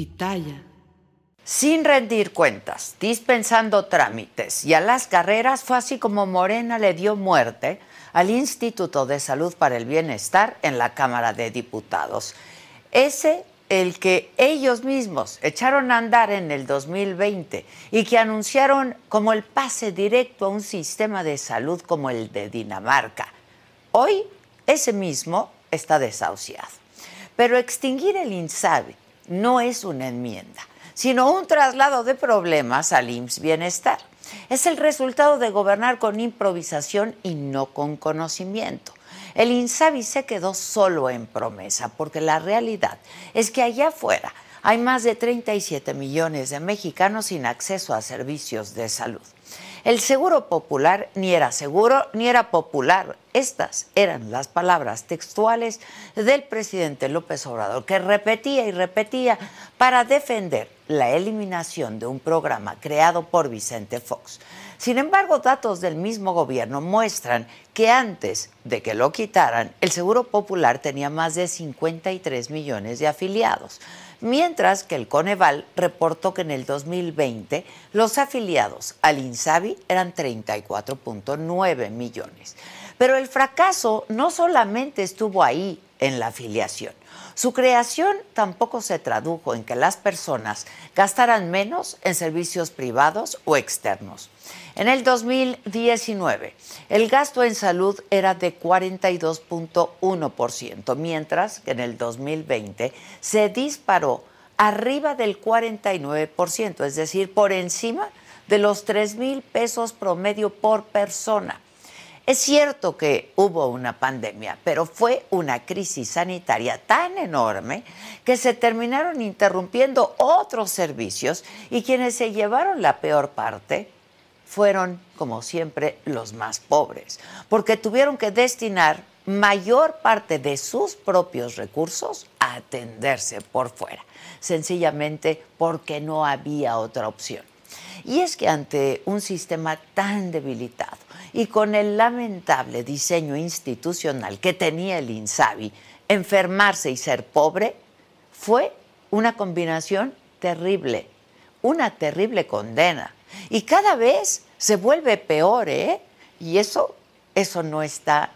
pitaya. Sin rendir cuentas, dispensando trámites y a las carreras fue así como Morena le dio muerte al Instituto de Salud para el Bienestar en la Cámara de Diputados. Ese el que ellos mismos echaron a andar en el 2020 y que anunciaron como el pase directo a un sistema de salud como el de Dinamarca. Hoy ese mismo está desahuciado. Pero extinguir el INSABI no es una enmienda, sino un traslado de problemas al IMSS Bienestar. Es el resultado de gobernar con improvisación y no con conocimiento. El INSABI se quedó solo en promesa, porque la realidad es que allá afuera hay más de 37 millones de mexicanos sin acceso a servicios de salud. El seguro popular ni era seguro ni era popular. Estas eran las palabras textuales del presidente López Obrador, que repetía y repetía para defender la eliminación de un programa creado por Vicente Fox. Sin embargo, datos del mismo gobierno muestran que antes de que lo quitaran, el Seguro Popular tenía más de 53 millones de afiliados mientras que el Coneval reportó que en el 2020 los afiliados al INSABI eran 34.9 millones. Pero el fracaso no solamente estuvo ahí en la afiliación. Su creación tampoco se tradujo en que las personas gastaran menos en servicios privados o externos. En el 2019, el gasto en salud era de 42.1%, mientras que en el 2020 se disparó arriba del 49%, es decir, por encima de los 3 mil pesos promedio por persona. Es cierto que hubo una pandemia, pero fue una crisis sanitaria tan enorme que se terminaron interrumpiendo otros servicios y quienes se llevaron la peor parte fueron, como siempre, los más pobres, porque tuvieron que destinar mayor parte de sus propios recursos a atenderse por fuera, sencillamente porque no había otra opción. Y es que ante un sistema tan debilitado y con el lamentable diseño institucional que tenía el INSABI, enfermarse y ser pobre fue una combinación terrible, una terrible condena y cada vez se vuelve peor, ¿eh? Y eso, eso no está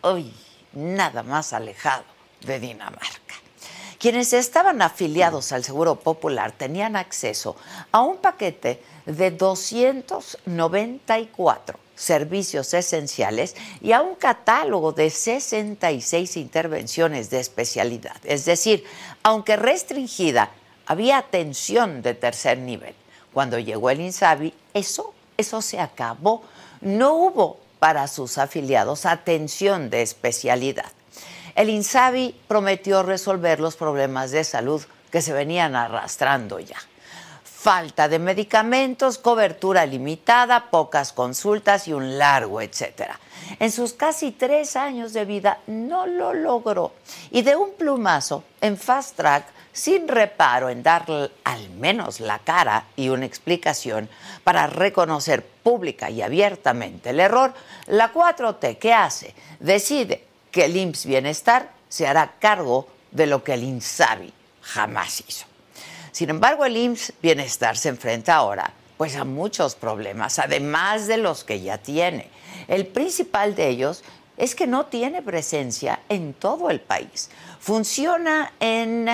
hoy nada más alejado de Dinamarca. Quienes estaban afiliados al Seguro Popular tenían acceso a un paquete de 294 servicios esenciales y a un catálogo de 66 intervenciones de especialidad. Es decir, aunque restringida, había atención de tercer nivel. Cuando llegó el INSABI, eso, eso se acabó. No hubo para sus afiliados atención de especialidad. El INSABI prometió resolver los problemas de salud que se venían arrastrando ya. Falta de medicamentos, cobertura limitada, pocas consultas y un largo etcétera. En sus casi tres años de vida no lo logró. Y de un plumazo, en Fast Track, sin reparo en dar al menos la cara y una explicación para reconocer pública y abiertamente el error, la 4T, ¿qué hace? Decide que el IMSS Bienestar se hará cargo de lo que el INSABI jamás hizo. Sin embargo, el IMSS Bienestar se enfrenta ahora pues a muchos problemas, además de los que ya tiene. El principal de ellos es que no tiene presencia en todo el país. Funciona en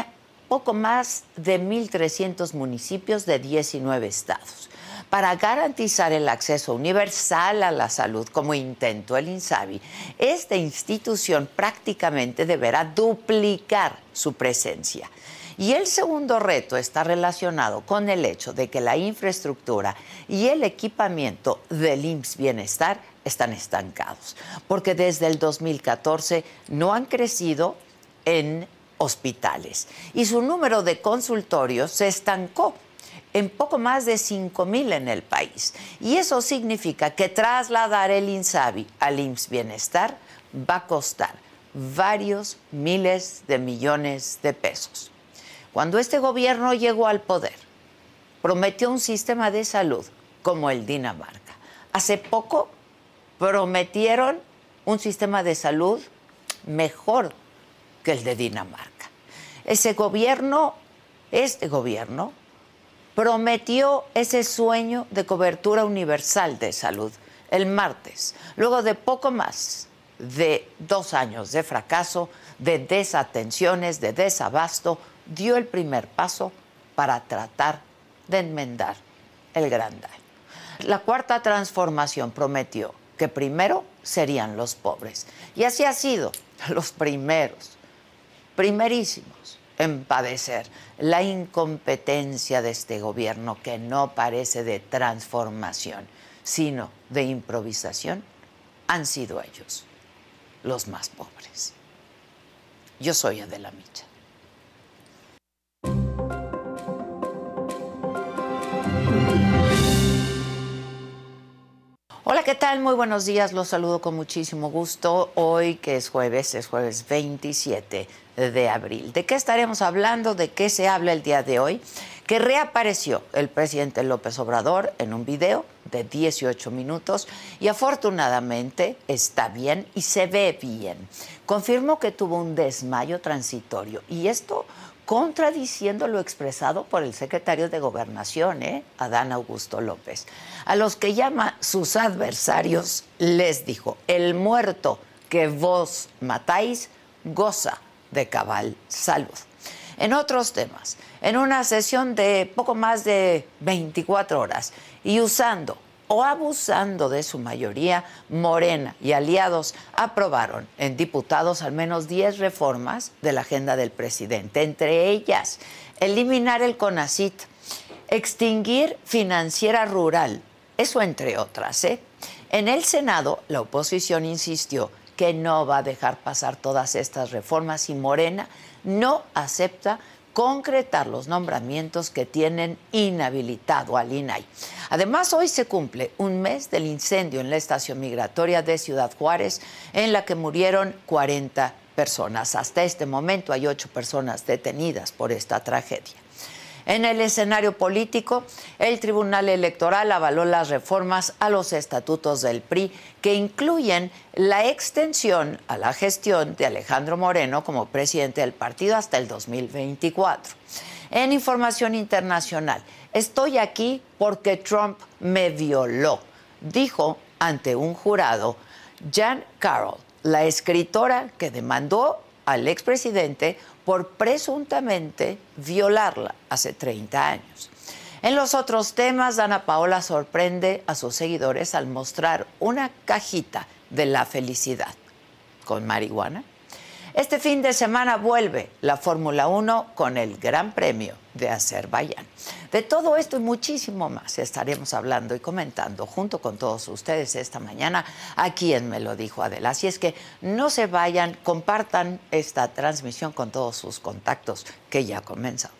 poco más de 1.300 municipios de 19 estados. Para garantizar el acceso universal a la salud, como intentó el INSABI, esta institución prácticamente deberá duplicar su presencia. Y el segundo reto está relacionado con el hecho de que la infraestructura y el equipamiento del IMSS Bienestar están estancados, porque desde el 2014 no han crecido en hospitales y su número de consultorios se estancó en poco más de 5 mil en el país. Y eso significa que trasladar el INSABI al IMSS Bienestar va a costar varios miles de millones de pesos. Cuando este gobierno llegó al poder, prometió un sistema de salud como el Dinamarca. Hace poco prometieron un sistema de salud mejor que el de Dinamarca. Ese gobierno este gobierno prometió ese sueño de cobertura universal de salud el martes, luego de poco más de dos años de fracaso, de desatenciones, de desabasto, dio el primer paso para tratar de enmendar el gran daño. La cuarta transformación prometió que primero serían los pobres. Y así ha sido, los primeros, primerísimos en padecer la incompetencia de este gobierno que no parece de transformación, sino de improvisación, han sido ellos los más pobres. Yo soy Adela Micha. ¿Qué tal? Muy buenos días, los saludo con muchísimo gusto. Hoy que es jueves, es jueves 27 de abril. ¿De qué estaremos hablando? ¿De qué se habla el día de hoy? Que reapareció el presidente López Obrador en un video de 18 minutos y afortunadamente está bien y se ve bien. Confirmó que tuvo un desmayo transitorio y esto contradiciendo lo expresado por el secretario de Gobernación, ¿eh? Adán Augusto López. A los que llama sus adversarios, les dijo, el muerto que vos matáis goza de cabal salud. En otros temas, en una sesión de poco más de 24 horas y usando o abusando de su mayoría, Morena y aliados aprobaron en diputados al menos 10 reformas de la agenda del presidente, entre ellas eliminar el CONACIT, extinguir financiera rural, eso entre otras. ¿eh? En el Senado, la oposición insistió que no va a dejar pasar todas estas reformas y Morena no acepta concretar los nombramientos que tienen inhabilitado al INAI. Además, hoy se cumple un mes del incendio en la estación migratoria de Ciudad Juárez, en la que murieron 40 personas. Hasta este momento hay ocho personas detenidas por esta tragedia. En el escenario político, el Tribunal Electoral avaló las reformas a los estatutos del PRI que incluyen la extensión a la gestión de Alejandro Moreno como presidente del partido hasta el 2024. En información internacional, estoy aquí porque Trump me violó, dijo ante un jurado Jan Carroll, la escritora que demandó al expresidente por presuntamente violarla hace 30 años. En los otros temas, Dana Paola sorprende a sus seguidores al mostrar una cajita de la felicidad con marihuana este fin de semana vuelve la Fórmula 1 con el Gran Premio de Azerbaiyán. De todo esto y muchísimo más estaremos hablando y comentando junto con todos ustedes esta mañana aquí en Me lo dijo Adela. Así es que no se vayan, compartan esta transmisión con todos sus contactos que ya comenzamos.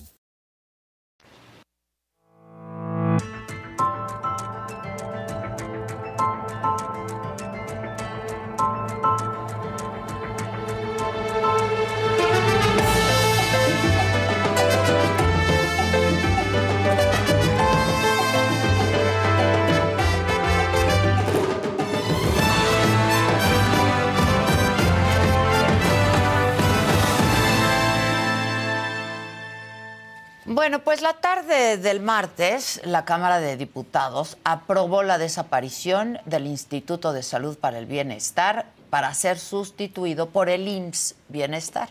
Bueno, pues la tarde del martes, la Cámara de Diputados aprobó la desaparición del Instituto de Salud para el Bienestar para ser sustituido por el IMSS Bienestar.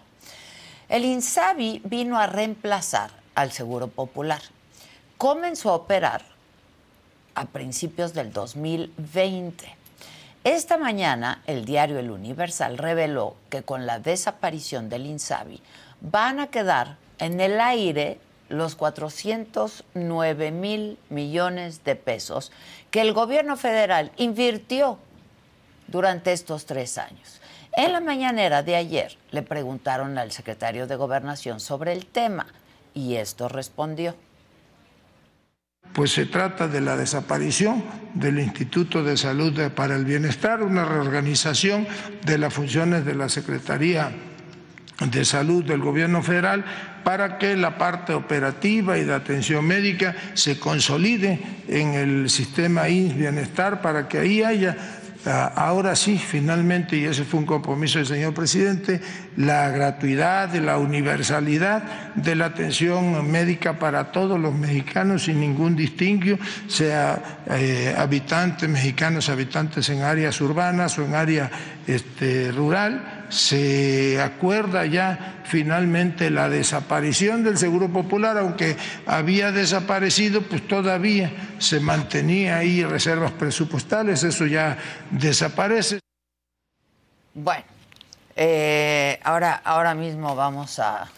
El INSABI vino a reemplazar al Seguro Popular. Comenzó a operar a principios del 2020. Esta mañana, el diario El Universal reveló que con la desaparición del INSABI van a quedar en el aire los 409 mil millones de pesos que el gobierno federal invirtió durante estos tres años. En la mañanera de ayer le preguntaron al secretario de Gobernación sobre el tema y esto respondió. Pues se trata de la desaparición del Instituto de Salud para el Bienestar, una reorganización de las funciones de la Secretaría de Salud del Gobierno Federal para que la parte operativa y de atención médica se consolide en el sistema INS Bienestar para que ahí haya Ah, ahora sí, finalmente, y ese fue un compromiso del señor presidente, la gratuidad, la universalidad de la atención médica para todos los mexicanos sin ningún distinguio, sea eh, habitantes mexicanos, habitantes en áreas urbanas o en área este, rural se acuerda ya finalmente la desaparición del Seguro Popular, aunque había desaparecido, pues todavía se mantenía ahí reservas presupuestales, eso ya desaparece. Bueno, eh, ahora, ahora mismo vamos a,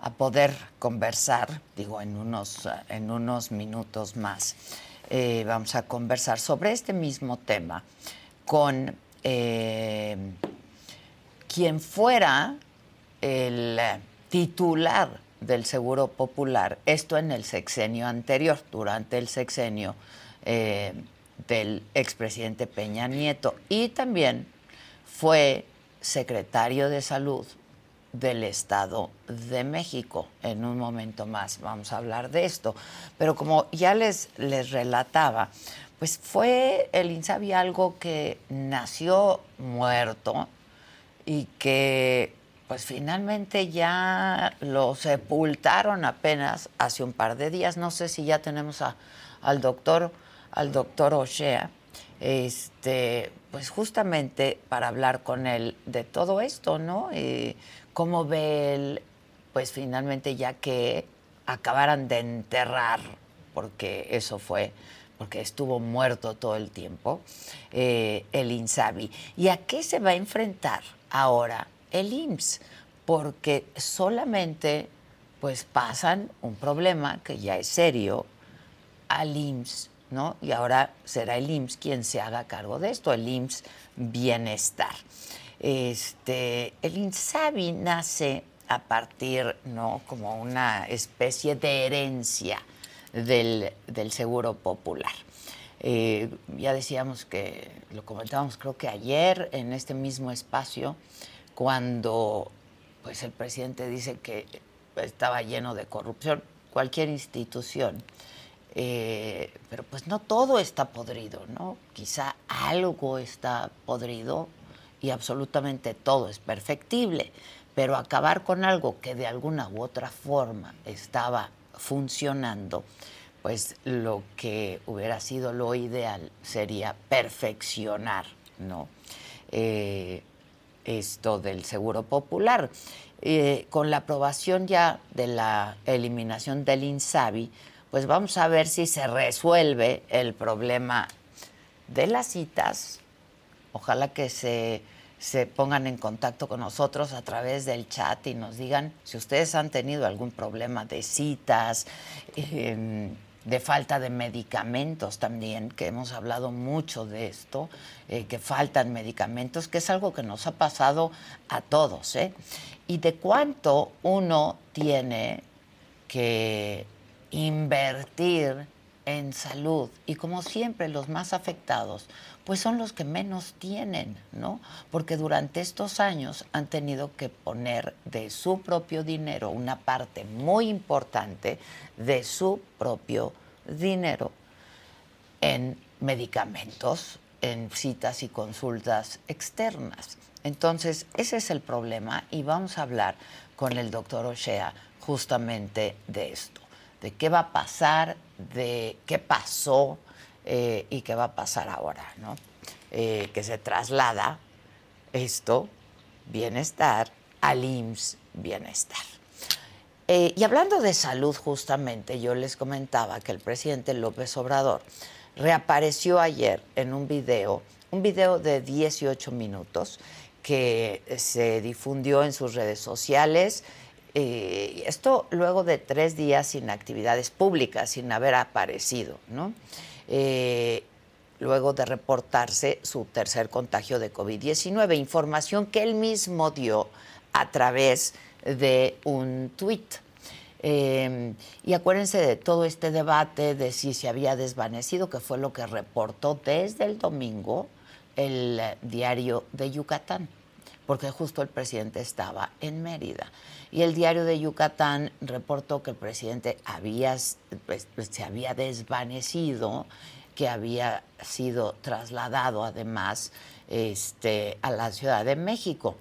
a, poder conversar, digo, en unos, en unos minutos más, eh, vamos a conversar sobre este mismo tema con... Eh, quien fuera el titular del Seguro Popular, esto en el sexenio anterior, durante el sexenio eh, del expresidente Peña Nieto, y también fue secretario de Salud del Estado de México. En un momento más vamos a hablar de esto. Pero como ya les, les relataba, pues fue el INSABI algo que nació muerto, y que pues finalmente ya lo sepultaron apenas hace un par de días. No sé si ya tenemos al doctor, al doctor O'Shea, este, pues justamente para hablar con él de todo esto, ¿no? Y cómo ve él, pues finalmente ya que acabaran de enterrar, porque eso fue porque estuvo muerto todo el tiempo, eh, el INSABI. ¿Y a qué se va a enfrentar ahora el IMSS? Porque solamente pues pasan un problema que ya es serio al IMSS, ¿no? Y ahora será el IMSS quien se haga cargo de esto, el IMSS Bienestar. Este, el INSABI nace a partir, ¿no? Como una especie de herencia del, Seguro Popular. Eh, ya decíamos que, lo comentábamos creo que ayer en este mismo espacio, cuando pues el presidente dice que estaba lleno de corrupción, cualquier institución, eh, pero pues no todo está podrido, ¿no? Quizá algo está podrido y absolutamente todo es perfectible, pero acabar con algo que de alguna u otra forma estaba funcionando, pues lo que hubiera sido lo ideal sería perfeccionar, ¿no? Eh, esto del seguro popular. Eh, con la aprobación ya de la eliminación del INSABI, pues vamos a ver si se resuelve el problema de las citas. Ojalá que se se pongan en contacto con nosotros a través del chat y nos digan si ustedes han tenido algún problema de citas, em, de falta de medicamentos también, que hemos hablado mucho de esto, eh, que faltan medicamentos, que es algo que nos ha pasado a todos, ¿eh? Y de cuánto uno tiene que invertir en salud. Y como siempre, los más afectados pues son los que menos tienen, ¿no? Porque durante estos años han tenido que poner de su propio dinero una parte muy importante de su propio dinero en medicamentos, en citas y consultas externas. Entonces, ese es el problema y vamos a hablar con el doctor O'Shea justamente de esto, de qué va a pasar, de qué pasó, eh, y qué va a pasar ahora, ¿no? Eh, que se traslada esto, bienestar, al IMSS bienestar. Eh, y hablando de salud, justamente, yo les comentaba que el presidente López Obrador reapareció ayer en un video, un video de 18 minutos que se difundió en sus redes sociales. Esto luego de tres días sin actividades públicas, sin haber aparecido, ¿no? Eh, luego de reportarse su tercer contagio de COVID-19, información que él mismo dio a través de un tuit. Eh, y acuérdense de todo este debate de si se había desvanecido, que fue lo que reportó desde el domingo el diario de Yucatán, porque justo el presidente estaba en Mérida. Y el diario de Yucatán reportó que el presidente había, pues, se había desvanecido, que había sido trasladado además este, a la Ciudad de México.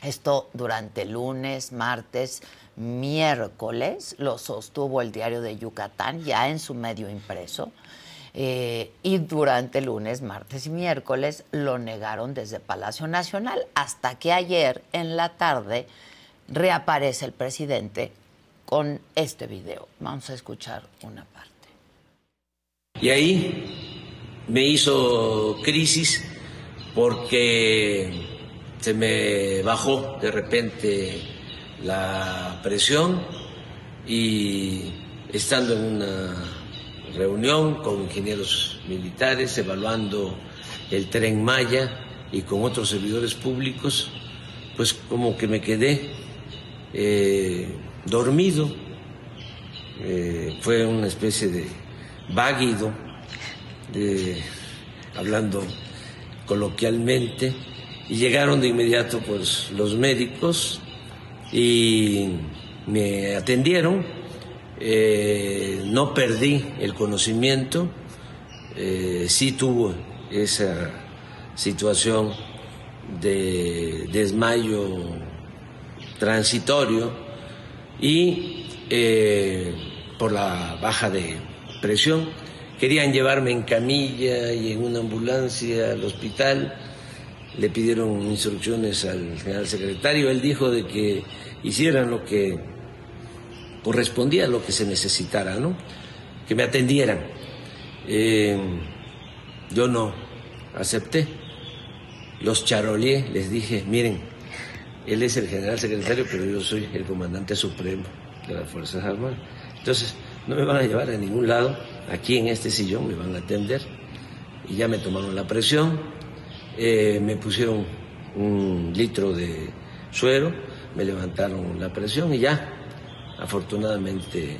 Esto durante lunes, martes, miércoles, lo sostuvo el diario de Yucatán ya en su medio impreso. Eh, y durante lunes, martes y miércoles lo negaron desde Palacio Nacional hasta que ayer en la tarde reaparece el presidente con este video. Vamos a escuchar una parte. Y ahí me hizo crisis porque se me bajó de repente la presión y estando en una reunión con ingenieros militares evaluando el tren Maya y con otros servidores públicos, pues como que me quedé eh, dormido, eh, fue una especie de váguido, hablando coloquialmente, y llegaron de inmediato pues los médicos y me atendieron. Eh, no perdí el conocimiento, eh, sí tuvo esa situación de desmayo transitorio y eh, por la baja de presión. Querían llevarme en camilla y en una ambulancia al hospital le pidieron instrucciones al general secretario, él dijo de que hicieran lo que correspondía a lo que se necesitara, ¿no? Que me atendieran. Eh, yo no acepté. Los charolié, les dije, miren, él es el general secretario, pero yo soy el comandante supremo de las Fuerzas Armadas. Entonces, no me van a llevar a ningún lado, aquí en este sillón me van a atender. Y ya me tomaron la presión, eh, me pusieron un litro de suero, me levantaron la presión y ya, afortunadamente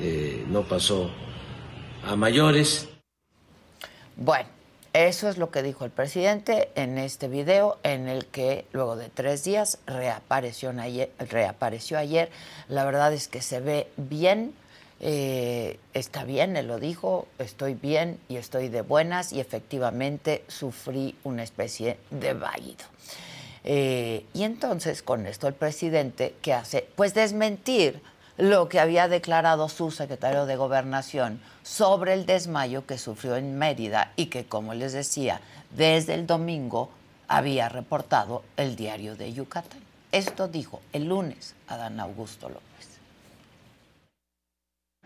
eh, no pasó a mayores. Bueno, eso es lo que dijo el presidente en este video en el que luego de tres días reapareció ayer. Reapareció ayer. La verdad es que se ve bien eh, está bien, él lo dijo, estoy bien y estoy de buenas y efectivamente sufrí una especie de válido. Eh, y entonces con esto el presidente, ¿qué hace? Pues desmentir lo que había declarado su secretario de gobernación sobre el desmayo que sufrió en Mérida y que, como les decía, desde el domingo había reportado el diario de Yucatán. Esto dijo el lunes Adán Augusto López.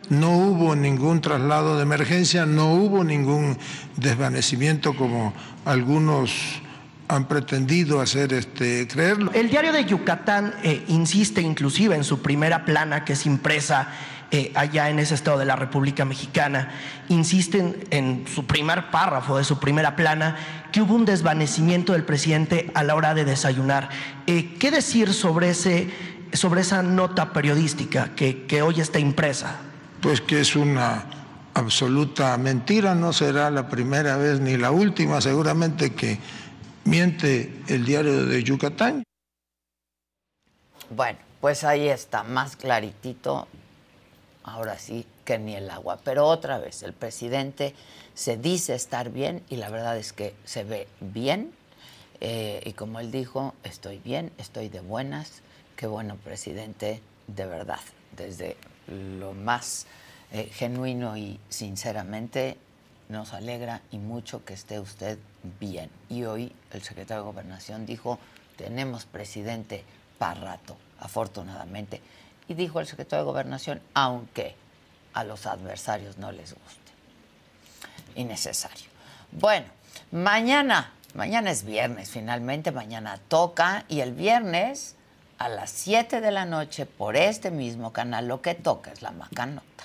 No hubo ningún traslado de emergencia, no hubo ningún desvanecimiento como algunos han pretendido hacer este, creerlo. El diario de Yucatán eh, insiste inclusive en su primera plana, que es impresa eh, allá en ese estado de la República Mexicana, insisten en su primer párrafo de su primera plana que hubo un desvanecimiento del presidente a la hora de desayunar. Eh, ¿Qué decir sobre, ese, sobre esa nota periodística que, que hoy está impresa? pues que es una absoluta mentira, no será la primera vez ni la última, seguramente que miente el diario de Yucatán. Bueno, pues ahí está, más claritito, ahora sí que ni el agua. Pero otra vez, el presidente se dice estar bien y la verdad es que se ve bien. Eh, y como él dijo, estoy bien, estoy de buenas. Qué bueno, presidente, de verdad, desde lo más eh, genuino y sinceramente nos alegra y mucho que esté usted bien. Y hoy el secretario de Gobernación dijo, tenemos presidente para rato, afortunadamente. Y dijo el secretario de Gobernación, aunque a los adversarios no les guste. Innecesario. Bueno, mañana, mañana es viernes finalmente, mañana toca y el viernes a las 7 de la noche por este mismo canal. Lo que toca es la macanota.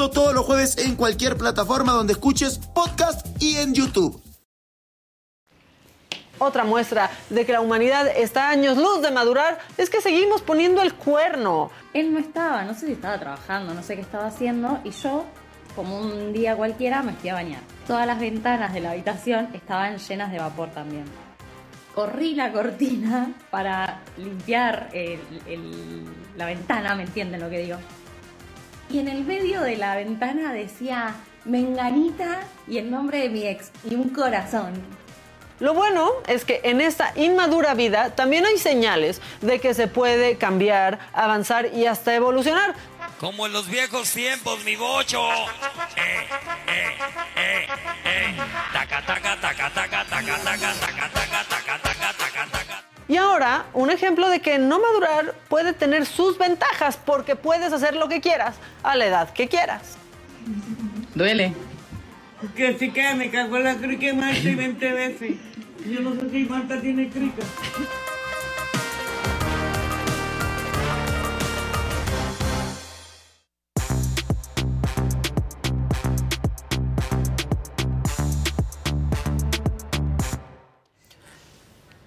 todos los jueves en cualquier plataforma donde escuches podcast y en YouTube. Otra muestra de que la humanidad está a años luz de madurar es que seguimos poniendo el cuerno. Él no estaba, no sé si estaba trabajando, no sé qué estaba haciendo, y yo, como un día cualquiera, me fui a bañar. Todas las ventanas de la habitación estaban llenas de vapor también. Corrí la cortina para limpiar el- el- la ventana, ¿me entienden lo que digo? y en el medio de la ventana decía Menganita y el nombre de mi ex y un corazón. Lo bueno es que en esta inmadura vida también hay señales de que se puede cambiar, avanzar y hasta evolucionar. Como en los viejos tiempos, mi bocho. Eh, eh, eh, eh. taca, taca, taca, taca, taca, taca, taca. Y ahora, un ejemplo de que no madurar puede tener sus ventajas porque puedes hacer lo que quieras a la edad que quieras. Duele. Que si que me cagó la crica y Marta y 20 veces. Yo no sé si Marta tiene crica.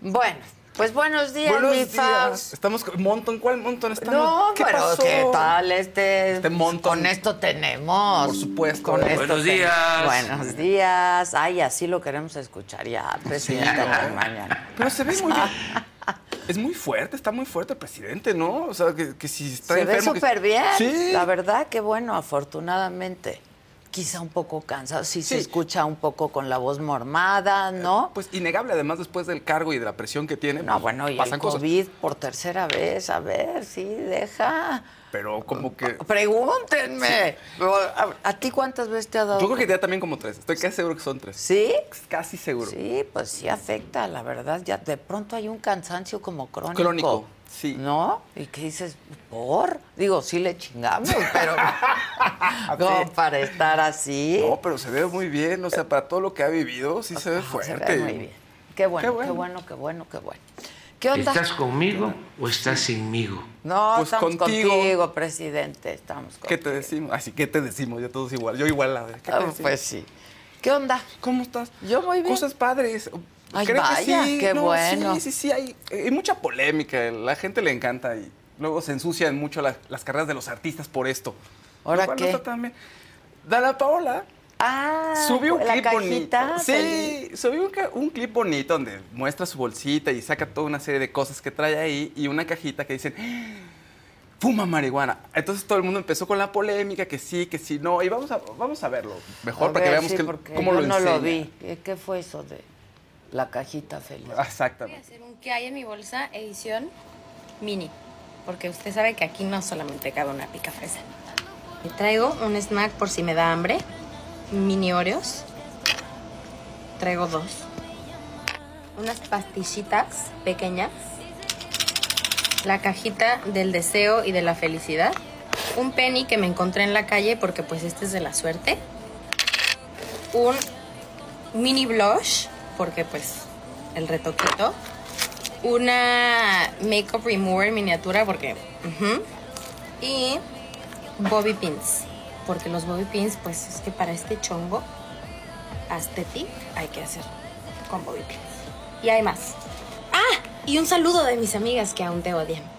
Bueno, pues buenos días, Buenos mi días. Fabs. Estamos con Monton. ¿Cuál Monton estamos? No, ¿Qué pero pasó? ¿qué tal este? Este montón. Con esto tenemos. Por supuesto. Con esto Buenos ten- días. Buenos días. Ay, así lo queremos escuchar ya, presidente Sí, mañana. Pero se ve muy bien. Es muy fuerte, está muy fuerte el presidente, ¿no? O sea, que, que si está Se ve que- súper bien. Sí. La verdad que bueno, afortunadamente. Quizá un poco cansado, sí, se Sí. escucha un poco con la voz mormada, ¿no? Pues innegable, además, después del cargo y de la presión que tiene. No, pues, bueno, y el cosas. COVID por tercera vez, a ver, sí, deja. Pero como que. Pregúntenme. ¿A, a ti cuántas veces te ha dado? Yo creo que ya también como tres. Estoy casi seguro que son tres. ¿Sí? Casi seguro. Sí, pues sí afecta, la verdad. Ya de pronto hay un cansancio como crónico. Crónico, sí. ¿No? ¿Y qué dices? ¿Por? Digo, sí le chingamos, pero como para estar así. No, pero se ve muy bien. O sea, para todo lo que ha vivido, sí se ve fuerte. Se ve muy bien. Qué bueno, Qué qué bueno. bueno, qué bueno, qué bueno. ¿Qué onda? ¿Estás conmigo o estás sinmigo? No, Pues estamos contigo. contigo. presidente. Estamos contigo. ¿Qué te decimos? Así, ¿qué te decimos? Ya todos igual. Yo igual. la- ¿Qué te Ah, decimos? pues sí. ¿Qué onda? ¿Cómo estás? Yo muy bien. Cosas padres. Ay, Creo vaya, que sí. qué no, bueno. Sí, sí, sí. Hay, hay mucha polémica. La gente le encanta y luego se ensucian mucho la- las carreras de los artistas por esto. ¿Ahora qué? No. Dana Paola Ah, subió un la clip cajita. bonito. Sí, subió un, un clip bonito donde muestra su bolsita y saca toda una serie de cosas que trae ahí y una cajita que dicen fuma marihuana. Entonces todo el mundo empezó con la polémica que sí, que sí, no. Y vamos a, vamos a verlo mejor A para que veamos sí, que- porque cómo yo lo no lo vi. ¿Qué, qué fue eso de la cajita feliz? Voy a Exactamente. hacer un que hay en mi bolsa edición mini, porque usted sabe que aquí no solamente cabe una pica fresa. Y traigo un snack por si me da hambre, mini Oreos. Traigo dos. Unas pastillitas pequeñas. La cajita del deseo y de la felicidad. Un penny que me encontré en la calle porque pues este es de la suerte. Un mini blush porque pues el retoquito. Una makeup remover miniatura porque... Y bobby pins. Porque los bobby pins pues es que para este chongo aesthetic hay que hacer con bobby pins. Y hay más. Ah, y un saludo de mis amigas que aún te odian.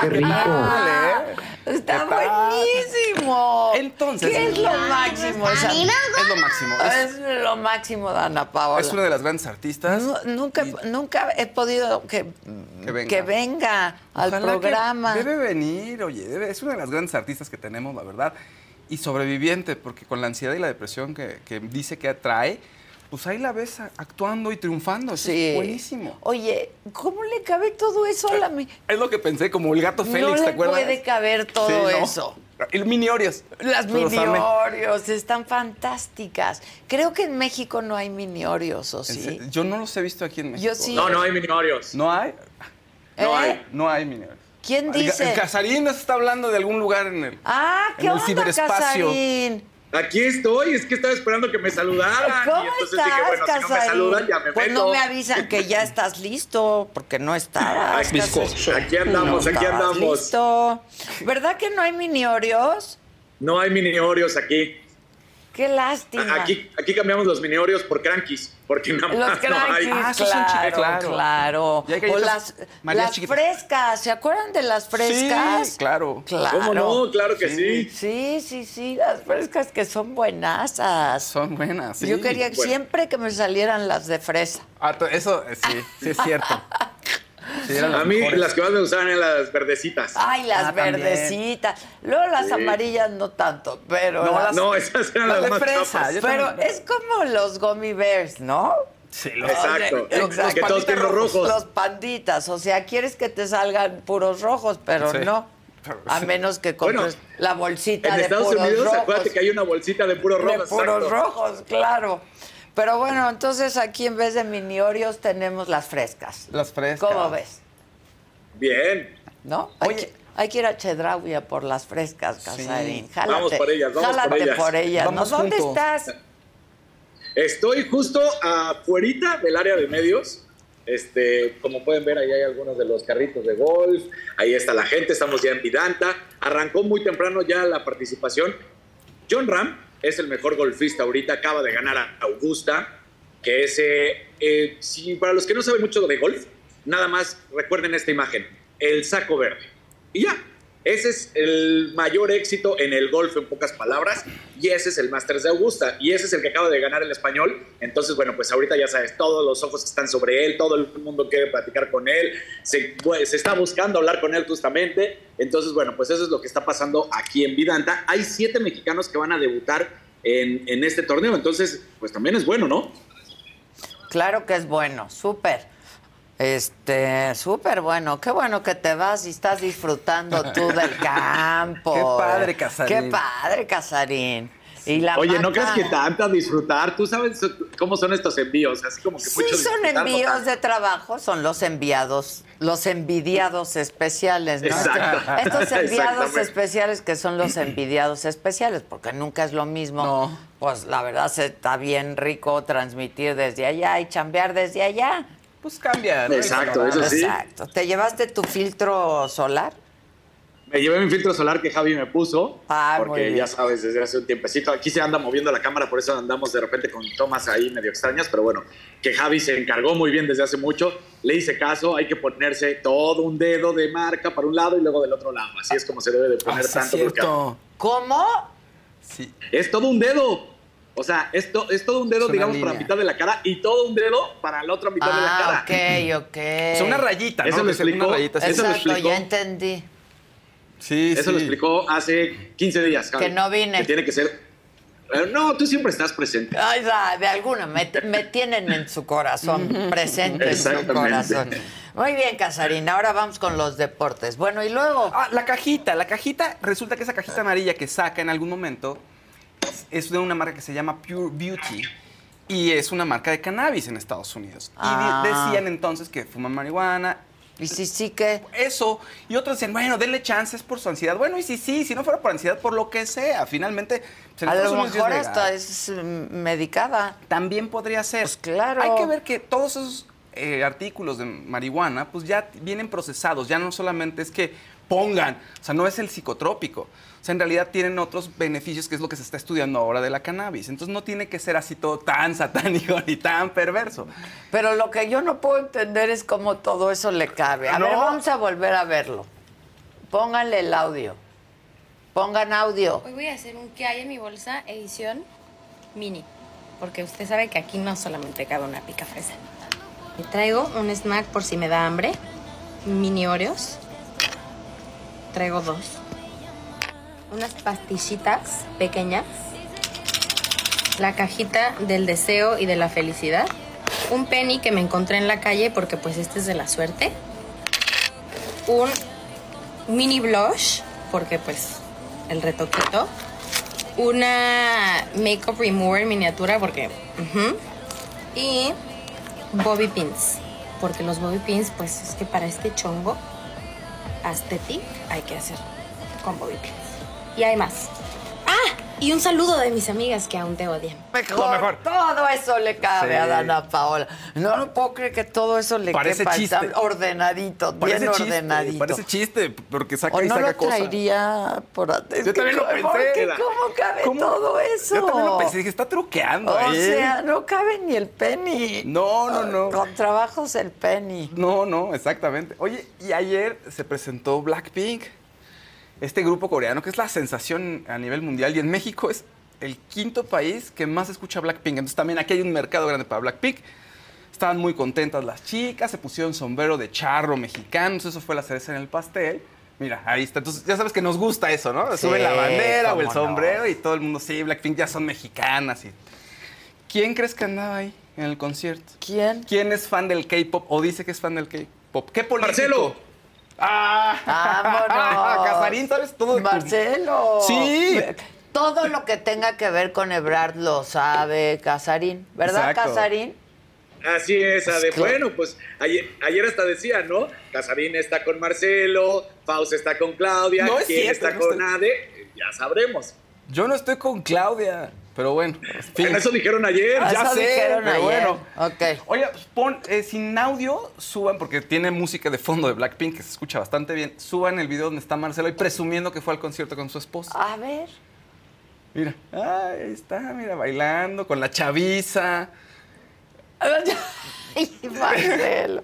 ¡Qué rico! Vale. Está buenísimo. Entonces- ¿Qué es lo máximo? esa- Es lo máximo. Es, Es lo máximo de Ana Paola. es una de las grandes artistas. Nu- nunca, nunca he podido que, Que venga. que venga al Ojalá que programa. Debe venir, oye, debe- es una de las grandes artistas que tenemos, la verdad. Y sobreviviente, porque con la ansiedad y la depresión que, que dice que atrae, pues ahí la ves actuando y triunfando. Eso Sí. es buenísimo. Oye, ¿cómo le cabe todo eso a la mi- Es lo que pensé, como el gato No Félix, le ¿te acuerdas? puede caber todo Sí, ¿no? eso. El mini Oreos. Las Los mini amé. Oreos están fantásticas. Creo que en México no hay mini Oreos, ¿o sí? Yo no los he visto aquí en México. Yo sí. No, no hay mini Oreos. ¿No hay? No ¿Eh? hay. No hay mini Oreos. ¿Quién El, dice? el Casarín nos está hablando de algún lugar en el. Ah, ¿qué en el onda, ciberespacio. Casarín? Aquí estoy, es que estaba esperando que me saludaran. ¿Cómo y entonces estás, dije, bueno, si no me Casarín? saludan, ya me pues meto. no me avisan que ya estás listo, porque no estabas. Aquí, andamos, No aquí andamos. Listo. ¿Verdad que no hay mini Oreos? No hay mini Oreos aquí. Qué lástima. Aquí, aquí cambiamos los mini Oreos por crankies, porque nada Los más no hay. crankies, claro, claro. Hay O las, frescas, ¿se acuerdan de las frescas? Sí, claro. Claro. ¿Cómo no? Claro que sí. Sí, sí, sí, las frescas que son buenasas. Son buenas, sí. Yo quería Bueno. siempre que me salieran las de fresa. Ah, eso sí, sí es cierto. Sí, eran A las mí mejores. las que más me gustaban eran las verdecitas. Ay, las Ah, también. verdecitas. Luego las Sí. amarillas no tanto, pero No, las- no, esas eran las, de más fresa, chapas. yo pero también. es como los gummy bears, ¿no? Sí, los- Exacto. Sea, exacto. Que todos tienen rojos. Los panditas, o sea, quieres que te salgan puros rojos, pero Sí. no. A menos que Bueno, compres la bolsita En de Estados puros Unidos, rojos. acuérdate que hay una bolsita de puros de rojos. puros exacto. rojos, claro. Pero bueno, entonces aquí en vez de mini Oreos tenemos las frescas. Las frescas. ¿Cómo ves? Bien. ¿No? Hay, Oye. que, hay que ir a Chedraui por las frescas, Casarín. Jálate, Vamos por ellas, vamos por jálate ellas. por ellas. ¿no? Vamos ¿Dónde estás? Estoy justo afuerita del área de medios. Este, como pueden ver, ahí hay algunos de los carritos de golf. Ahí está la gente, estamos ya en Vidanta. Arrancó muy temprano ya la participación. John Ram es el mejor golfista ahorita, acaba de ganar a Augusta, que es, eh, eh, si para los que no saben mucho de golf, nada más recuerden esta imagen, el saco verde. Y ya, ese es el mayor éxito en el golf en pocas palabras, y ese es el Masters de Augusta, y ese es el que acaba de ganar el español. Entonces, bueno, pues ahorita ya sabes, todos los ojos están sobre él, todo el mundo quiere platicar con él, se, pues, está buscando hablar con él justamente. Entonces, bueno, pues eso es lo que está pasando aquí en Vidanta. Hay siete mexicanos que van a debutar en, en este torneo, entonces, pues también es bueno, ¿no? Claro que es bueno, súper. Este, súper bueno. Qué bueno que te vas y estás disfrutando tú del campo. Qué padre. Casarín. Qué padre, Casarín. Y la Oye, ¿no crees que tanta disfrutar? Tú sabes cómo son estos envíos, así como que Sí, mucho son no envíos de trabajo, son los enviados, los envidiados especiales, ¿no? Exacto. Estos enviados especiales que son los envidiados especiales, porque nunca es lo mismo. No. Pues la verdad se está bien rico transmitir desde allá y chambear desde allá. Pues cambia, ¿no? Exacto, eso sí. Exacto. ¿Te llevaste tu filtro solar? Me llevé mi filtro solar que Javi me puso, Ah, porque ya sabes, desde hace un tiempecito, aquí se anda moviendo la cámara, por eso andamos de repente con tomas ahí medio extrañas, pero bueno, que Javi se encargó muy bien desde hace mucho, le hice caso, hay que ponerse todo un dedo de marca para un lado y luego del otro lado, así es como se debe de Ah, poner sí, tanto es. ¿Cómo? Sí. Es todo un dedo, o sea, es, to- es todo un dedo, digamos, para la línea. mitad de la cara y todo un dedo para la otra mitad de la Ah, cara. ok, ok. Es una rayita, ¿no? Eso lo Que sea una explicó. rayita así. Eso lo Exacto, explicó. ya entendí. Sí, Eso sí. lo explicó hace 15 días, Javi. Que no vine. Que tiene que ser... Eh, No, tú siempre estás presente. Ay, da, de alguna, me, me tienen en su corazón, presente en su corazón. Muy bien, Casarín, ahora vamos con los deportes. Bueno, y luego, Ah, la cajita. La cajita, resulta que esa cajita amarilla que saca en algún momento es de una marca que se llama Pure Beauty y es una marca de cannabis en Estados Unidos. Y Ah. decían entonces que fuman marihuana. y sí, sí que... Eso. Y otros decían, bueno, denle chances por su ansiedad. Bueno, y sí, sí, si no fuera por ansiedad, por lo que sea. Finalmente, en A lo mejor hasta es mm, medicada. También podría ser. Pues claro. Hay que ver que todos esos eh, artículos de marihuana, pues ya vienen procesados. Ya no solamente es que pongan, o sea, no es el psicotrópico. O sea, en realidad tienen otros beneficios, que es lo que se está estudiando ahora de la cannabis. Entonces no tiene que ser así todo tan satánico ni tan perverso. Pero lo que yo no puedo entender es cómo todo eso le cabe. A No. ver, vamos a volver a verlo. Pónganle el audio. Pongan audio. Hoy voy a hacer un que hay en mi bolsa edición mini. Porque usted sabe que aquí no solamente cabe una pica fresa. Y traigo un snack por si me da hambre. Mini Oreos. Traigo dos. Unas pastillitas pequeñas. La cajita del deseo y de la felicidad. Un penny que me encontré en la calle porque pues este es de la suerte. Un mini blush porque pues el retoquito. Una makeup remover miniatura porque... Y bobby pins. Porque los bobby pins, pues es que para este chongo aesthetic hay que hacer con bobby. Y hay más. ¡Ah! Y un saludo de mis amigas que aún te odian. Mejor, Todo eso le cabe Sí. a Dana Paola. No puedo creer que todo eso le Parece quepa. chiste. Está ordenadito, Parece bien chiste, ordenadito. Parece chiste, porque saca o y no saca lo cosas. traería por. Yo también lo ¿Por pensé. qué? ¿Cómo cabe ¿Cómo? todo eso? Yo también lo pensé, dije, está truqueando. O ahí. sea, no cabe ni el penny. No, no, no. Con trabajos el penny. No, no, exactamente. Oye, y ayer se presentó Blackpink, este grupo coreano que es la sensación a nivel mundial y en México es el quinto país que más escucha Blackpink. Entonces también aquí hay un mercado grande para Blackpink. Estaban muy contentas las chicas, se pusieron sombrero de charro mexicanos, eso fue la cereza en el pastel. Mira, ahí está. Entonces, ya sabes que nos gusta eso, ¿no? Sí, Sube la bandera o el no. sombrero y todo el mundo, sí, Blackpink ya son mexicanas. Y... ¿Quién crees que andaba ahí en el concierto? ¿Quién? ¿Quién es fan del K-pop o dice que es fan del K-pop? ¿Qué político? Marcelo. ¡Ah! ¡Vámonos! Casarín, ¿sabes todo? Marcelo. Sí. Todo lo que tenga que ver con Ebrard lo sabe Casarín. ¿Verdad, Exacto. Casarín? Así es, Ade. claro. Bueno, pues ayer, ayer hasta decía, ¿no? Casarín está con Marcelo, Faust está con Claudia, No es quién cierto, está no con Ade, Eh, ya sabremos. Yo no estoy con Claudia, pero bueno. en eso dijeron ayer. Ya Eso sé, dijeron pero ayer. bueno. Ok. Oye, pues, pon, eh, sin audio, suban, porque tiene música de fondo de Blackpink que se escucha bastante bien. Suban el video donde está Marcelo y presumiendo que fue al concierto con su esposa. A ver. Mira, ahí está, mira, bailando con la chaviza. Ay, Marcelo.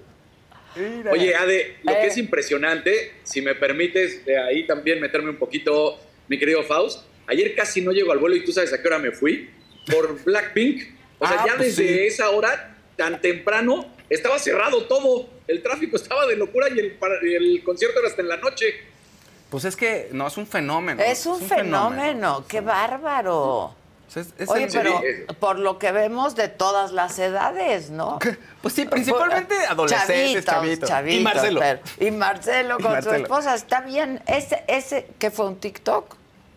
Mira. Oye, Ade, lo Eh. que es impresionante, si me permites de ahí también meterme un poquito, mi querido Faust, ayer casi no llego al vuelo y tú sabes a qué hora me fui, por Blackpink. O sea, Ah, ya pues desde sí. esa hora, tan temprano, estaba cerrado todo. El tráfico estaba de locura y el, el concierto era hasta en la noche. Pues es que, no, es un fenómeno. Es un fenómeno. Qué bárbaro. Es- es Oye, el- pero Sí. por lo que vemos de todas las edades, ¿no? Pues sí, principalmente adolescentes, chavitos. chavitos, y Marcelo. pero- y Marcelo Y con su esposa. Está bien. Ese, ese que fue un TikTok.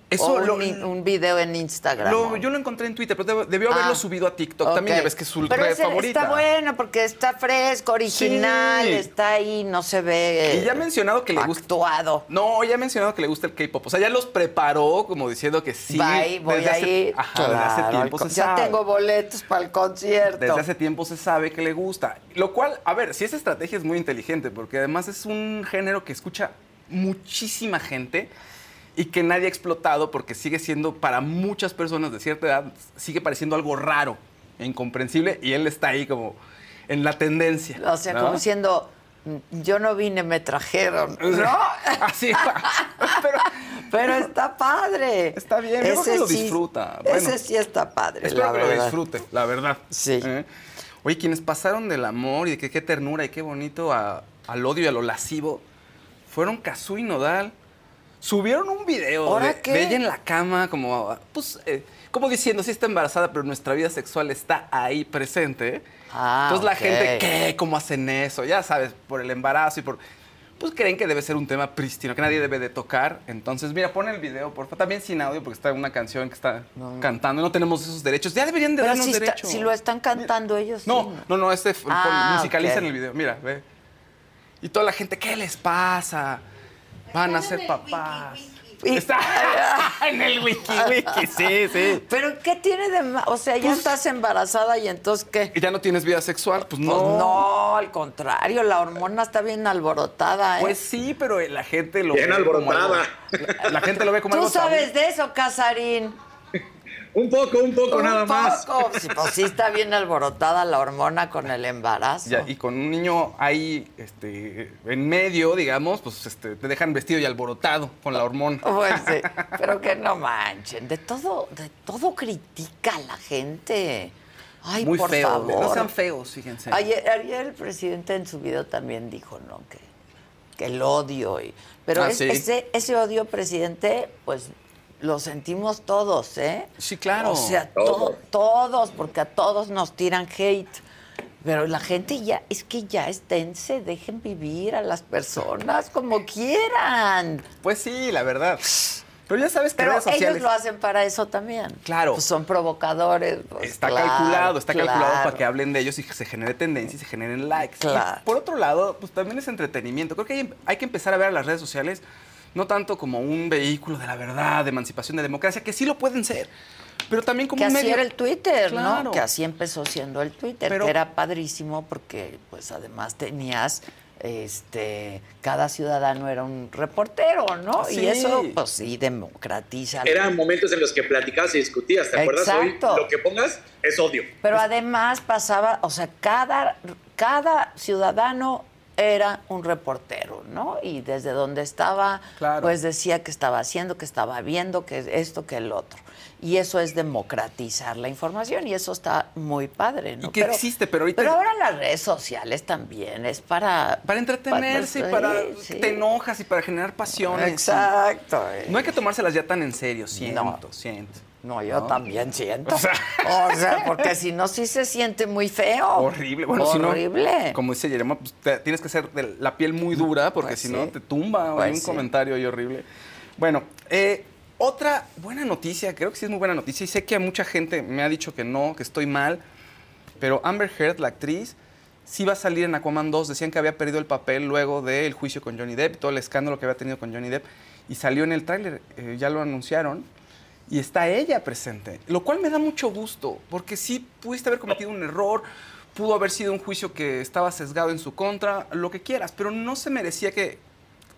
Eso o un, lo- in- un video en Instagram. Lo- yo lo encontré en Twitter, pero deb- debió haberlo Ah, subido a TikTok. También ya ves que es su Pero red ese favorita. Está bueno porque está fresco, original, Sí. está ahí, no se ve. Y ya ha mencionado que le gusta. Actuado. No, ya ha mencionado que le gusta el K-pop. O sea, ya los preparó como diciendo que sí. Bye, voy desde a hace- ir. Ajá, desde hace tiempo se con- ya sabe. tengo boletos para el concierto. Desde hace tiempo se sabe que le gusta. Lo cual, a ver, si esa estrategia es muy inteligente, porque además es un género que escucha muchísima gente y que nadie ha explotado porque sigue siendo para muchas personas de cierta edad, sigue pareciendo algo raro e incomprensible y él está ahí como en la tendencia. O sea, ¿no? como diciendo, "Mm, yo no vine, me trajeron. ¿No? Así. Pero Pero está padre. Está bien, yo creo que lo disfruta. Bueno, ese sí está padre, espero la que lo disfrute, la verdad. Sí. ¿Eh? Oye, quienes pasaron del amor y de que qué ternura y qué bonito a- al odio y a lo lascivo fueron Cazú y Nodal. Subieron un video ¿Ahora de, qué? de ella en la cama, como, pues, eh, como diciendo, sí está embarazada, pero nuestra vida sexual está ahí presente. Ah, Entonces la gente, ¿qué? ¿Cómo hacen eso? Ya sabes, por el embarazo y por... Pues creen que debe ser un tema prístino, que nadie debe de tocar. Entonces, mira, pon el video, por favor. También sin audio, porque está una canción que está cantando. No tenemos esos derechos. Ya deberían de Pero darnos si, está- derechos. si lo están cantando ellos. sí, No, no, no, este Ah, pon- musicaliza ok. en el video. Mira, ve. Y toda la gente, ¿qué les pasa? Van a ser papás. Y- Está en el wiki, wiki, sí, sí. Pero ¿qué tiene de más? O sea, ya estás embarazada y entonces ¿qué? ¿Y ya no tienes vida sexual? Pues Pues no. no, al contrario, la hormona está bien alborotada. ¿eh? Pues sí, pero la gente lo Bien ve como alborotada. algo- la, la gente lo ve como Tú algo tabú. sabes de eso, Casarín. Un poco, un poco Un nada más. poco. Sí, pues sí está bien alborotada la hormona con el embarazo. Ya, y con un niño ahí este, en medio, digamos, pues este, te dejan vestido y alborotado con la hormona. Pues sí, pero que no manchen. De todo, de todo critica la gente. Ay, Muy por feo. favor. No sean feos, fíjense. Ayer, ayer el presidente en su video también dijo, ¿no? Que, que el odio. Y, pero Ah, es- sí. ese, ese odio, presidente, pues lo sentimos todos, ¿eh? Sí, claro. O sea, Todos. to- todos, porque a todos nos tiran hate. Pero la gente ya, es que ya esténse, dejen vivir a las personas como quieran. Pues sí, la verdad. Pero ya sabes que Pero redes sociales... ellos lo hacen para eso también. Claro. Pues son provocadores. pues, Está claro, calculado, está calculado para que hablen de ellos y que se genere tendencia y se generen likes. Claro. Y por otro lado, pues también es entretenimiento. Creo que hay, hay que empezar a ver a las redes sociales no tanto como un vehículo de la verdad, de emancipación, de democracia, que sí lo pueden ser, pero también como que un así medio... era el Twitter, Claro. ¿no? Que así empezó siendo el Twitter, Pero- que era padrísimo porque pues además tenías este cada ciudadano era un reportero, ¿no? Sí. Y eso pues sí democratiza. Eran momentos en los que platicabas y discutías, ¿te acuerdas? Exacto. Hoy lo que pongas es odio. Pero además pasaba, o sea, cada, cada ciudadano era un reportero, ¿no? Y desde donde estaba, pues decía que estaba haciendo, que estaba viendo, que esto, que el otro. Y eso es democratizar la información y eso está muy padre, ¿no? Y que existe, pero ahorita- Pero ahora las redes sociales también es para... Para entretenerse y para... Te enojas y para generar pasiones. Exacto. No hay que tomárselas ya tan en serio, siento, siento. No, yo ¿No? también siento. O sea- O sea, porque si no, sí se siente muy feo. Horrible. Bueno, si no, Horrible. como dice Yerema, pues, te- tienes que ser de la piel muy dura porque Pues si sí. no te tumba. Pues Hay un sí. comentario ahí horrible. Bueno, eh, otra buena noticia, creo que sí es muy buena noticia y sé que a mucha gente me ha dicho que no, que estoy mal, pero Amber Heard, la actriz, sí va a salir en Aquaman 2. Decían que había perdido el papel luego del juicio con Johnny Depp, todo el escándalo que había tenido con Johnny Depp y salió en el tráiler, eh, ya lo anunciaron. Y está ella presente, lo cual me da mucho gusto, porque sí pudiste haber cometido un error, pudo haber sido un juicio que estaba sesgado en su contra, lo que quieras, pero no se merecía que,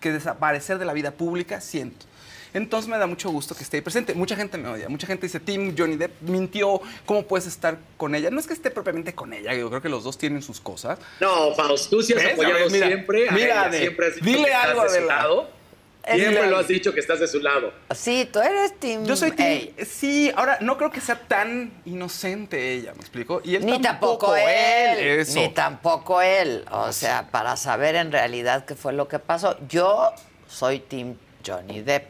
que desaparecer de la vida pública, siento. Entonces me da mucho gusto que esté ahí presente. Mucha gente me odia, mucha gente dice, Tim, Johnny Depp mintió, ¿cómo puedes estar con ella? No es que esté propiamente con ella, yo creo que los dos tienen sus cosas. No, Faust, tú sí has apoyado mira, siempre a mira, ella, siempre dile algo, de lado. Eh, Siempre lo has dicho que estás de su lado. Sí, tú eres Team. Yo soy Tim, sí, ahora no creo que sea tan inocente ella, ¿me explico? Y él Ni tampoco, tampoco, él, Eso. ni tampoco él. O sea, para saber en realidad qué fue lo que pasó. Yo soy Team Johnny Depp,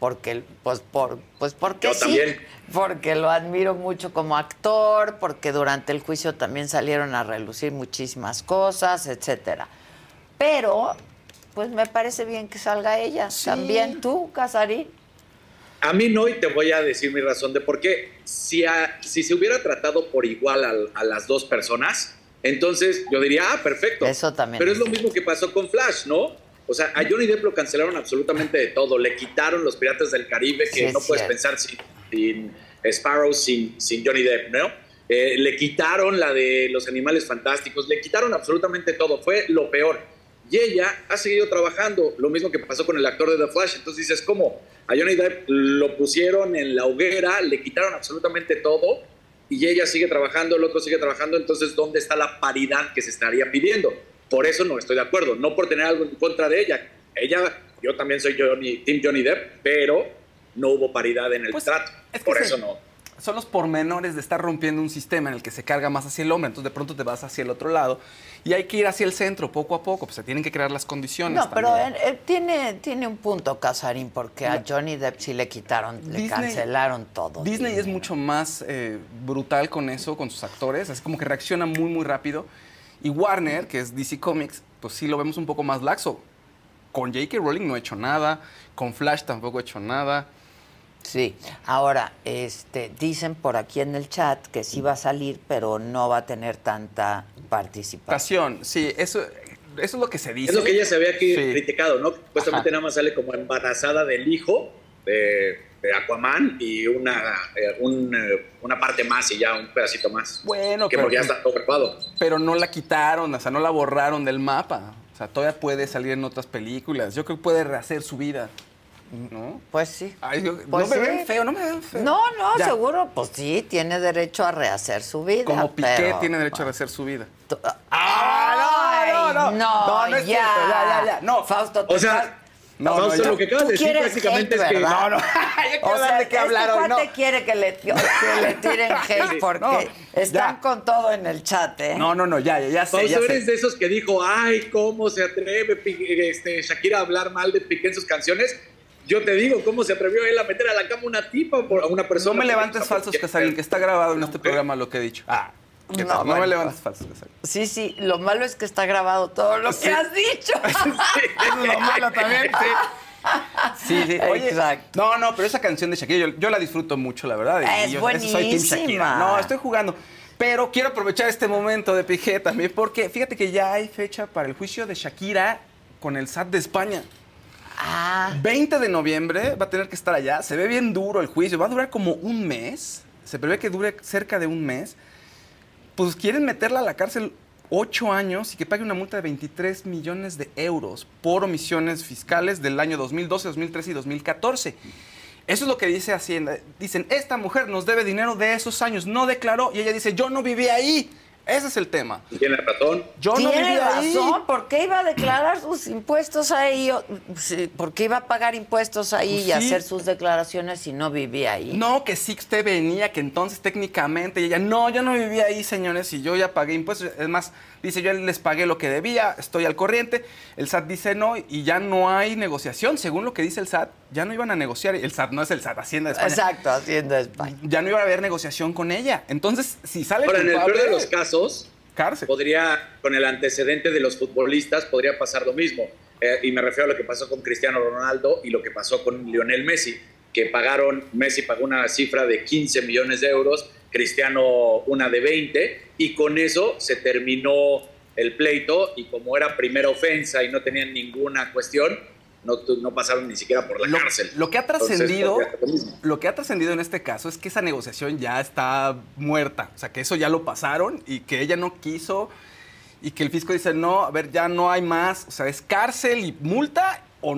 porque, pues, por, pues porque Yo sí, también. porque lo admiro mucho como actor, porque durante el juicio también salieron a relucir muchísimas cosas, etcétera. Pero, pues me parece bien que salga ella. También tú, Casarín. A mí no, y te voy a decir mi razón de por qué. Si, a- si se hubiera tratado por igual al- a, las dos personas, entonces yo diría, ah, perfecto. Eso también Pero es es lo mismo que pasó con Flash, ¿no? O sea, a Johnny Depp lo cancelaron absolutamente de todo. Le quitaron los Piratas del Caribe, que Sí, no puedes cierto. pensar sin, sin Sparrow, sin, sin Johnny Depp, ¿no? Eh, le quitaron la de los animales fantásticos, le quitaron absolutamente todo. Fue lo peor. Y ella ha seguido trabajando, lo mismo que pasó con el actor de The Flash. Entonces dices, ¿cómo? A Johnny Depp lo pusieron en la hoguera, le quitaron absolutamente todo y ella sigue trabajando, el otro sigue trabajando. Entonces, ¿dónde está la paridad que se estaría pidiendo? Por eso no estoy de acuerdo, no por tener algo en contra de ella. Ella, yo también soy Johnny, Team Johnny Depp, pero no hubo paridad en el trato. es que por eso no. Son los pormenores de estar rompiendo un sistema en el que se carga más hacia el hombre, entonces de pronto te vas hacia el otro lado y hay que ir hacia el centro poco a poco, pues se tienen que crear las condiciones. No, pero también. eh, tiene, tiene un punto, Casarín, porque a Johnny Depp sí le quitaron, le cancelaron todo. Disney es mucho más eh, brutal con eso, con sus actores, así como que reacciona muy, muy rápido. Y Warner, que es DC Comics, pues sí lo vemos un poco más laxo. Con J.K. Rowling no ha hecho nada, con Flash tampoco ha hecho nada. Sí, ahora, este, dicen por aquí en el chat que sí va a salir, pero no va a tener tanta participación. Pasión, sí, eso, eso es lo que se dice. Es lo que ella se había aquí Sí. criticado, ¿no? Supuestamente nada más sale como embarazada del hijo de, de Aquaman y una, eh, un, eh, una parte más y ya un pedacito más. Bueno, que pero- porque ya está todo preparado. Pero no la quitaron, o sea, no la borraron del mapa. O sea, todavía puede salir en otras películas. Yo creo que puede rehacer su vida. ¿No? Pues sí. Ay, yo- Pues no me sí. ven feo, no me ven feo. No, no, Ya. seguro, pues sí, tiene derecho a rehacer su vida. Como Piqué pero- tiene derecho a rehacer su vida. ¡Ay, no, no, no. no, No, no es ya. cierto, ya, ya, ya. No. Fausto, O sea, No, no, Fausto, lo que acabas de decir hate, es que... ¿verdad? No, no. O sea, de qué hablar este hoy, no. quiere que le, que le tiren hate porque No, están con todo en el chat, ¿eh? No, no, no, ya, ya, ya sé, Fausto, ya sé. eres de esos que dijo, ay, ¿cómo se atreve este, Shakira a hablar mal de Piqué en sus canciones? Yo te digo, ¿cómo se atrevió él a meter a la cama una tipa por a una No persona? me levantes falsos, Casarín, que está grabado en este programa lo que he dicho. Ah, ¿qué No, no, bueno, me levantes falsos, Casarín. Sí, sí, lo malo es que está grabado todo lo Sí. que has dicho. Eso es lo malo también, sí. Sí, sí. Oye, Exacto. No, no, pero esa canción de Shakira yo, yo la disfruto mucho, la verdad. y Es yo, eso soy Team Shakira. buenísima. No, estoy jugando. Pero quiero aprovechar este momento de Piqué también, porque fíjate que ya hay fecha para el juicio de Shakira con el SAT de España. Ah, 20 de noviembre va a tener que estar allá. Se ve bien duro el juicio. Va a durar como un mes. Se prevé que dure cerca de un mes. Pues quieren meterla a la cárcel ocho años y que pague una multa de 23 millones de euros por omisiones fiscales del año 2012, 2013 y 2014. Eso es lo que dice Hacienda. Dicen, esta mujer nos debe dinero de esos años, no declaró. Y ella dice, yo no viví ahí. Ese es el tema. Tiene razón. Yo no tiene razón. ¿Por qué iba a declarar sus impuestos ahí? ¿Por qué iba a pagar impuestos ahí Pues y sí. hacer sus declaraciones si no vivía ahí? No, que sí usted venía, que entonces técnicamente y ella, no, yo no vivía ahí, señores, y yo ya pagué impuestos. Es más, dice, yo les pagué lo que debía, estoy al corriente. El SAT dice no y ya no hay negociación. Según lo que dice el SAT, ya no iban a negociar. El SAT no es el SAT, Hacienda de España. Exacto, Hacienda de España. Ya no iba a haber negociación con ella. Entonces, si sale Ahora, en el peor de los casos, cárcel. podría, con el antecedente de los futbolistas, podría pasar lo mismo. Eh, y me refiero a lo que pasó con Cristiano Ronaldo y lo que pasó con Lionel Messi, que pagaron, Messi pagó una cifra de 15 millones de euros, Cristiano una de 20, y con eso se terminó el pleito, y como era primera ofensa y no tenían ninguna cuestión, no, no pasaron ni siquiera por la Lo, cárcel. lo que ha trascendido, mismo. lo que ha trascendido en este caso es que esa negociación ya está muerta, o sea, que eso ya lo pasaron y que ella no quiso y que el fisco dice, "No, a ver, ya no hay más", o sea, es cárcel y multa o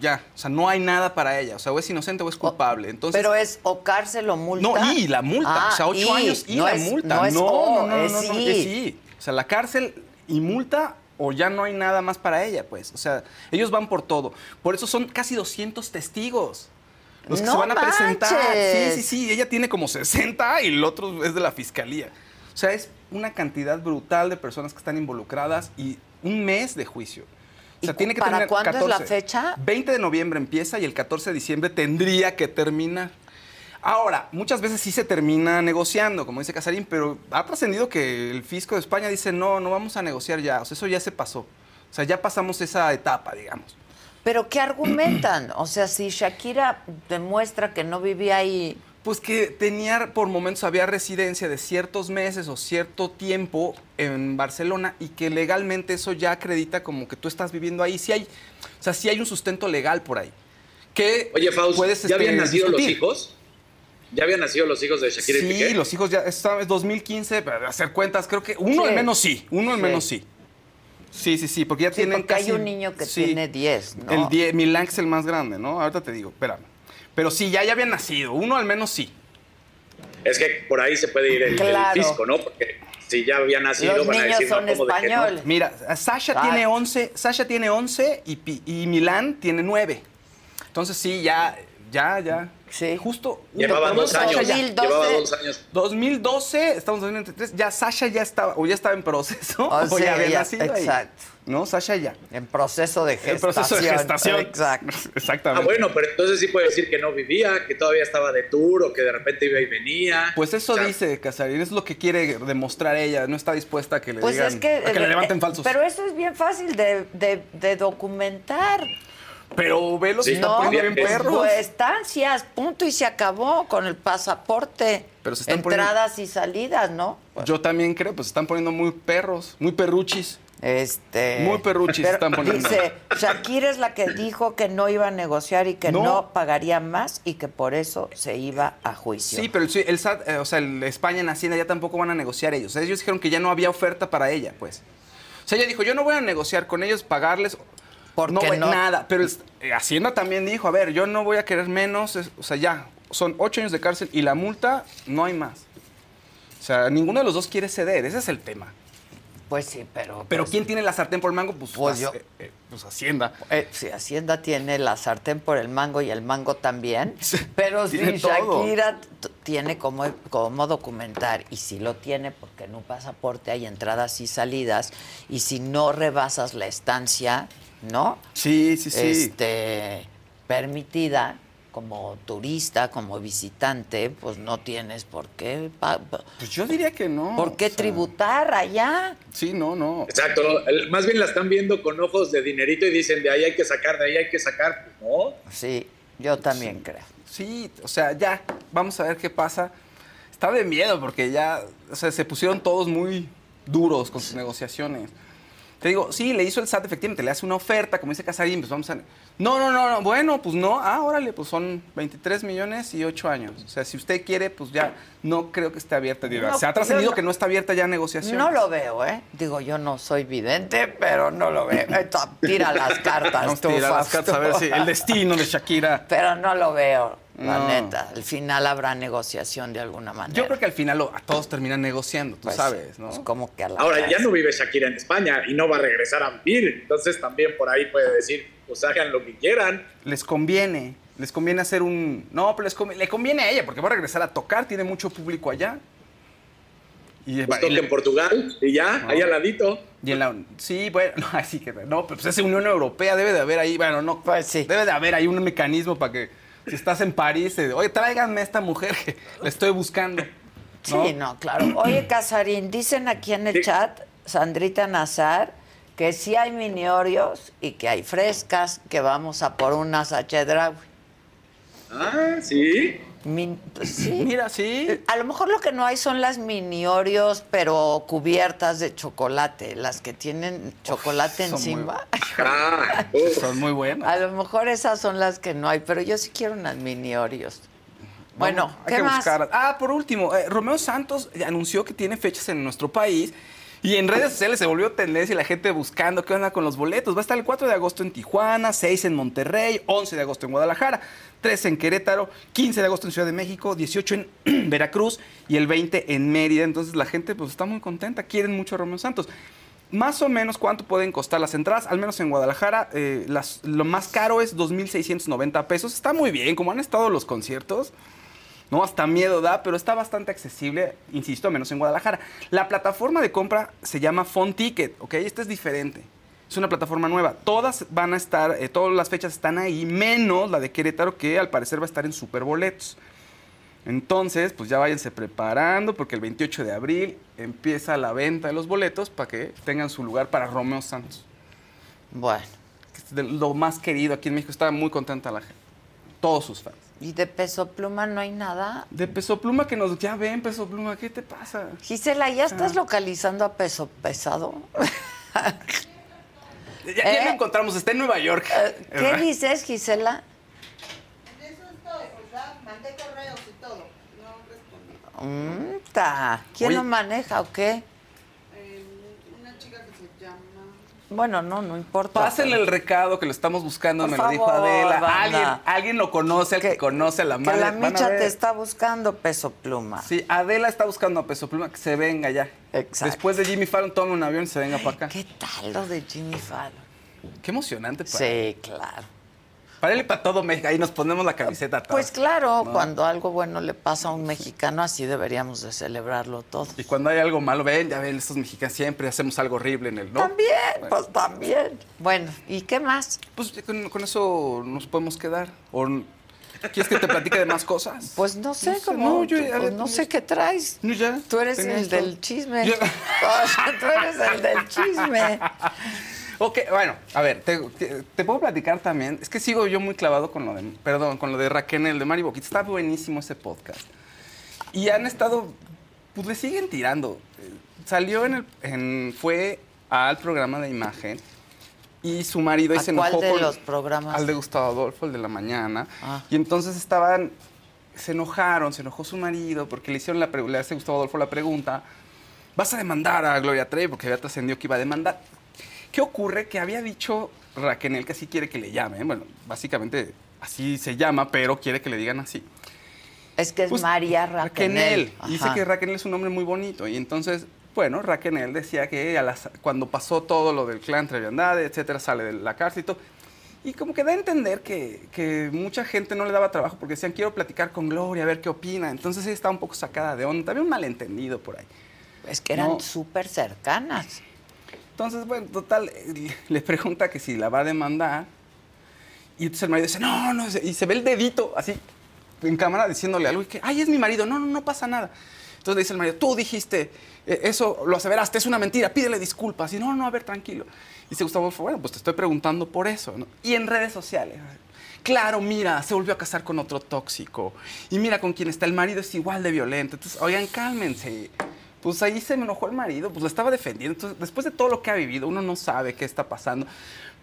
ya, o sea, no hay nada para ella, o sea, o es inocente o es culpable. Entonces, Pero es o cárcel o multa. no, y la multa, Ah, o sea, ocho y, años y no la es- multa. No es o, es no, no, y. es sí. O sea, la cárcel y multa o ya no hay nada más para ella, pues. O sea, ellos van por todo. Por eso son casi 200 testigos. Los que ¡No se van a presentar. Sí, sí, sí. Ella tiene como 60 y el otro es de la fiscalía. O sea, es una cantidad brutal de personas que están involucradas y un mes de juicio. O sea, ¿Y tiene que para cuándo es la 14. fecha? 20 de noviembre empieza y el 14 de diciembre tendría que terminar. Ahora, muchas veces sí se termina negociando, como dice Casarín, pero ha trascendido que el fisco de España dice, no, no vamos a negociar ya, o sea, eso ya se pasó. O sea, ya pasamos esa etapa, digamos. Pero ¿qué argumentan? O sea, si Shakira demuestra que no vivía ahí, Pues que tenía, por momentos, había residencia de ciertos meses o cierto tiempo en Barcelona y que legalmente eso ya acredita como que tú estás viviendo ahí. Sí hay, o sea, sí hay un sustento legal por ahí. Que Oye, Faust, puedes, ¿ya habían este, nacido los hijos? ¿Ya habían nacido los hijos de Shakira y Sí, Piqué? los hijos ya, está, es 2015, para hacer cuentas, creo que uno Sí. al menos sí, uno al Sí. menos sí. Sí, sí, sí, porque ya Sí, tienen porque hay casi... un niño que sí. tiene 10, ¿no? El 10, Milán es el más grande, ¿no? Ahorita te digo, espérame. Pero sí, ya, ya habían nacido, uno al menos sí. Es que por ahí se puede ir el, fisco, ¿no? Porque si ya había nacido, Los van a niños decir, son no, ¿cómo de que no? españoles. Mira, Sasha tiene 11, Sasha tiene 11 y, Pi- y Milán tiene 9. Entonces sí, ya, ya, ya. Sí. Justo. Llevaban uno, dos años. ya. 2012. Llevaba dos años. 2012, estamos en 2023, ya Sasha ya estaba, o ya estaba en proceso, O o, sea, ya había ya- nacido ahí. exacto. No, Sasha ya. En proceso de gestación. proceso de gestación. Exacto. Exactamente. Ah, bueno, pero entonces sí puede decir que no vivía, que todavía estaba de tour o que de repente iba y venía. Pues eso O sea, dice Casarín, es lo que quiere demostrar ella, no está dispuesta a que le Pues digan, es que, a que le levanten falsos. Pero eso es bien fácil de, de- de documentar. Pero velos Sí, No, poniendo bien pues, perros. pues, estancias, punto y se acabó con el pasaporte. Pero se están poniendo- Entradas y salidas, ¿no? Yo también creo, pues se están poniendo muy perros, muy perruchis. Este. Muy perruchis pero están poniendo. Dice, Shakira es la que dijo que no iba a negociar y que no. No. pagaría más y que por eso se iba a juicio. Sí, pero el, el SAT, eh, o sea, el España en Hacienda ya tampoco van a negociar ellos. Ellos dijeron que ya no había oferta para ella, pues. O sea, ella dijo, yo no voy a negociar con ellos, pagarles. Porque no, nada. Pero eh, Hacienda también dijo, a ver, yo no voy a querer menos. es- o sea, ya, son ocho años de cárcel y la multa no hay más. O sea, ninguno de los dos quiere ceder, ese es el tema. Pues sí, pero. Pero pues, ¿quién tiene la sartén por el mango? Pues, Pues yo. eh, eh, pues Hacienda. eh, si Hacienda tiene la sartén por el mango y el mango también, pero si. Shakira tiene como, como documentar, y si lo tiene, porque en un pasaporte hay entradas y salidas, y si no rebasas la estancia, ¿no? Sí, sí, sí. Este, permitida, como turista, como visitante, pues no tienes por qué. pa- pa- Pues yo diría que no. ¿Por qué o sea, tributar allá? Sí, no, no. Exacto, el- más bien la están viendo con ojos de dinerito y dicen de ahí hay que sacar, de ahí hay que sacar. Pues no. Sí, yo también creo. Sí, o sea, ya, vamos a ver qué pasa. Está de miedo porque ya, o sea, se pusieron todos muy duros con sus negociaciones. Te digo, sí, le hizo el SAT, efectivamente, le hace una oferta, como dice Casarín, pues vamos a... No, no, no, no, bueno, pues no, ah, órale, pues son 23 millones y 8 años. O sea, si usted quiere, pues ya, no creo que esté abierta. Digo, No, se ha trascendido no- que no está abierta ya negociación. No lo veo, ¿eh? Digo, yo no soy vidente, pero no lo veo. Tira las cartas, a tú, tirar las cartas a ver si el destino de Shakira. Pero no lo veo, la No. neta. Al final habrá negociación de alguna manera. Yo creo que al final lo- a todos terminan negociando, tú Pues, sabes, ¿no? pues, como que a la Ahora ya no vive Shakira en España y no va a regresar a vivir. Entonces también por ahí puede decir, pues hagan lo que quieran. les conviene, les conviene hacer un... No, pero les le conviene a ella, porque va a regresar a tocar, tiene mucho público allá. Y, Pues y toque le- en Portugal y ya, No. ahí al ladito. y en la... Sí, bueno, no, así que... No, pero pues es Unión Europea, debe de haber ahí, bueno, no, Pues sí. debe de haber ahí un mecanismo para que si estás en París, eh, oye, tráiganme a esta mujer que la estoy buscando. Sí, no, claro. Oye, Casarín, dicen aquí en el Sí. chat, Sandrita Nazar, que sí hay mini Oreos y que hay frescas, que vamos a por unas Chedraui. Ah, sí. Min- sí. Mira, sí. A lo mejor lo que no hay son las mini Oreos, pero cubiertas de chocolate, las que tienen chocolate son muy- encima. Uf. Son muy buenas. A lo mejor esas son las que no hay, pero yo sí quiero unas mini Oreos. Bueno, Vamos, hay ¿qué que más? buscar. Ah, por último, eh, Romeo Santos anunció que tiene fechas en nuestro país y en redes sociales se volvió tendencia y la gente buscando qué onda con los boletos. Va a estar el 4 de agosto en Tijuana, 6 en Monterrey, 11 de agosto en Guadalajara, 13 en Querétaro, 15 de agosto en Ciudad de México, 18 en Veracruz y el 20 en Mérida. Entonces la gente pues está muy contenta, quieren mucho a Romeo Santos. Más o menos cuánto pueden costar las entradas, al menos en Guadalajara, eh, lo más caro es 2.690 pesos. Está muy bien, como han estado los conciertos. No, hasta miedo da, pero está bastante accesible, insisto, menos en Guadalajara. La plataforma de compra se llama Font Ticket, ¿ok? Esta es diferente. Es una plataforma nueva. Todas van a estar, eh, todas las fechas están ahí, menos la de Querétaro, que al parecer va a estar en Superboletos. Entonces, pues ya váyanse preparando, porque el 28 de abril empieza la venta de los boletos para que tengan su lugar para Romeo Santos. Bueno, que es de lo más querido aquí en México. Está muy contenta la gente. Todos sus fans. ¿y de peso pluma no hay nada? De Peso Pluma que nos ya ven, Peso Pluma, ¿qué te pasa? Gisela, ¿ya Ah. estás localizando a peso pesado? Ya, ya ¿Eh? lo encontramos, está en Nueva York. Eh, ¿Qué dices, Gisela? Mm, ta. ¿Quién Oye. lo maneja o qué? Una chica que se llama. Bueno, no, no importa. Pásenle pero- el recado que lo estamos buscando, Por me lo dijo favor, Adela. banda. Alguien, alguien lo conoce, el que, conoce a la Que madre. la micha te está buscando peso pluma. Sí, Adela está buscando a Peso Pluma que se venga ya. Exacto. Después de Jimmy Fallon, tome un avión y se venga para acá. ¿Qué tal lo de Jimmy Fallon? Qué emocionante para Sí, claro. Para él y para todo México. Ahí nos ponemos la camiseta atrás. Pues claro, No. cuando algo bueno le pasa a un mexicano, así deberíamos de celebrarlo todo. Y cuando hay algo malo, ven, ya ven, estos mexicanos siempre hacemos algo horrible en el, ¿no? También, pues también. Bueno, ¿y qué más? Pues con, con eso nos podemos quedar. ¿O ¿Quieres que te platique de más cosas? Pues no sé, No cómo, no, yo- pues ver, no tú- sé qué traes. No, ya. Tú eres el esto. del chisme. Yo- tú eres el del chisme. Ok, bueno, a ver, te, te- te puedo platicar también. Es que sigo yo muy clavado con lo de, perdón, con lo de Raquel, el de Mari Boquita. Está buenísimo ese podcast. Y han estado, pues le siguen tirando. Salió en el, en- fue al programa de imagen y su marido y ¿A se cuál enojó de con- los programas? Al de Gustavo Adolfo, el de la mañana. Ah. Y entonces estaban, se enojaron, se enojó su marido porque le hicieron la pregunta, le hace Gustavo Adolfo la pregunta, ¿vas a demandar a Gloria Trevi? Porque había trascendido que iba a demandar. ¿Qué ocurre? Que había dicho Raquel que así quiere que le llamen. Bueno, básicamente así se llama, pero quiere que le digan así. Es que es Pues, María Raquel. Dice que Raquel es un nombre muy bonito. Y entonces, bueno, Raquel decía que a las- cuando pasó todo lo del clan Treviandade, etcétera, sale de la cárcel y todo. Y como que da a entender que, que mucha gente no le daba trabajo porque decían, quiero platicar con Gloria, a ver qué opina. Entonces ella estaba un poco sacada de onda. También un malentendido por ahí. Es que eran No. súper cercanas. Entonces, bueno, total, eh, le pregunta que si la va a demandar. Y entonces el marido dice, no, no, y se ve el dedito así en cámara diciéndole algo y que, ay, es mi marido, no, no, no pasa nada. Entonces le dice el marido, tú dijiste, eh, eso lo aseveraste, es una mentira, pídele disculpas. Y no, no, a ver, tranquilo. Y dice Gustavo bueno, pues te estoy preguntando por eso. Y en redes sociales, claro, mira, se volvió a casar con otro tóxico. Y mira con quién está, el marido es igual de violento. Entonces, oigan, cálmense. Pues ahí se me enojó el marido, pues lo estaba defendiendo. Entonces, después de todo lo que ha vivido, uno no sabe qué está pasando.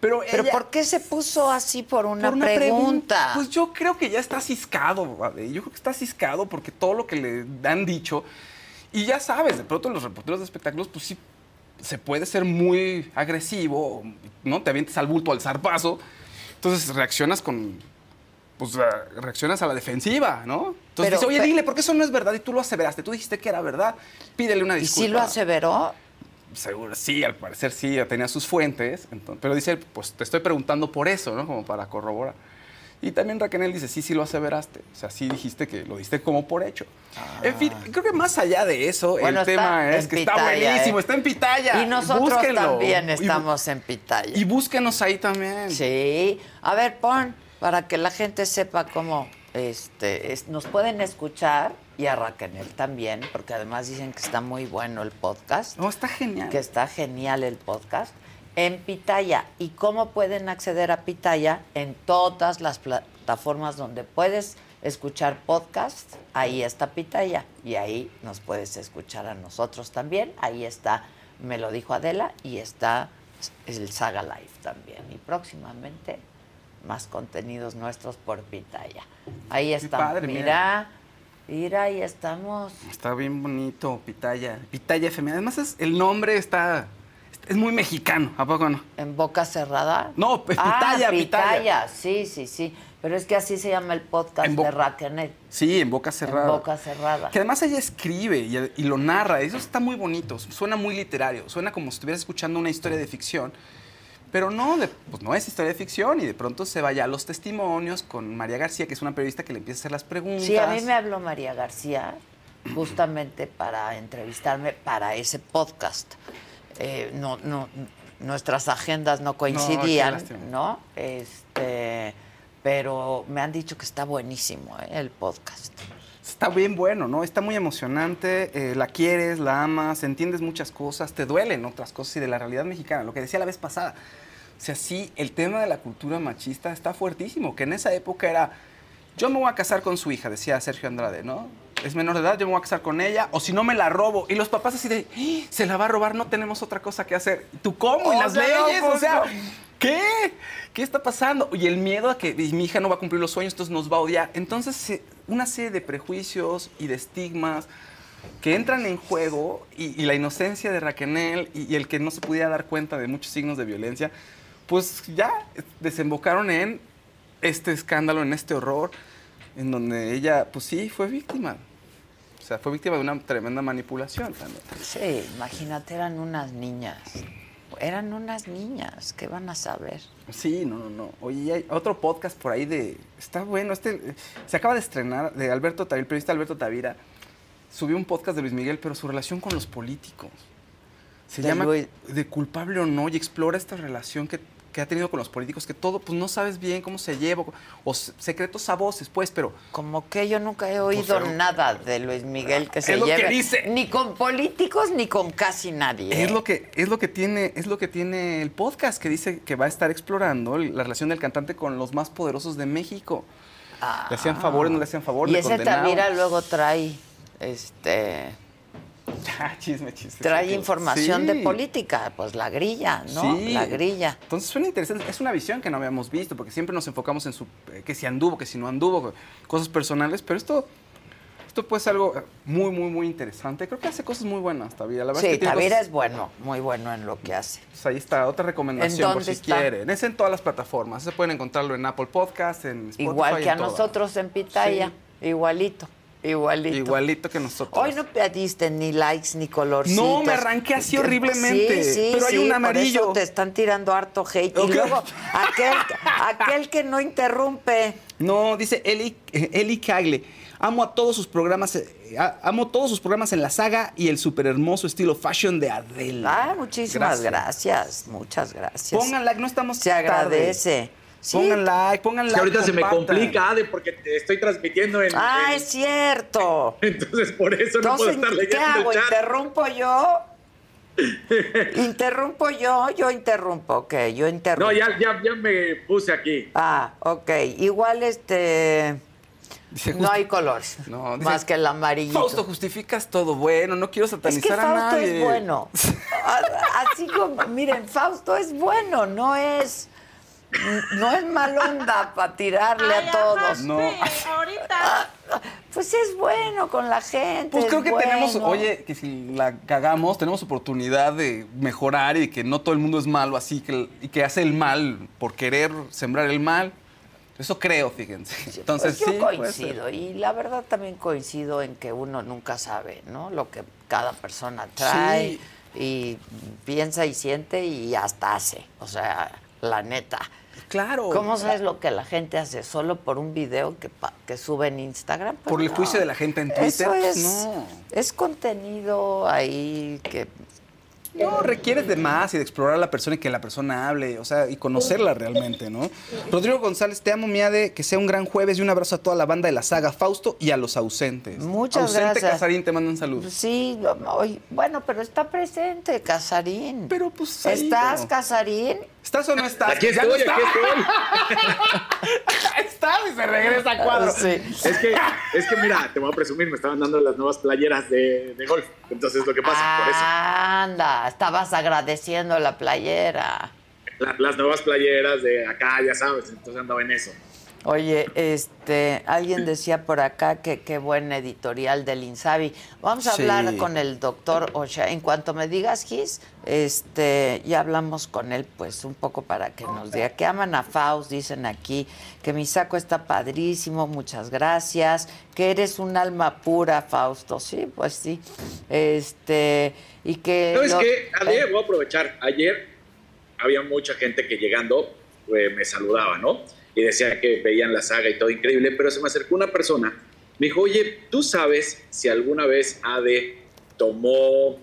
Pero, ¿Pero ella- por qué se puso así por una, por una pregunta? Pues yo creo que ya está ciscado. Yo creo que está ciscado porque todo lo que le han dicho. Y ya sabes, de pronto los reporteros de espectáculos, pues sí, se puede ser muy agresivo, ¿no? Te avientes al bulto, al zarpazo. Entonces reaccionas con. Pues ah, reaccionas a la defensiva, ¿no? Entonces Pero- dice, oye, pe- dile, porque eso no es verdad y tú lo aseveraste. Tú dijiste que era verdad. Pídele una ¿Y disculpa. si lo aseveró? Seguro, sí, al parecer sí, tenía sus fuentes, entonces- pero dice, pues te estoy preguntando por eso, ¿no? Como para corroborar. Y también Raquel dice, sí, sí lo aseveraste, o sea, sí dijiste que lo diste como por hecho. En fin, creo que más allá de eso, Ah. Bueno, el tema es que está pitaya, buenísimo, ¿eh? está en pitaya. Y nosotros Búsquenlo. también Y- estamos en pitaya. Y búsquenos ahí también. Sí. A ver, pon, para que la gente sepa cómo este, es- nos pueden escuchar y a Raquel también, porque además dicen que está muy bueno el podcast. No, está genial. Que está genial el podcast. En Pitaya. ¿Y cómo pueden acceder a Pitaya? En todas las plataformas donde puedes escuchar podcast, ahí está Pitaya. Y ahí nos puedes escuchar a nosotros también. Ahí está, me lo dijo Adela, y está el Saga Live también. Y próximamente más contenidos nuestros por Pitaya. Ahí está. mira, mira, ahí estamos. Está bien bonito, Pitaya. Pitaya FM. Además, es, el nombre está. Es muy mexicano, ¿a poco no? ¿En boca cerrada? No, pues, Ah, Pitaya, Pitaya. Pitaya, sí, sí, sí. Pero es que así se llama el podcast de Raquel. Sí, en boca cerrada. En boca cerrada. Que además ella escribe y, y lo narra. Eso está muy bonito. Suena muy literario. Suena como si estuvieras escuchando una historia de ficción. Pero no, de- pues no es historia de ficción. Y de pronto se vaya a los testimonios con María García, que es una periodista que le empieza a hacer las preguntas. Sí, a mí me habló María García justamente para entrevistarme para ese podcast. Eh, no, no, nuestras agendas no coincidían, lástima. ¿no? Este, pero me han dicho que está buenísimo ¿eh? el podcast. Está bien bueno, ¿no? Está muy emocionante, eh, la quieres, la amas, entiendes muchas cosas, te duelen otras cosas y de la realidad mexicana, lo que decía la vez pasada. O sea, sí, el tema de la cultura machista está fuertísimo, que en esa época era, yo me voy a casar con su hija, decía Sergio Andrade, ¿no? Es menor de edad, yo me voy a casar con ella, o si no me la robo. Y los papás así de, "¡Ah! se la va a robar, no tenemos otra cosa que hacer. ¿Tú cómo? ¿Y las no, leyes? o sea. ¿qué? ¿Qué está pasando? Y el miedo a que mi hija no va a cumplir los sueños, entonces nos va a odiar. Entonces, se- una serie de prejuicios y de estigmas que entran en juego y, la inocencia de Raquel y, el que no se pudiera dar cuenta de muchos signos de violencia, pues ya desembocaron en este escándalo, en este horror, en donde ella, pues sí, fue víctima. O sea, fue víctima de una tremenda manipulación. Sí, imagínate, eran unas niñas. Eran unas niñas, ¿qué van a saber? Sí, no, no, no. Oye, hay otro podcast por ahí de... Está bueno, este... Se acaba de estrenar, de Alberto Tavira, el periodista Alberto Tavira, subió un podcast de Luis Miguel, pero su relación con los políticos. Se De llama Luis- De culpable o no, y explora esta relación que, que ha tenido con los políticos, que todo, pues no sabes bien cómo se lleva, o secretos a voces, pues, pero... Como que yo nunca he oído pero- nada de Luis Miguel que Es se lo que lleve dice. ni con políticos ni con casi nadie. ¿eh? Es lo que es lo que tiene es lo que tiene el podcast que dice que va a estar explorando la relación del cantante con los más poderosos de México. Le hacían favores, no le hacían favor, Ah. y le ese. Tavira luego trae este chisme, chisme. trae información de política, pues la grilla, ¿no? Sí. La grilla. Entonces suena interesante, es una visión que no habíamos visto, porque siempre nos enfocamos en su eh, que si anduvo, que si no anduvo, cosas personales, pero esto esto puede ser algo eh, muy, muy, muy interesante. Creo que hace cosas muy buenas, Tavira. La verdad Sí, es que Tavira cosas- es bueno, muy bueno en lo que hace. Pues ahí está, otra recomendación ¿En por si está? quieren. Es en todas las plataformas. Se pueden encontrarlo en Apple Podcast, en Spotify. Igual que a nosotros en Pitaya, igualito, igualito. Igualito que nosotros. Hoy no pediste ni likes ni colorcitos. No, me arranqué así horriblemente, Sí, sí, pero hay un por amarillo. eso te están tirando harto hate. Y luego, aquel, aquel que no interrumpe. No, dice Eli, Eli Cagle. Amo a todos sus programas, eh, amo todos sus programas en la saga y el súper hermoso estilo fashion de Adele. Ah, muchísimas gracias. muchas gracias. Pongan like, no estamos Se tarde. Agradece. Pongan like, pongan like. que ahorita se me complica, Ade, porque te estoy transmitiendo en. Ah, en- es cierto. Entonces, por eso no puedo Entonces, estar leyendo ¿qué hago? el chat. ¿Interrumpo yo? ¿Interrumpo yo? Yo interrumpo, ok, yo interrumpo. No, ya, ya, ya me puse aquí. Ah, ok. Igual este. no hay colores. No, dice, más que el amarillito. Fausto, justificas todo bueno, no quiero es que satanizar a Fausto nadie. es bueno. Así como, miren, Fausto es bueno, no es. No es mal onda para tirarle a todos. No. ahorita. Pues es bueno con la gente. Pues es creo que tenemos, oye, que si la cagamos, tenemos oportunidad de mejorar y que no todo el mundo es malo así, que, y que hace el mal por querer sembrar el mal. Eso creo, fíjense. Entonces, Pues yo sí. coincido y la verdad también coincido en que uno nunca sabe, ¿no? Lo que cada persona trae y piensa y siente y hasta hace, o sea, la neta. Claro. ¿Cómo sabes lo que la gente hace solo por un video que, pa- que sube en Instagram? Pues Por el no. juicio de la gente en Twitter. Eso es, No. es contenido ahí que No, requieres de más y de explorar a la persona y que la persona hable, o sea, y conocerla realmente, ¿no? Rodrigo González, te amo, miade, que sea un gran jueves y un abrazo a toda la banda de la saga Fausto y a los ausentes. Muchas Ausente gracias. Casarín, te mando un saludo. Sí, hoy- bueno, pero está presente, Casarín. Pero pues. ¿Estás. Casarín? ¿Estás o no estás? Aquí Ya no estoy, aquí está. Está y se regresa a cuadro. Sí. Es que, es que mira, te voy a presumir, me estaban dando las nuevas playeras de, de golf. Entonces lo que pasa, por eso. Anda, estabas agradeciendo la playera. La- las nuevas playeras de acá, ya sabes, entonces andaba en eso. Oye, este, alguien decía por acá que qué buen editorial del Insabi. Vamos a Sí. hablar con el doctor Osha. En cuanto me digas, Gis, este, ya hablamos con él, pues, un poco para que nos diga que aman a Faust, dicen aquí, que mi saco está padrísimo, muchas gracias, que eres un alma pura, Fausto. Sí, pues sí. Este, y que. ¿Sabes lo- qué? Ayer, Eh, voy a aprovechar. Ayer había mucha gente que llegando eh, me saludaba, ¿no? Y decía que veían la saga y todo increíble, pero se me acercó una persona, me dijo, oye, ¿tú sabes si alguna vez Ade tomó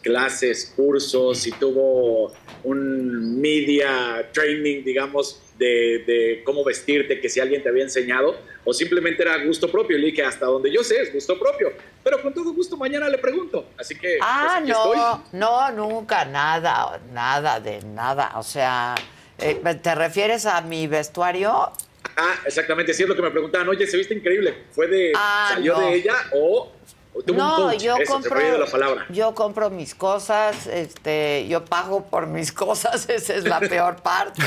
clases, cursos, si tuvo un media training, digamos, de, de cómo vestirte, que si alguien te había enseñado, o simplemente era gusto propio? Y le dije, hasta donde yo sé, es gusto propio. Pero con todo gusto mañana le pregunto. Así que... pues, Ah, aquí no, estoy. no, nunca, nada, nada de nada. O sea, eh, ¿te refieres a mi vestuario? Ah, exactamente, sí es lo que me preguntaban. Oye, se viste increíble. ¿Fue de. Ah, salió no. de ella o, o tuvo un No, coach? yo Eso, compro, la palabra. yo compro mis cosas, este, yo pago por mis cosas, esa es la peor parte,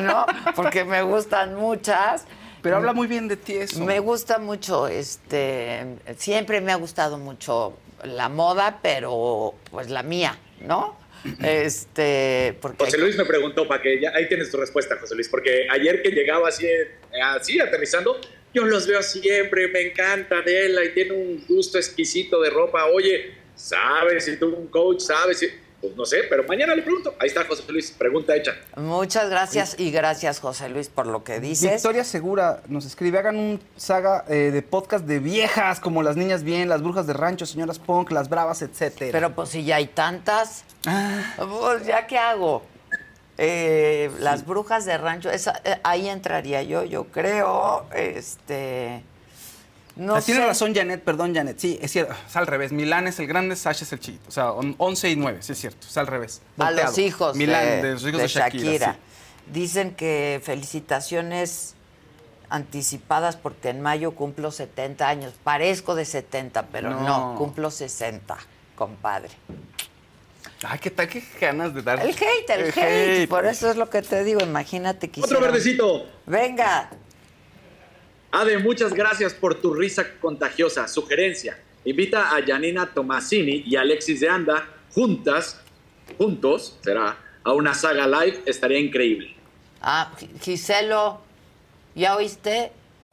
¿no? Porque me gustan muchas. Pero habla muy bien de ti eso. Me gusta mucho, este, siempre me ha gustado mucho la moda, pero pues la mía, ¿no? Este, José Luis me preguntó para que ya. Ahí tienes tu respuesta, José Luis. Porque ayer que llegaba así, eh, así aterrizando, yo los veo siempre. Me encanta Adela y tiene un gusto exquisito de ropa. Oye, ¿sabes si tuvo un coach? ¿Sabes si.? Pues no sé, pero mañana le pregunto. Ahí está José Luis, pregunta hecha. Muchas gracias y gracias José Luis por lo que dices. Victoria Segura nos escribe, hagan un saga eh, de podcast de viejas, como Las Niñas Bien, Las Brujas de Rancho, Señoras Punk, Las Bravas, etcétera. Pero pues si ya hay tantas, Ah. pues ya qué hago. Eh, Las brujas de rancho, esa, eh, ahí entraría yo, yo creo. Este, no Ah, Tiene razón Janet, perdón Janet, sí, es cierto, es al revés. Milán es el grande, Sasha es el chiquito. O sea, on- 11 y 9, sí es cierto, es al revés. A los hijos, Milán, de, de, los hijos de de, Shakira. sí. Dicen que felicitaciones anticipadas porque en mayo cumplo 70 años. Parezco de 70, pero no, No. cumplo 60, compadre. Ay, ¿qué tal? ¿Qué ganas de dar? El hate, el, hate. Por eso es lo que te digo. Imagínate que. Otro verdecito. Venga. Ade, muchas gracias por tu risa contagiosa. Sugerencia: invita a Janina Tomasini y Alexis de Anda juntas, juntos, será, a una saga live. Estaría increíble. Ah, Gi- Giselo, ¿ya oíste?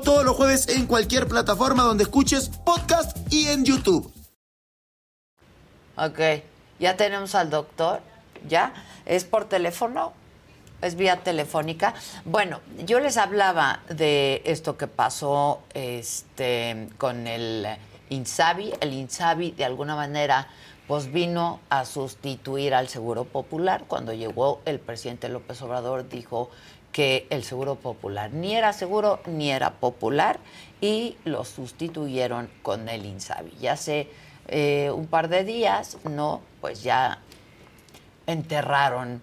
todos los jueves en cualquier plataforma donde escuches podcast y en YouTube. Ok, ya tenemos al doctor, ¿ya? ¿Es por teléfono? ¿Es vía telefónica? Bueno, yo les hablaba de esto que pasó este, con el Insabi. El Insabi, de alguna manera, pues vino a sustituir al Seguro Popular. Cuando llegó el presidente López Obrador, dijo que el Seguro Popular ni era seguro ni era popular y lo sustituyeron con el Insabi. Ya hace eh, un par de días, no, pues ya enterraron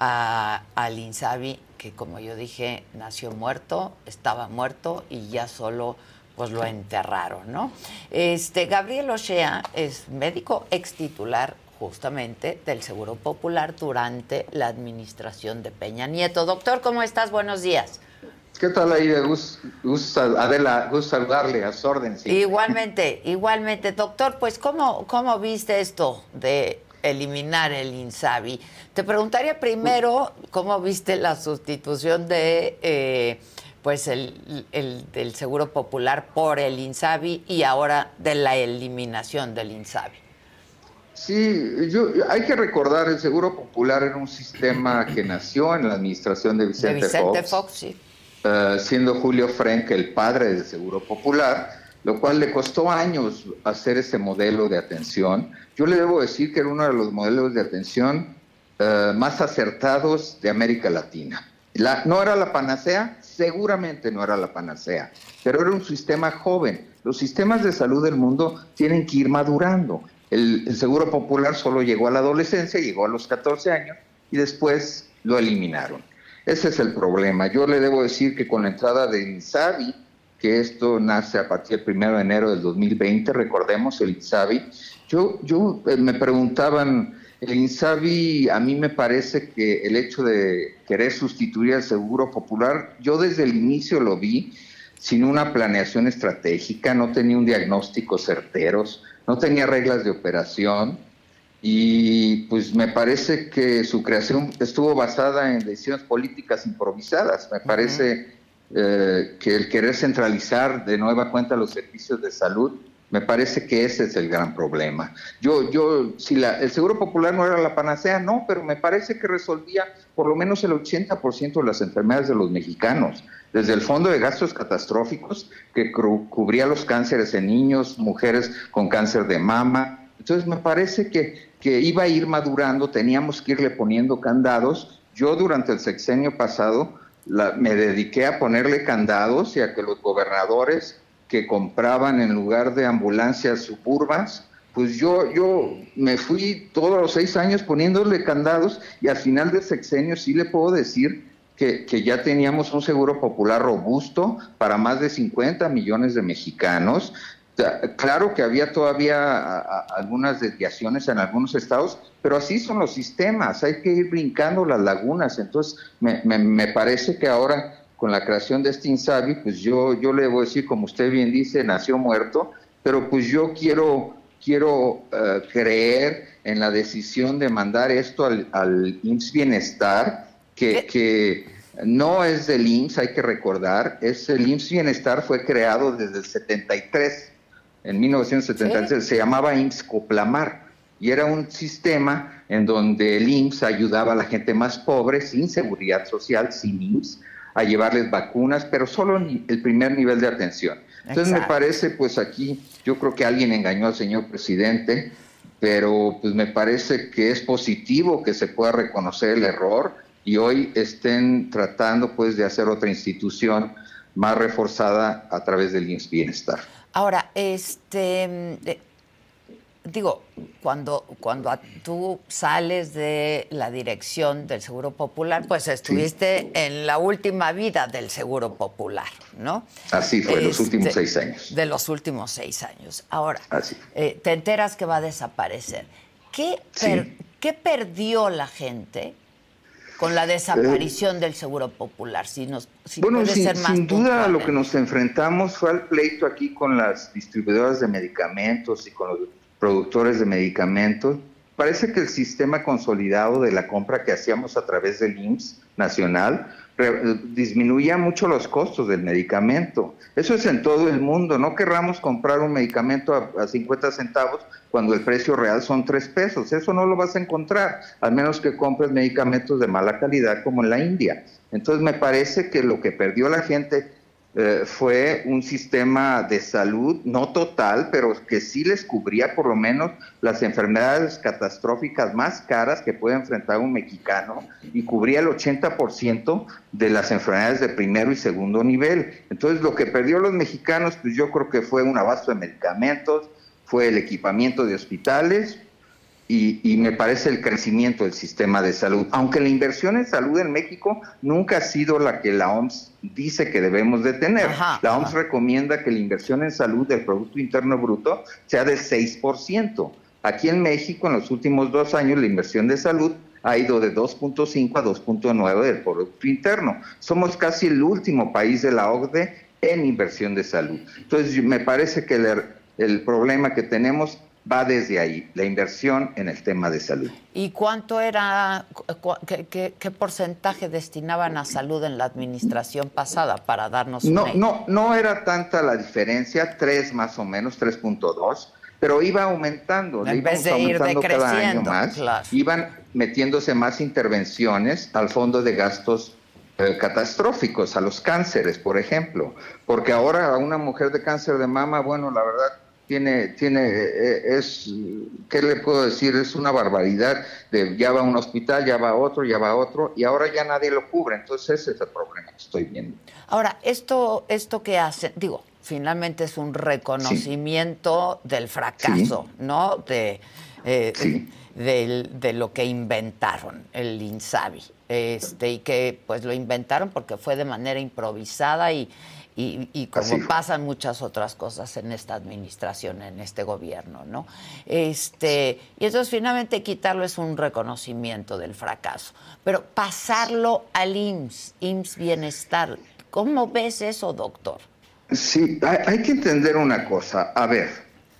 a, al Insabi, que como yo dije, nació muerto, estaba muerto y ya solo pues lo enterraron, ¿no? Este Gabriel Ochea es médico ex titular justamente del Seguro Popular durante la administración de Peña Nieto. Doctor, ¿cómo estás? Buenos días. ¿Qué tal ahí? Gusto, Adela, gusto saludarle a su orden. Sí. Igualmente, igualmente. Doctor, pues ¿cómo, ¿cómo viste esto de eliminar el INSABI? Te preguntaría primero cómo viste la sustitución de... Eh, pues el, el, del Seguro Popular por el INSABI y ahora de la eliminación del INSABI. Sí, yo, hay que recordar, el Seguro Popular era un sistema que nació en la administración de Vicente, de Vicente Fox, sí. uh, siendo Julio Frank el padre del Seguro Popular, lo cual le costó años hacer ese modelo de atención. Yo le debo decir que era uno de los modelos de atención uh, más acertados de América Latina. La, no era la panacea, seguramente no era la panacea, pero era un sistema joven. Los sistemas de salud del mundo tienen que ir madurando. El, Seguro Popular solo llegó a la adolescencia, llegó a los 14 años y después lo eliminaron. Ese es el problema. Yo le debo decir que con la entrada de INSABI, que esto nace a partir del 1 de enero del 2020, recordemos el INSABI, yo, yo eh, me preguntaban, el INSABI a mí me parece que el hecho de querer sustituir al Seguro Popular, yo desde el inicio lo vi sin una planeación estratégica, no tenía un diagnóstico certeros, no tenía reglas de operación y pues me parece que su creación estuvo basada en decisiones políticas improvisadas. Me parece eh, que el querer centralizar de nueva cuenta los servicios de salud, me parece que ese es el gran problema. Yo, yo, si la, el Seguro Popular no era la panacea, no, pero me parece que resolvía por lo menos el 80% de las enfermedades de los mexicanos desde el Fondo de Gastos Catastróficos, que cubría los cánceres en niños, mujeres con cáncer de mama. Entonces me parece que, que iba a ir madurando, teníamos que irle poniendo candados. Yo durante el sexenio pasado me dediqué a ponerle candados y a que los gobernadores que compraban en lugar de ambulancias suburbas, pues yo, yo me fui todos los seis años poniéndole candados y al final del sexenio sí le puedo decir que, que, ya teníamos un seguro popular robusto para más de 50 millones de mexicanos. Claro que había todavía a, a, algunas desviaciones en algunos estados, pero así son los sistemas, hay que ir brincando las lagunas. Entonces, me, me, me parece que ahora con la creación de este INSABI, pues yo, yo le voy a decir, como usted bien dice, nació muerto, pero pues yo quiero, quiero uh, creer en la decisión de mandar esto al, al IMSS Bienestar, que, que, no es del IMSS, hay que recordar, es el IMSS Bienestar fue creado desde el 73, en 1973, ¿Sí? se llamaba IMSS Coplamar, y era un sistema en donde el IMSS ayudaba a la gente más pobre, sin seguridad social, sin IMSS, a llevarles vacunas, pero solo el primer nivel de atención. Entonces Exacto. me parece, pues aquí, yo creo que alguien engañó al señor presidente, pero pues me parece que es positivo que se pueda reconocer el error y hoy estén tratando pues de hacer otra institución más reforzada a través del IMSS Bienestar. Ahora, este digo, cuando, cuando a- tú sales de la dirección del Seguro Popular, pues estuviste en la última vida del Seguro Popular, ¿no? Así fue, los Este, últimos seis años. De los últimos seis años. Ahora, Así. eh, te enteras que va a desaparecer. ¿Qué, Sí. ¿Qué perdió la gente con la desaparición del Seguro Popular? Si nos, si Bueno, puedes sin, ser más sin duda puntual lo que nos enfrentamos fue al pleito aquí con las distribuidoras de medicamentos y con los productores de medicamentos. Parece que el sistema consolidado de la compra que hacíamos a través del IMSS nacional disminuía mucho los costos del medicamento. Eso es en todo el mundo. No querramos comprar un medicamento a, a 50 centavos cuando el precio real son 3 pesos. Eso no lo vas a encontrar, al menos que compres medicamentos de mala calidad como en la India. Entonces me parece que lo que perdió la gente eh, fue un sistema de salud, no total, pero que sí les cubría por lo menos las enfermedades catastróficas más caras que puede enfrentar un mexicano y cubría el 80% de las enfermedades de primero y segundo nivel. Entonces lo que perdió los mexicanos, pues yo creo que fue un abasto de medicamentos, fue el equipamiento de hospitales, y, y me parece el crecimiento del sistema de salud. Aunque la inversión en salud en México nunca ha sido la que la OMS dice que debemos de tener. la OMS recomienda que la inversión en salud del Producto Interno Bruto sea del 6%. Aquí en México, en los últimos dos años, la inversión de salud ha ido de 2.5 a 2.9 del Producto Interno. Somos casi el último país de la OCDE en inversión de salud. Entonces, me parece que el, el problema que tenemos va desde ahí, la inversión en el tema de salud. ¿Y cuánto era, cu- qué, qué- qué porcentaje destinaban a salud en la administración pasada para darnos No, una no, no era tanta la diferencia, 3 más o menos, 3.2, pero iba aumentando, En vez de ir cada año más, claro. iban metiéndose más intervenciones al fondo de gastos eh, catastróficos, a los cánceres, por ejemplo, porque ahora a una mujer de cáncer de mama, bueno, la verdad tiene, tiene, eh, es, ¿qué le puedo decir? Es una barbaridad, de, ya va a un hospital, ya va a otro, ya va a otro, y ahora ya nadie lo cubre, entonces ese es el problema que estoy viendo. Ahora, esto, esto que hacen, digo, finalmente es un reconocimiento del fracaso, ¿no? De, eh, del- de lo que inventaron, el INSABI. Este, y que pues lo inventaron porque fue de manera improvisada y, y, y como pasan muchas otras cosas en esta administración, en este gobierno, ¿no? Este, y entonces finalmente quitarlo es un reconocimiento del fracaso. Pero pasarlo al IMSS, IMSS Bienestar, ¿cómo ves eso, doctor? Sí, hay, hay que entender una cosa. A ver,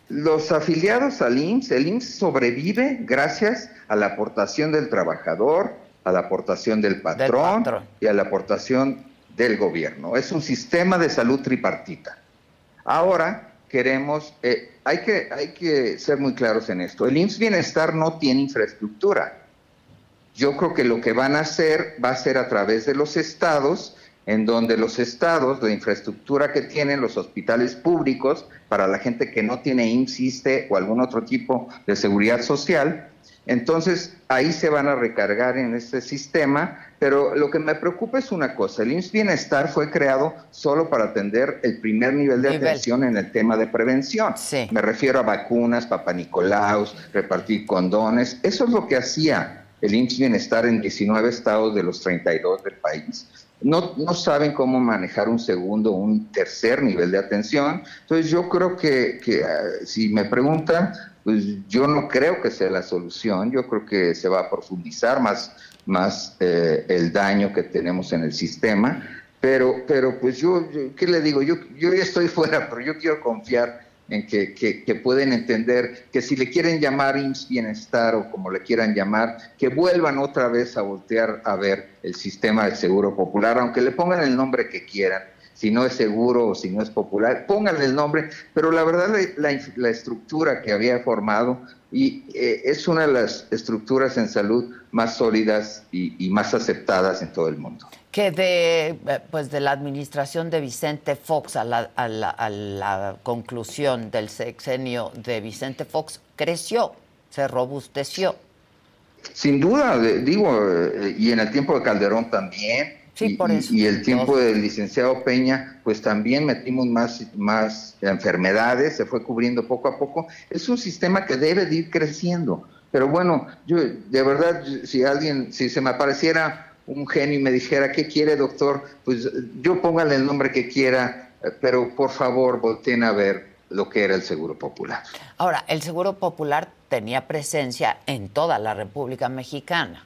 los afiliados al IMSS, el IMSS sobrevive gracias a la aportación del trabajador, a la aportación del patrón, y a la aportación del gobierno. Es un sistema de salud tripartita. Ahora queremos, eh, hay, que, hay que ser muy claros en esto. El IMSS Bienestar no tiene infraestructura. Yo creo que lo que van a hacer va a ser a través de los estados, en donde los estados, la infraestructura que tienen los hospitales públicos para la gente que no tiene IMSS, ISSSTE o algún otro tipo de seguridad social, entonces ahí se van a recargar en este sistema, pero lo que me preocupa es una cosa, el IMSS Bienestar fue creado solo para atender el primer nivel de Nivel. atención en el tema de prevención. Me refiero a vacunas, papanicolaos, repartir condones, eso es lo que hacía el IMSS Bienestar en 19 estados de los 32 del país. No, no saben cómo manejar un segundo, un tercer nivel de atención. Entonces yo creo que, que, ah, si me preguntan, pues yo no creo que sea la solución. Yo creo que se va a profundizar más, más eh, el daño que tenemos en el sistema. Pero, pero pues yo, yo- ¿qué le digo? Yo, yo ya estoy fuera, pero yo quiero confiar en que, que- pueden entender que si le quieren llamar IMSS Bienestar o como le quieran llamar, que vuelvan otra vez a voltear a ver el sistema de seguro popular, aunque le pongan el nombre que quieran, si no es seguro o si no es popular, pónganle el nombre, pero la verdad la, la- la estructura que había formado y eh, es una de las estructuras en salud más sólidas y, y más aceptadas en todo el mundo. que de eh, pues de la administración de Vicente Fox a la, a la- a la conclusión del sexenio de Vicente Fox creció, se robusteció. Sin duda, digo, eh, y en el tiempo de Calderón también, Sí, y, por y- eso. y el tiempo del licenciado Peña, pues también metimos más, más enfermedades, se fue cubriendo poco a poco. Es un sistema que debe de ir creciendo. Pero bueno, yo de verdad, si alguien, si se me apareciera un genio y me dijera, ¿qué quiere, doctor? Pues yo póngale el nombre que quiera, pero por favor volteen a ver lo que era el Seguro Popular. Ahora, el Seguro Popular tenía presencia en toda la República Mexicana.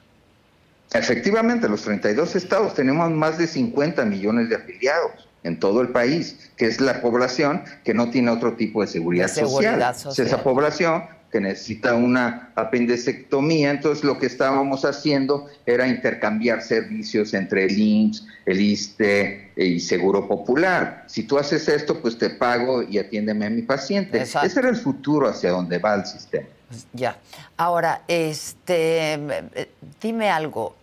Efectivamente, los 32 estados tenemos más de 50 millones de afiliados en todo el país, que es la población que no tiene otro tipo de seguridad, De seguridad social. social. Es esa población que necesita una apendicectomía, entonces lo que estábamos haciendo era intercambiar servicios entre el IMSS, el ISTE y Seguro Popular. Si tú haces esto, pues te pago y atiéndeme a mi paciente. Exacto. Ese era el futuro hacia donde va el sistema. Ya. Ahora, este, eh, dime algo.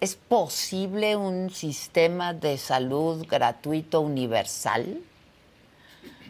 ¿Es posible un sistema de salud gratuito universal?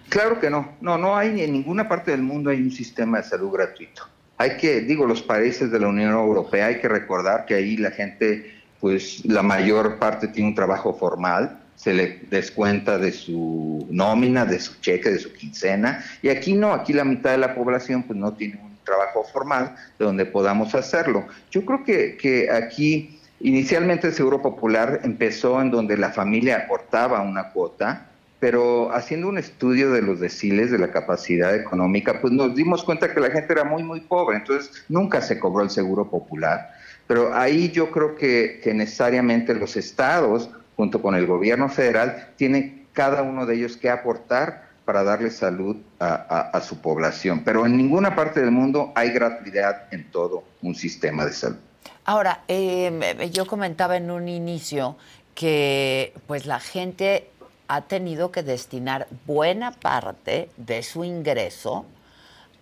Claro que no. No, no hay en ninguna parte del mundo hay un sistema de salud gratuito. Hay que, digo, los países de la Unión Europea, hay que recordar que ahí la gente, pues la mayor parte tiene un trabajo formal, se le descuenta de su nómina, de su cheque, de su quincena, y aquí no, aquí la mitad de la población pues no tiene un trabajo formal de donde podamos hacerlo. Yo creo que, que aquí inicialmente el Seguro Popular empezó en donde la familia aportaba una cuota, pero haciendo un estudio de los deciles de la capacidad económica, pues nos dimos cuenta que la gente era muy, muy pobre, entonces nunca se cobró el seguro popular. Pero ahí yo creo que, que necesariamente los estados, junto con el gobierno federal, tienen cada uno de ellos que aportar para darle salud a su población. Pero en ninguna parte del mundo hay gratuidad en todo un sistema de salud. Ahora, eh, yo comentaba en un inicio que pues la gente ha tenido que destinar buena parte de su ingreso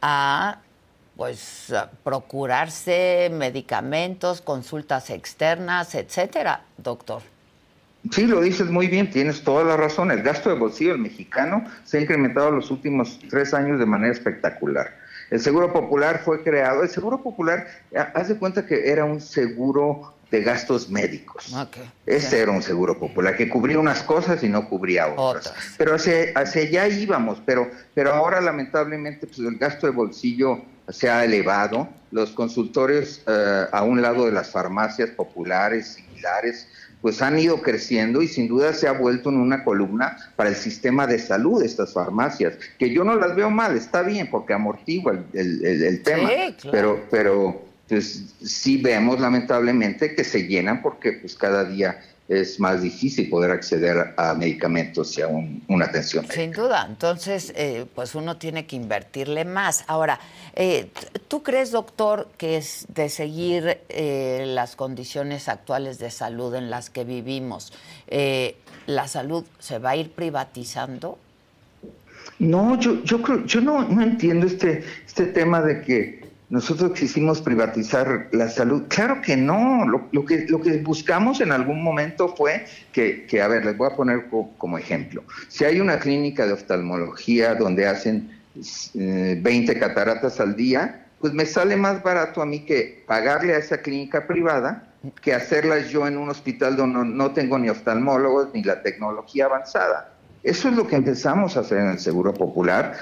a pues a procurarse medicamentos, consultas externas, etcétera, doctor. Sí, lo dices muy bien, tienes toda la razón. El gasto de bolsillo del mexicano se ha incrementado los últimos tres años de manera espectacular. El Seguro Popular fue creado. El Seguro Popular, ha- haz de cuenta que era un seguro de gastos médicos. Ese era un seguro popular que cubría unas cosas y no cubría otras. Pero hacia, hacia allá íbamos, pero, pero ahora lamentablemente pues, el gasto de bolsillo se ha elevado. Los consultorios eh, a un lado de las farmacias populares, similares, pues han ido creciendo y sin duda se ha vuelto en una columna para el sistema de salud de estas farmacias, que yo no las veo mal, está bien porque amortigua el, el- el- el tema, claro. pero, pero pues sí vemos lamentablemente que se llenan porque pues cada día es más difícil poder acceder a medicamentos y a un- una atención. Sin duda. Entonces, eh, pues uno tiene que invertirle más. Ahora, eh, ¿tú crees, doctor, que es de seguir eh, las condiciones actuales de salud en las que vivimos, la salud se va a ir privatizando? No, yo, yo creo, yo no, no entiendo este, este tema de que nosotros quisimos privatizar la salud. Claro que no. Lo, que, lo que buscamos en algún momento fue que, que, a ver, les voy a poner co- como ejemplo. Si hay una clínica de oftalmología donde hacen eh, 20 cataratas al día, pues me sale más barato a mí que pagarle a esa clínica privada que hacerlas yo en un hospital donde no, no tengo ni oftalmólogos ni la tecnología avanzada. Eso es lo que empezamos a hacer en el Seguro Popular,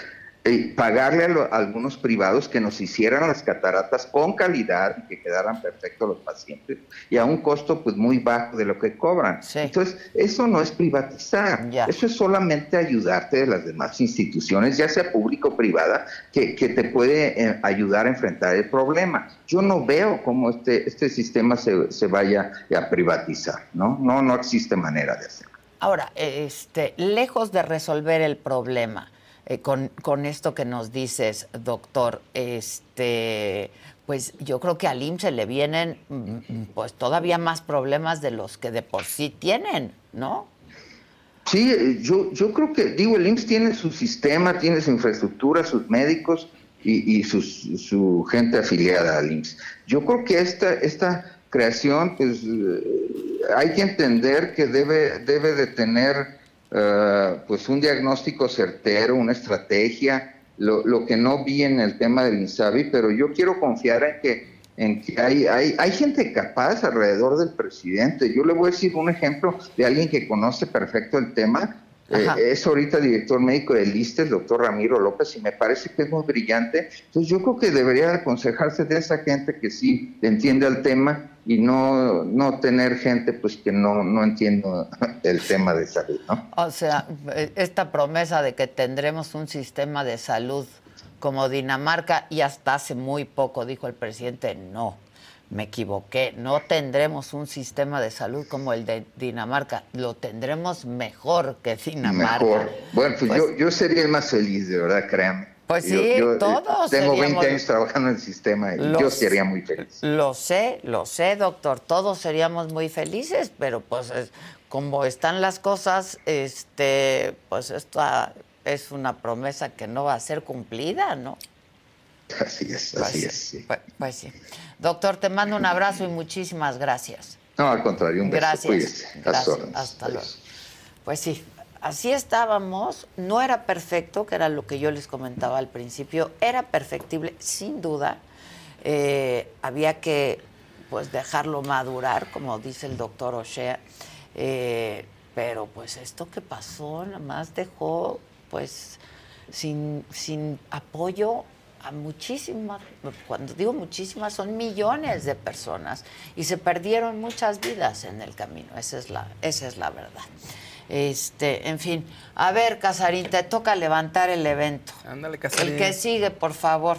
eh, pagarle a, lo- a algunos privados que nos hicieran las cataratas con calidad y que quedaran perfectos los pacientes y a un costo pues muy bajo de lo que cobran. Entonces, eso no es privatizar, eso es solamente ayudarte de las demás instituciones, ya sea público o privada, que, que te puede eh, ayudar a enfrentar el problema. Yo no veo cómo este, este sistema se, se vaya a privatizar, ¿no? No, no existe manera de hacerlo. Ahora, este, lejos de resolver el problema, eh, con, con esto que nos dices, doctor, este, pues yo creo que al IMSS le vienen mm, pues todavía más problemas de los que de por sí tienen, ¿no? Sí, eh, yo, yo creo que, digo, el IMSS tiene su sistema, tiene su infraestructura, sus médicos y, y sus- su gente afiliada al IMSS. Yo creo que esta, esta creación, pues eh, hay que entender que debe, debe de tener eh, pues un diagnóstico certero, una estrategia, lo, lo que no vi en el tema del INSABI, pero yo quiero confiar en que en que hay, hay, hay gente capaz alrededor del presidente. Yo le voy a decir un ejemplo de alguien que conoce perfecto el tema. Eh, es ahorita director médico del ISTE, el doctor Ramiro López, y me parece que es muy brillante. Entonces yo creo que debería aconsejarse de esa gente que sí entiende el tema y no, no tener gente pues que no, no entiende el tema de salud, ¿no? O sea, eh, esta promesa de que tendremos un sistema de salud como Dinamarca y hasta hace muy poco dijo el presidente, no, me equivoqué, no tendremos un sistema de salud como el de Dinamarca, lo tendremos mejor que Dinamarca. Mejor. Bueno, pues, yo, yo sería el más feliz, de verdad, créame. Pues Yo- sí, yo, eh, todos Tengo 20 seríamos- años trabajando en el sistema y Los- yo sería muy feliz. Lo sé, lo sé, doctor. Todos seríamos muy felices, pero pues es- como están las cosas, este, pues esta es una promesa que no va a ser cumplida, ¿no? Así es, así es. sí. Pues, pues sí. Doctor, te mando un abrazo y muchísimas gracias. No, al contrario, un beso. Gracias. Cuídese. Gracias. Hasta luego. Pues sí, así estábamos. No era perfecto, que era lo que yo les comentaba al principio. Era perfectible, sin duda. Eh, había que pues dejarlo madurar, como dice el doctor O'Shea. Eh, pero pues esto que pasó nada más dejó pues sin, sin apoyo a muchísimas, cuando digo muchísimas, son millones de personas y se perdieron muchas vidas en el camino, esa es la, esa es la verdad. Este, en fin, a ver, Casarín, te toca levantar el evento. Ándale, El Casarín. que sigue, por favor.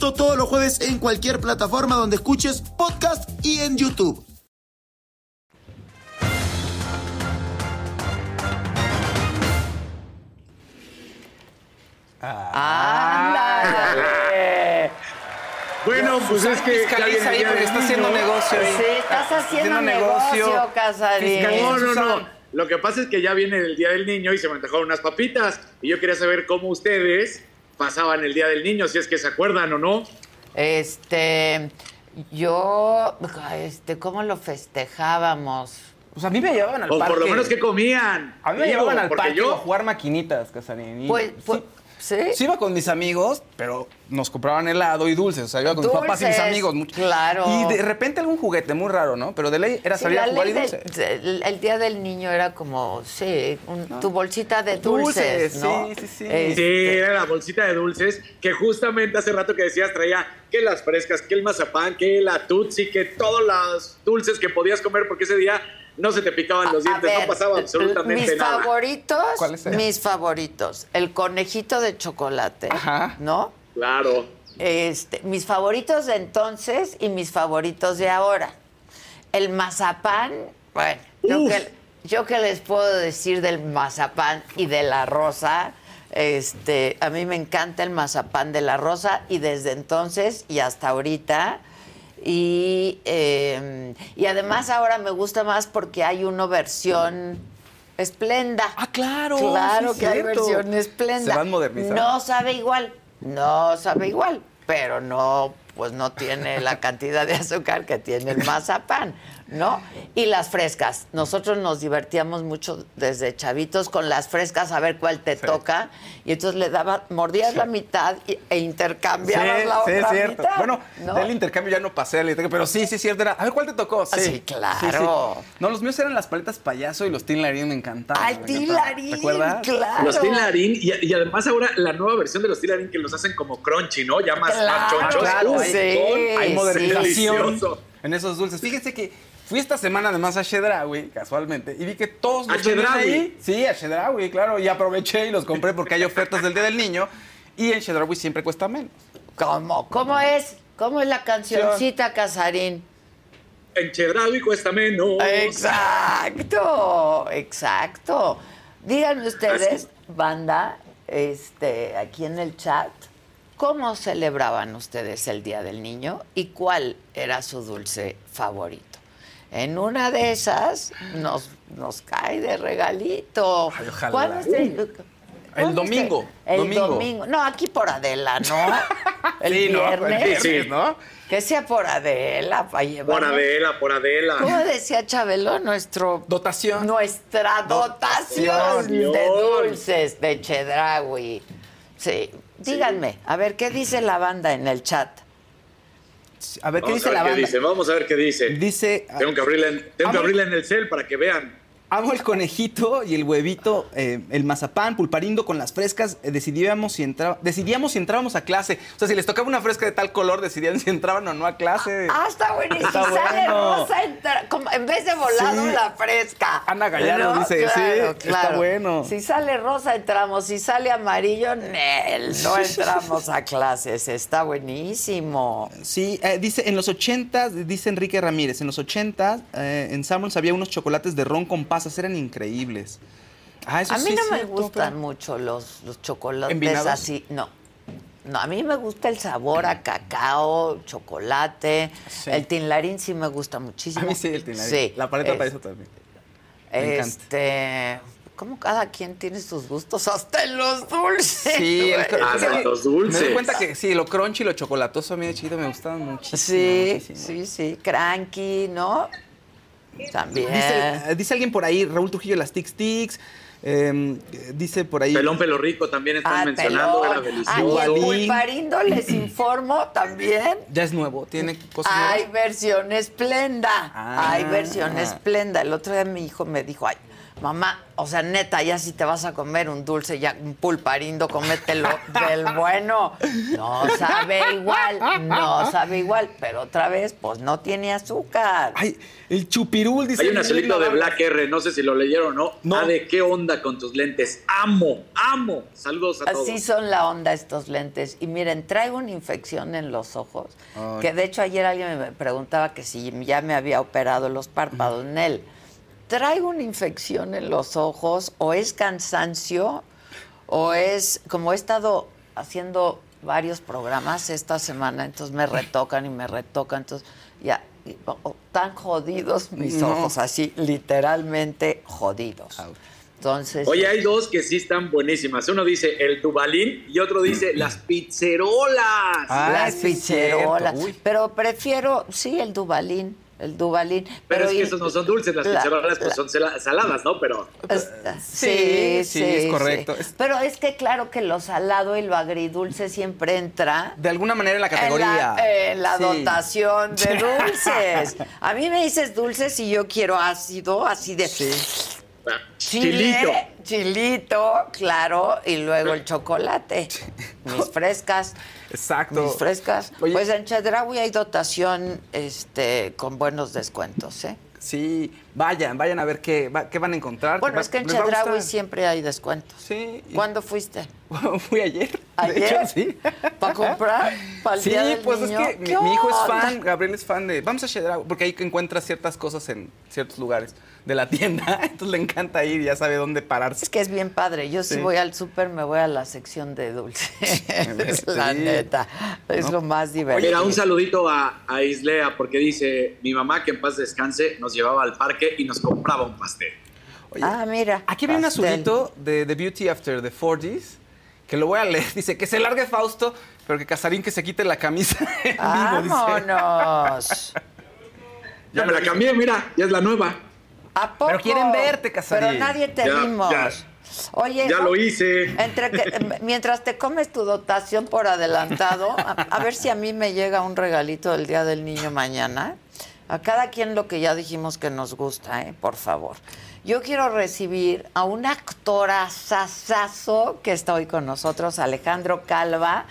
Todos los jueves en cualquier plataforma donde escuches podcast y en YouTube. ¡Ándale! Bueno, pues es que Fiscaliza ahí porque está haciendo negocio ahí. Sí, estás haciendo negocio, Casarín. No, no, no. Lo que pasa es que ya viene el Día del Niño y se me antojaron unas papitas. Y yo quería saber cómo ustedes pasaban el Día del Niño, si es que se acuerdan o no. Este, yo, este, ¿cómo lo festejábamos? Pues a mí me llevaban al O parque. por lo menos que comían. A mí me Digo, llevaban al parque yo- a jugar maquinitas, Casarín. Pues, pues, sí, ¿sí? sí iba con mis amigos, pero nos compraban helado y dulces. O sea, iba con mis papás y mis amigos. mucho. claro. Y de repente algún juguete muy raro, ¿no? Pero de ley era Sí, salir a jugar y dulces. del- el, el día del niño era como, sí, un- tu bolsita de dulces, Dulces, ¿no? sí, sí, sí. Este, Sí, era la bolsita de dulces que justamente hace rato que decías traía que las frescas, que el mazapán, que la tutsi, que todos los dulces que podías comer porque ese día no se te picaban los A dientes, ver, no pasaba absolutamente mis nada. favoritos, ¿Cuáles eran? mis favoritos, el conejito de chocolate, ¿no? Claro. Este, mis favoritos de entonces y mis favoritos de ahora. El mazapán, bueno, yo que, yo que les puedo decir del mazapán y de la rosa, este, a mí me encanta el mazapán de la rosa y desde entonces y hasta ahorita. Y, eh, y además ahora me gusta más porque hay una versión esplenda. Ah, claro. Claro sí, que hay versión esplenda. Se van modernizando. No sabe igual, no sabe igual, pero no, pues no tiene la cantidad de azúcar que tiene el mazapán, ¿no? Y las frescas. Nosotros nos divertíamos mucho desde chavitos con las frescas a ver cuál te toca. Y entonces le daba, mordías la mitad y- e intercambiabas la sí, otra es cierto. mitad. Bueno, ¿no? del intercambio ya no pasé al intercambio, pero sí, sí, es cierto. Era, a ver, ¿cuál te tocó? Ah, sí, claro. No, los míos eran las paletas payaso y los Tin Larín me encantaban. Ay, Tin. Larín, ¿Te acuerdas? claro. Los Tilarín y, y además ahora la nueva versión de los Tilarín que los hacen como crunchy, ¿no? Ya más, más Claro, chonchos. Claro, Uf, hay, sí, hay sí. modernización Delicioso. En esos dulces. Fíjense que fui esta semana además a Chedraui, casualmente, y vi que todos ¿A los Chedraui? ahí. Sí, a Chedraui, claro, y aproveché y los compré porque hay ofertas del Día del Niño y en Chedraui siempre cuesta menos. ¿Cómo? ¿Cómo es? ¿Cómo es la cancioncita, Casarín? En Chedraui cuesta menos. Exacto, exacto. Díganme ustedes, banda, este, aquí en el chat, ¿Cómo celebraban ustedes el Día del Niño y cuál era su dulce favorito? En una de esas nos, nos cae de regalito. Ay, ojalá. ¿Cuándo es el, El ¿cuándo es domingo, El domingo. domingo. No, aquí por Adela, ¿no? El Sí, ¿no? El viernes. viernes, ¿no? Que sea por Adela, para llevar. Por Adela, por Adela. ¿Cómo decía Chabelo? Nuestro. Dotación. Nuestra dotación, Dotación. de dulces de Chedraui. Sí. Díganme, a ver, ¿qué dice la banda en el chat? A ver, ¿qué Vamos dice a ver la qué banda? dice, vamos a ver qué dice. Dice, Tengo que abrirla en, tengo que Amo- abrirla en el cel para que vean. Amo el conejito y el huevito, eh, el mazapán, pulparindo con las frescas. eh, decidíamos, si entraba, decidíamos si entrábamos a clase. O sea, si les tocaba una fresca de tal color, decidían si entraban o no a clase. Ah, está buenísimo. Está Si sale rosa, entra- como en vez de volado, Sí. la fresca. Ana Gallardo dice, sí, está bueno. Si sale rosa, entramos. Si sale amarillo, Nel, no entramos a clases. Está buenísimo. Sí, eh, dice, en los 80, dice Enrique Ramírez, en los 80 eh, en Samuels había unos chocolates de ron con pasas, eran increíbles. Ah, eso A mí sí no me cierto, gustan pero- mucho los, los chocolates ¿Envinados? así. No. No, a mí me gusta el sabor a cacao, chocolate. El tinlarín sí me gusta muchísimo. A mí sí, el tinlarín. Sí, La paleta es- para eso también. Me encanta. Este, como cada quien tiene sus gustos, hasta en los dulces. Sí, el Hasta es que los dulces. Me doy cuenta que sí, lo crunchy y lo chocolatoso a mí de chiquito me gustaban muchísimo. Sí, muchísimo. sí, sí. Cranky, ¿no? También. Dice, eh, dice alguien por ahí, Raúl Trujillo, las Tic Tics. eh, dice por ahí. Pelón Pelo Rico también están Ah, mencionando, Ah, y el les informo también. Ya es nuevo, tiene cosas Hay nuevas. versión esplenda. Ah. Hay versión esplenda. El otro día mi hijo me dijo, ay, mamá, o sea, neta, ya si te vas a comer un dulce, ya un pulparindo, cómetelo del bueno. No sabe igual, no sabe igual. Pero otra vez, pues no tiene azúcar. Ay, el chupirul dice. Hay un azulito de. Black R, no sé si lo leyeron o no. No. Ah, de qué onda con tus lentes. Amo, amo. Saludos a todos. Así son la onda estos lentes. Y miren, traigo una infección en los ojos. Ay. Que de hecho ayer alguien me preguntaba que si ya me había operado los párpados. Nel, traigo una infección en los ojos o es cansancio o es, como he estado haciendo varios programas esta semana, entonces me retocan y me retocan, entonces ya, y- tan jodidos mis No. ojos, así literalmente jodidos. Entonces, Oye, hay dos que sí están buenísimas. Uno dice el Dubalín y otro dice las pizzerolas. Ah, las pizzerolas. Pero prefiero, sí, el Dubalín. El Dubalín. pero es y- que esos no son dulces, las la- pizzerolas pues la- son sala- saladas, ¿no? Pero es- Sí, sí, es correcto. Pero es que claro que lo salado y lo agridulce siempre entra De alguna manera en la en categoría. la, en la Sí. dotación de dulces. A mí me dices dulces y yo quiero ácido, así de ah, chile, chilito. chilito, claro, y luego el chocolate. Mis frescas. Exacto. Mis frescas. Oye. Pues en Chedraui hay dotación este, con buenos descuentos, ¿eh? Sí, vayan, vayan a ver qué, va- qué van a encontrar. Bueno, Va- es que en Chedraui siempre hay descuentos. Sí. ¿Cuándo fuiste? Fui ayer. de ¿Ayer? hecho, sí. ¿Para comprar? ¿Para el Sí, Día del pues Niño? es que mi, ¿Qué mi hijo es fan, Gabriel es fan de. Vamos a Chedraui, porque ahí encuentra ciertas cosas en ciertos lugares de la tienda. Entonces le encanta ir y ya sabe dónde pararse. Es que es bien padre. Yo si voy al súper me voy a la sección de dulces. la neta. Es No. lo más divertido. Mira, un saludito a, a Islea porque dice, mi mamá que en paz descanse nos llevaba al parque y nos compraba un pastel. Oye, Ah, mira. Aquí viene un azulito de The Beauty After the 40s, que lo voy a leer. Dice que se largue Fausto, pero que Casarín que se quite la camisa en vivo, dice. ¡Vámonos! Ya me la cambié, mira, ya es la nueva. ¿A poco? Pero quieren verte, Casarín. Pero nadie te Ya, vimos. ya. Oye, Ya ¿no? lo hice. Entre que, em, mientras te comes tu dotación por adelantado, a, a ver si a mí me llega un regalito del Día del Niño mañana. A cada quien lo que ya dijimos que nos gusta, ¿eh? por favor. Yo quiero recibir a un actor asasazo que está hoy con nosotros, Alejandro Calva.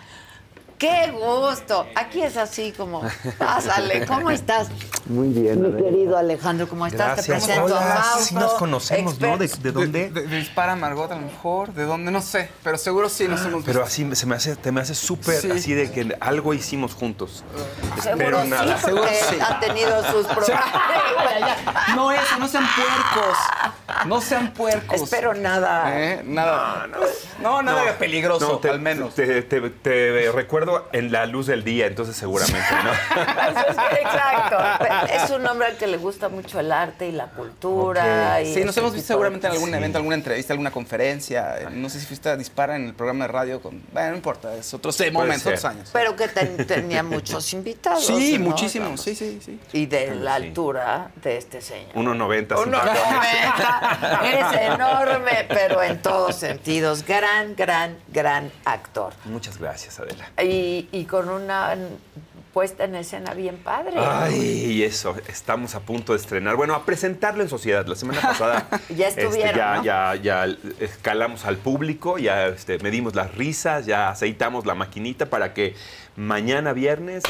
¡Qué gusto! Aquí es así como, pásale, ¿cómo estás? Muy bien. Mi querido Alejandro, ¿cómo estás? Te Gracias. presento a Hola, Fausto. sí nos conocemos, ¿no? ¿De, de dónde? De, de Dispara Margot, a lo mejor. ¿De dónde? No sé. Pero seguro sí nos hemos Pero así se me hace, te me hace súper Sí. así de que algo hicimos juntos. Seguro Espero sí, nada. porque Seguro sí. han tenido sus problemas. No eso, no sean puercos. No sean puercos. Espero nada. ¿Eh? Nada. No, nada peligroso, No, te- al menos. Te, te- te recuerdo en la luz del día, entonces seguramente, ¿no? Exacto. Es un hombre al que le gusta mucho el arte y la cultura. Y Sí, nos hemos visto seguramente en algún evento, alguna entrevista, alguna conferencia. Eh, No sé si fuiste a Dispara en el programa de radio con... Bueno, no importa, es otros Puede momentos, ser. otros años. Pero que ten- tenía muchos invitados. Sí, ¿no? muchísimos, sí, sí, sí. Y de Sí. la altura de este señor. 1.90. Uno noventa. es enorme, pero en todos sentidos. Gran, gran, gran actor. Muchas gracias, Adela. Y, y con una puesta en escena bien padre. Ay, eso, estamos a punto de estrenar. Bueno, a presentarlo en sociedad. La semana pasada Ya este, estuvieron, ya, ¿no? ya, ya escalamos al público, ya este, medimos las risas, ya aceitamos la maquinita para que mañana viernes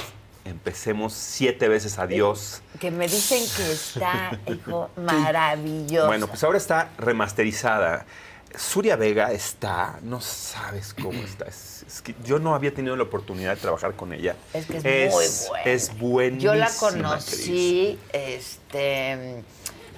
empecemos siete veces a Dios. Que me dicen que está, hijo, maravilloso. Bueno, pues ahora está remasterizada. Suria Vega está, no sabes cómo está. Es, es que yo no había tenido la oportunidad de trabajar con ella. Es que es, muy buena. Es buenísima. Yo la conocí este,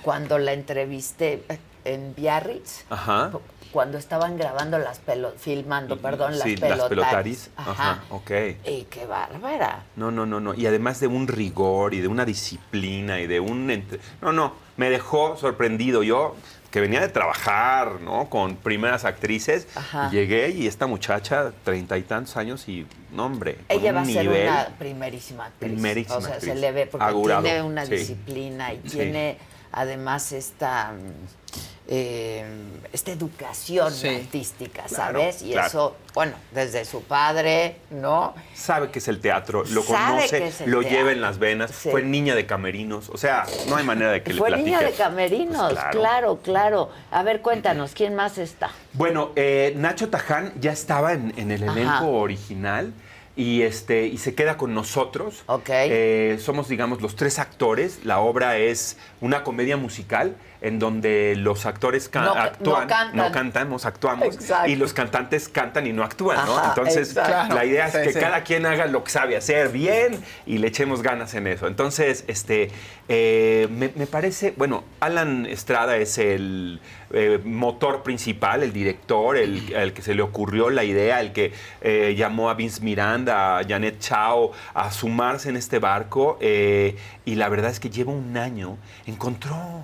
cuando la entrevisté en Biarritz, Ajá. cuando estaban grabando las pelo, filmando, perdón, las sí, pelotaris. las pelotaris. Ajá. Ajá, ok. Y qué bárbara. No, no, no, no. Y además de un rigor y de una disciplina y de un... entre- No, no, me dejó sorprendido. Yo, que venía de trabajar, ¿no? Con primeras actrices, Ajá. llegué y esta muchacha, treinta y tantos años y, no, hombre, Ella va a ser nivel- una primerísima actriz. Primerísima O sea, se le ve porque tiene una sí. disciplina y Sí. tiene además esta mm, eh, esta educación Sí. artística, Claro, ¿sabes? Y claro. eso, bueno, desde su padre, ¿no? Sabe que es el teatro, lo conoce, lo teatro. lleva en las venas, Sí. fue niña de camerinos, o sea, no hay manera de que Fue le niña platiques. de camerinos, Pues claro. claro. claro, A ver, cuéntanos, ¿quién más está? Bueno, eh, Nacho Taján ya estaba en, en el Ajá. elenco original y este y se queda con nosotros. Ok. Eh, somos, digamos, los tres actores. La obra es una comedia musical en donde los actores ca- No ca- actúan, no cantan. no cantamos, actuamos Exacto. y los cantantes cantan y no actúan, ¿no? Entonces, exacto. la idea es Sí, que sí. cada quien haga lo que sabe hacer bien y le echemos ganas en eso. Entonces, este, eh, me, me parece, bueno, Alan Estrada es el eh, motor principal, el director, el, el que se le ocurrió la idea, el que eh, llamó a Vince Miranda, a Janet Chao a sumarse en este barco. eh, y la verdad es que lleva un año, encontró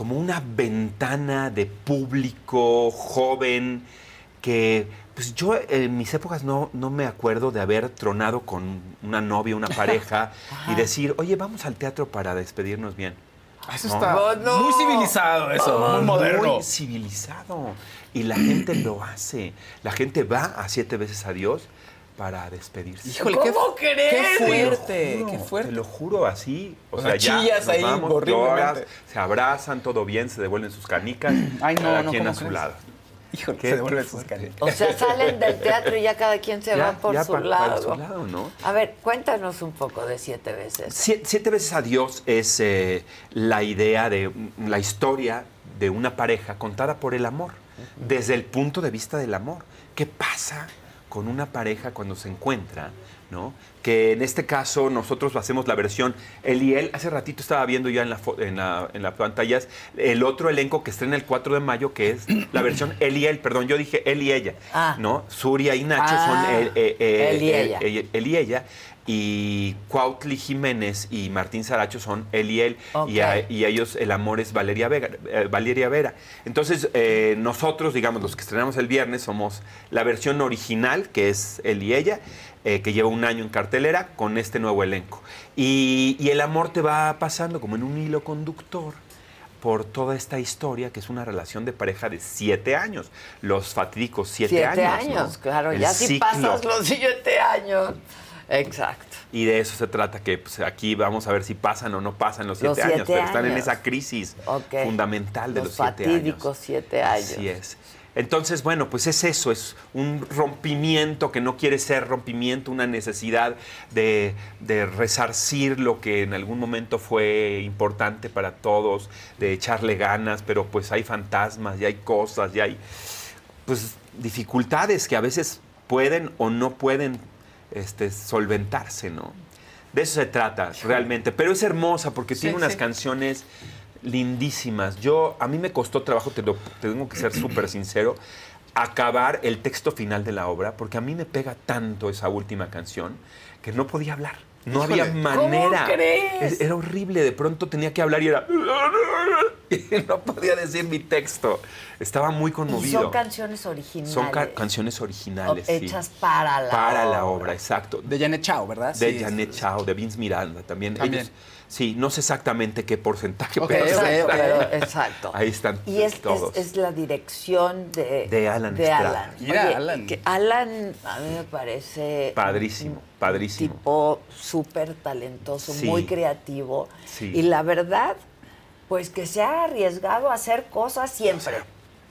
como una ventana de público joven que pues yo en mis épocas no, no me acuerdo de haber tronado con una novia, una pareja y decir, oye, vamos al teatro para despedirnos bien. Eso No. está Oh, no. muy civilizado, eso, Ah, muy moderno. Muy civilizado. Y la gente lo hace. La gente va a siete veces a Dios para despedirse. Híjole, ¿Cómo qué, crees? qué Te lo fuerte, juro, qué fuerte. Te lo juro así. O O sea, sea, ya nos ahí vamos, horriblemente. lloras, se abrazan, todo bien, se devuelven sus canicas. Ay, no, cada no, quien ¿cómo a su crees? lado. Híjole, Qué- se devuelve qué sus canicas. O sea, salen del teatro y ya cada quien se Ya- va por ya su pa- lado. para su lado, ¿no? A ver, cuéntanos un poco de siete veces. Sie- Siete veces a Dios es eh, la idea de mm, la historia de una pareja contada por el amor, desde el punto de vista del amor. ¿Qué pasa con una pareja cuando se encuentra? ¿no? Que en este caso nosotros hacemos la versión él y él. Hace ratito estaba viendo ya en, la, en, la, en las pantallas el otro elenco que estrena el 4 de mayo, que es la versión él y él. Perdón, yo dije él y ella. Ah. ¿no? Suria y Nacho Ah. son él, eh, eh, Él y eh, ella. eh, él y ella. Y Cuautli Jiménez y Martín Saracho son él y él. Y, a, Ok. y a ellos el amor es Valeria, Vega, eh, Valeria Vera. Entonces, eh, nosotros, digamos, los que estrenamos el viernes, somos la versión original, que es él y ella, eh, que lleva un año en cartelera, con este nuevo elenco. Y, y el amor te va pasando como en un hilo conductor por toda esta historia, que es una relación de pareja de siete años. Los fatídicos siete, Siete años. años, ¿no? claro. El ya si pasas los siete años. Exacto. Y de eso se trata, que pues, aquí vamos a ver si pasan o no pasan los Los siete, años, pero están en esa crisis fundamental de los, Los siete años. fatídicos siete años. Así es. Entonces, bueno, pues es eso, es un rompimiento que no quiere ser rompimiento, una necesidad de, de resarcir lo que en algún momento fue importante para todos, de echarle ganas, pero pues hay fantasmas y hay cosas y hay pues dificultades que a veces pueden o no pueden este, solventarse, ¿no? De eso se trata realmente, pero es hermosa porque Sí, tiene unas sí. canciones Lindísimas. Yo, a mí me costó trabajo, te, lo, te tengo que ser súper sincero, acabar el texto final de la obra, porque a mí me pega tanto esa última canción que no podía hablar. No Híjole. había manera. ¿Cómo crees? Es- Era horrible. De pronto tenía que hablar y era. y no podía decir mi texto. Estaba muy Y conmovido. son canciones originales. Son ca- canciones originales. o- sí. hechas para la Para la obra. obra, exacto. De Janet Chao, ¿verdad? De Sí, Janet Chao, de Vince Miranda también. También. Ellos- sí, no sé exactamente qué porcentaje, pero, exacto. Ahí están Y es, es, todos. es la dirección de, De Alan de. Alan. Oye, Alan. que Alan a mí me parece Padrísimo, padrísimo. tipo súper talentoso, Sí. muy creativo. Sí. Y la verdad, pues que se ha arriesgado a hacer cosas siempre.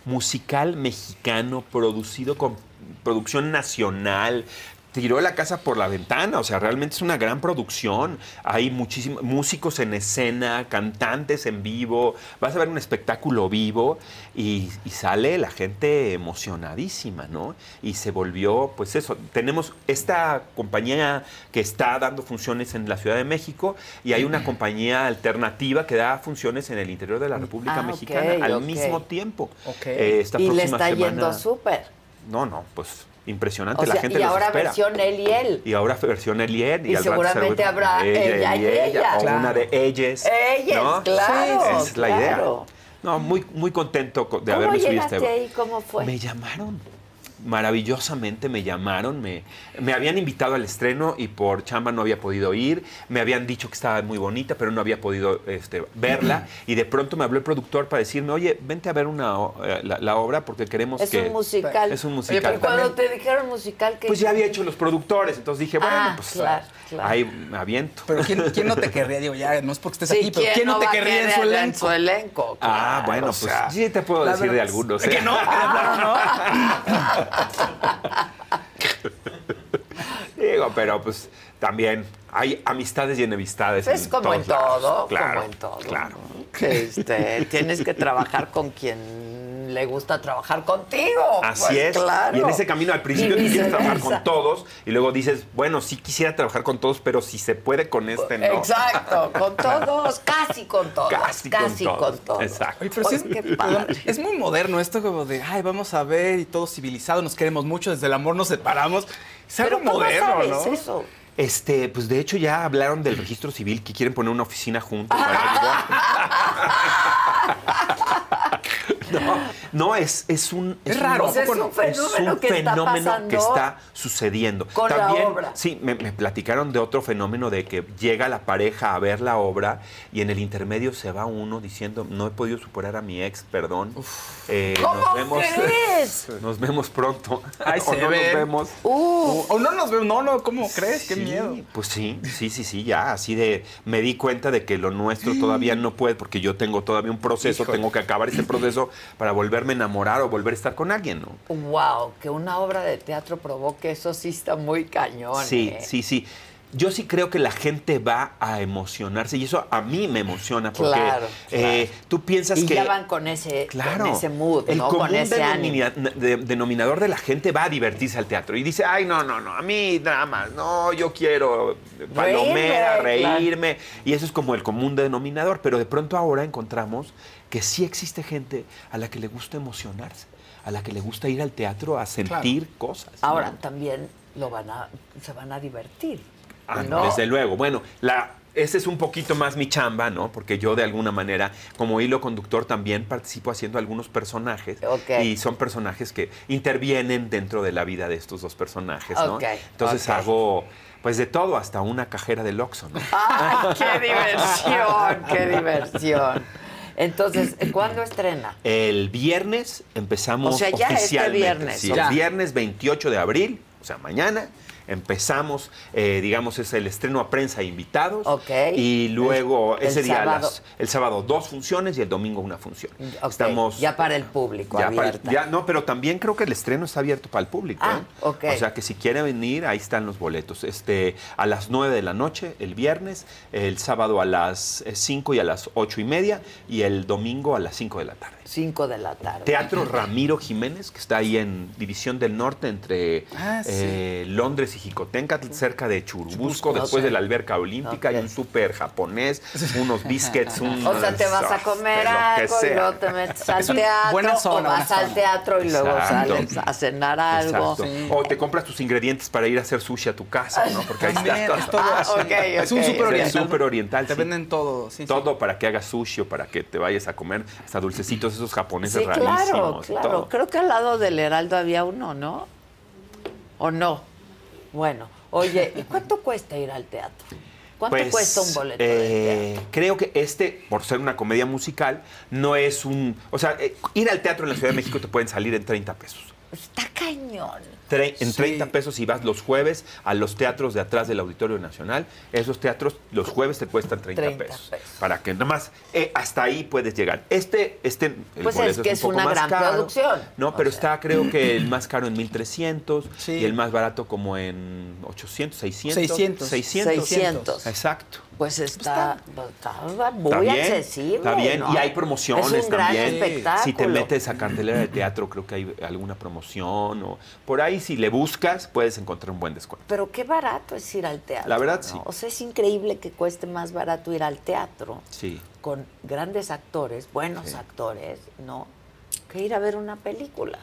musical mexicano producido con producción nacional. Tiró la casa por la ventana, o sea, realmente es una gran producción. Hay muchísimos músicos en escena, cantantes en vivo. Vas a ver un espectáculo vivo y, y sale la gente emocionadísima, ¿no? Y se volvió, pues eso. Tenemos esta compañía que está dando funciones en la Ciudad de México y hay una compañía alternativa que da funciones en el interior de la República Ah, Mexicana al mismo tiempo. Ok. Eh, esta y le está semana- yendo súper. No, no, pues impresionante. O la sea, gente y los ahora espera. versión él y él. Y ahora versión él y él. Y al rato seguramente habrá ella y ella. O Claro. una de ellas. Ellas, ¿no? claro, Esa es la idea. No, muy, muy contento co- de ¿Cómo haberme subido este. ahí? ¿Cómo fue? Me llamaron. Maravillosamente me llamaron, me, me habían invitado al estreno y por chamba no había podido ir, me habían dicho que estaba muy bonita, pero no había podido este, verla y de pronto me habló el productor para decirme, oye, vente a ver una, eh, la, la obra porque queremos Es que... un musical. Es un musical. Y cuando te dijeron musical, que Pues ya había hecho los productores, entonces dije, bueno, Ah, pues claro, claro. ahí me aviento. Pero ¿quién, quién no te querría? Digo, ya, no es porque estés Sí, aquí, pero ¿quién no te querría en su elenco? su elenco? Ah, bueno, o pues sea, sí te puedo decir de algunos. Que ¿eh? no, que de plano Ha ha ha ha ha! Digo, pero pues también hay amistades y enemistades. Es en como en todo, claro, como en todo. Claro. Este, tienes que trabajar con quien le gusta trabajar contigo. Así Pues, es. Claro. Y en ese camino al principio tú quieres trabajar con todos y luego dices, bueno, sí quisiera trabajar con todos, pero si se puede con este, no. Exacto, con todos, casi con todos. Casi, Casi, con, con todos. todos. Exacto. Oye, pero sí es, Pues, qué padre. es muy moderno esto como de, ay, vamos a ver y todo civilizado, nos queremos mucho, desde el amor nos separamos. Es algo Pero ¿cómo moderno, sabes ¿no? eso? Este, pues de hecho ya hablaron del registro civil que quieren poner una oficina juntos. para. no, es, es un. Es raro, es un fenómeno un que está fenómeno pasando que está sucediendo. con la También, obra. Sí, me, me platicaron de otro fenómeno de que llega la pareja a ver la obra y en el intermedio se va uno diciendo, no he podido superar a mi ex, perdón. Eh, ¿Cómo nos vemos, crees? Nos vemos pronto. Ay, o se no nos vemos. O, o no nos vemos, no, no, ¿cómo crees? Qué Sí, miedo. Pues sí, sí, sí, sí, ya, así de, me di cuenta de que lo nuestro todavía no puede, porque yo tengo todavía un proceso, Híjole. tengo que acabar ese proceso para volverme a enamorar o volver a estar con alguien, ¿no? Wow, que una obra de teatro provoque eso sí está muy cañón. Sí, ¿eh? sí, sí. Yo sí creo que la gente va a emocionarse y eso a mí me emociona porque Claro, eh, tú piensas Y que... ya van con ese, Claro. con ese mood, el ¿no? común Con ese ánimo. denomina- de- denominador de la gente va a divertirse al teatro y dice, ay, no, no, no, a mí nada más, no, yo quiero palomera, Reírme, reírme. Y eso es como el común denominador, pero de pronto ahora encontramos que sí existe gente a la que le gusta emocionarse, a la que le gusta ir al teatro a sentir cosas. ¿no? Ahora también lo van a, se van a divertir. Ah, ¿no? Desde luego. Bueno, la, ese es un poquito más mi chamba, ¿no? Porque yo de alguna manera, como hilo conductor, también participo haciendo algunos personajes. Ok. Y son personajes que intervienen dentro de la vida de estos dos personajes, ¿no? Ok, Entonces ok. hago, pues de todo, hasta una cajera del Oxxo, ¿no? ¡Ay, qué diversión! ¡Qué diversión! Entonces, ¿cuándo estrena? El viernes empezamos O sea, ya este oficialmente. viernes, Sí, ¿ok? el viernes 28 de abril, o sea, mañana. Empezamos, eh, digamos, es el estreno a prensa invitados. Ok. Y luego El- el ese día, sábado. las- el sábado dos funciones y el domingo una función. Ok, Estamos. ya para el público, ya para- ya- no, pero también creo que el estreno está abierto para el público. Ah, ¿eh? ok. O sea que si quiere venir, ahí están los boletos. Este, a las 9 de la noche, el viernes, el sábado a las 5 y a las 8 y media, y el domingo a las 5 de la tarde. 5 de la tarde. Teatro Ramiro Jiménez, que está ahí en División del Norte, entre Ah, sí. eh, Londres y Jicotenca, cerca de Churubusco, Churubusco, después de la alberca olímpica, Ok. hay un súper japonés, unos biscuits, un... O sea, te vas a comer algo y luego te metes al Es teatro buena o vas al teatro y luego Exacto. sales a cenar algo. O te compras tus ingredientes para ir a hacer sushi a tu casa, ¿no? Porque ahí está es todo Ah, así. ok, Es un súper oriental. súper oriental. Te sí. venden todo. sí, sí. Todo para que hagas sushi o para que te vayas a comer hasta dulcecitos esos japoneses Sí, claro, rarísimos. claro. todo. Creo que al lado del Heraldo había uno, ¿no? ¿O no? Bueno, oye, ¿y cuánto cuesta ir al teatro? ¿Cuánto Pues, cuesta un boleto? de eh, creo que este, por ser una comedia musical, no es un... O sea, eh, ir al teatro en la Ciudad de México te pueden salir en 30 pesos. Está cañón. En 30 pesos si vas los jueves a los teatros de atrás del Auditorio Nacional. Esos teatros los jueves te cuestan 30, 30 pesos, pesos. Para que nada más eh, hasta ahí puedes llegar. Este, este el Pues es que un es poco una más gran caro. producción. No, pero está creo que el más caro en 1300 Sí. y el más barato como en 800, 600. 600. 600. 600. Exacto. Pues está, está muy Está bien, accesible. Está bien. ¿no? Y hay promociones es un gran también. espectáculo. Si te metes a cartelera de teatro, creo que hay alguna promoción. o Por ahí, si le buscas, puedes encontrar un buen descuento. Pero qué barato es ir al teatro. La verdad, ¿no? sí. O sea, es increíble que cueste más barato ir al teatro Sí. con grandes actores, buenos Sí. actores, ¿no? Que ir a ver una película.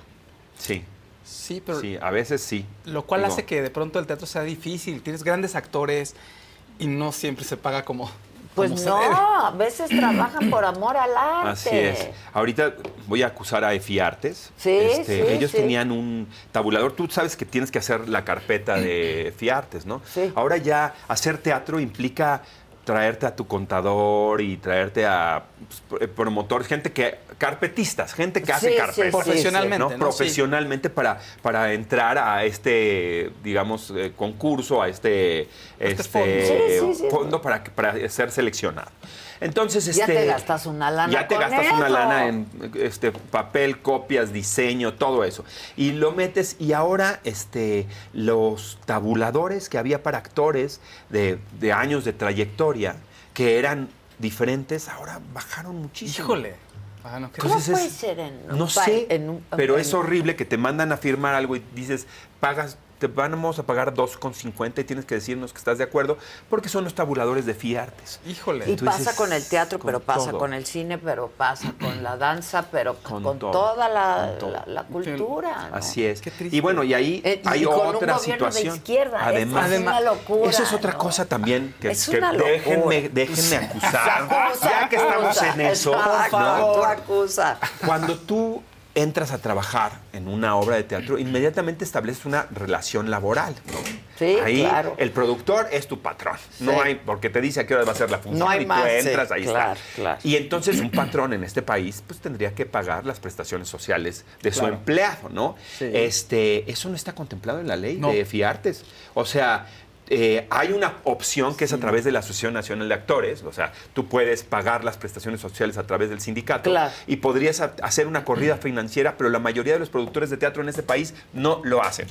Sí. Sí, pero Sí, a veces sí. lo cual Digo, hace que de pronto el teatro sea difícil. Tienes grandes actores y no siempre se paga como. Pues como se no, debe. a veces trabajan por amor al arte. Así es. Ahorita voy a acusar a EFI Artes. Sí, sí, ellos sí. tenían un tabulador. Tú sabes que tienes que hacer la carpeta de EFI Artes, ¿no? Sí. Ahora ya hacer teatro implica traerte a tu contador y traerte a pues, pr- promotores, gente que carpetistas, gente que hace Sí, carpetas. sí, Profesionalmente, ¿no? ¿no? Profesionalmente para, para entrar a este, digamos, eh, concurso, a este, Este este fondo. Sí, sí, sí. fondo para, que- para ser seleccionado. Entonces, Ya este, te gastas una lana ya te con gastas una lana en este papel, copias, diseño, todo eso. Y lo metes y ahora este los tabuladores que había para actores de, de años de trayectoria que eran diferentes, ahora bajaron muchísimo. Híjole. Ah, no, ¿Cómo Entonces puede ser en No un pa- sé, en un- pero en- es horrible que te mandan a firmar algo y dices, pagas, te vamos a pagar 2,50 y tienes que decirnos que estás de acuerdo, porque son los tabuladores de FIARTES. Híjole. Y Entonces, pasa con el teatro, con pero pasa todo. con el cine, pero pasa con la danza, pero con, Con todo, toda la, con todo. la- la cultura. ¿no? Así es. Qué triste. Y bueno, y ahí Eh, y hay con un otra gobierno de situación. izquierda, eso además, es una locura, Eso es otra ¿no? cosa también que, Es que una locura. déjenme, déjenme acusar. Acusa, ya que estamos en eso, exacto, ¿no? tú acusa. Cuando tú entras a trabajar en una obra de teatro, inmediatamente estableces una relación laboral. ¿no? Sí, ahí claro. el productor es tu patrón. Sí. No hay, porque te dice a qué hora va a ser la función No hay y más, tú sí, entras, ahí claro, está. claro. Y entonces un patrón en este país pues tendría que pagar las prestaciones sociales de su empleado, ¿no? Sí. Este, eso no está contemplado en la ley No. de FIARTES. O sea, eh, hay una opción que es a través de la Asociación Nacional de Actores, o sea, tú puedes pagar las prestaciones sociales a través del sindicato Claro. y podrías ha- hacer una corrida financiera, pero la mayoría de los productores de teatro en este país no lo hacen.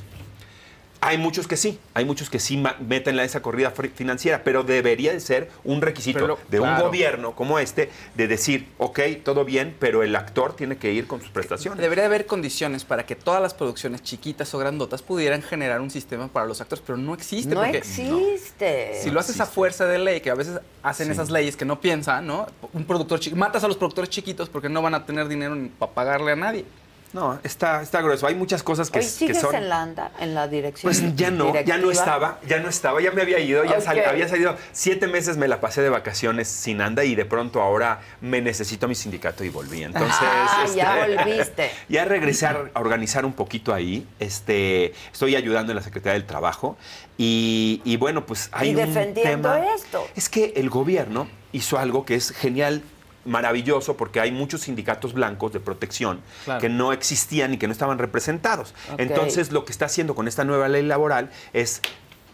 Hay muchos que sí, hay muchos que sí meten la- esa corrida financiera, pero debería de ser un requisito lo- de un gobierno como este de decir, ok, todo bien, pero el actor tiene que ir con sus prestaciones. Debería haber condiciones para que todas las producciones chiquitas o grandotas pudieran generar un sistema para los actores, pero no existe. No porque existe. Si lo haces a fuerza de ley, que a veces hacen Sí. esas leyes que no piensan, ¿no? Un productor chico, matas a los productores chiquitos porque no van a tener dinero para pagarle a nadie. No, está, está grueso. Hay muchas cosas que, que ¿sigues son... en la anda, en la dirección? Pues ya no, ya no estaba, ya no estaba, ya me había ido, ya sal- había salido. Siete meses me la pasé de vacaciones sin anda y de pronto ahora me necesito a mi sindicato y volví. Entonces, Ah, ya este, volviste. Ya regresé a organizar un poquito ahí. Este, estoy ayudando en la Secretaría del Trabajo y, y bueno, pues hay y un defendiendo tema. esto. Es que el gobierno hizo algo que es genial, maravilloso, porque hay muchos sindicatos blancos de protección Claro. que no existían y que no estaban representados. Entonces, lo que está haciendo con esta nueva ley laboral es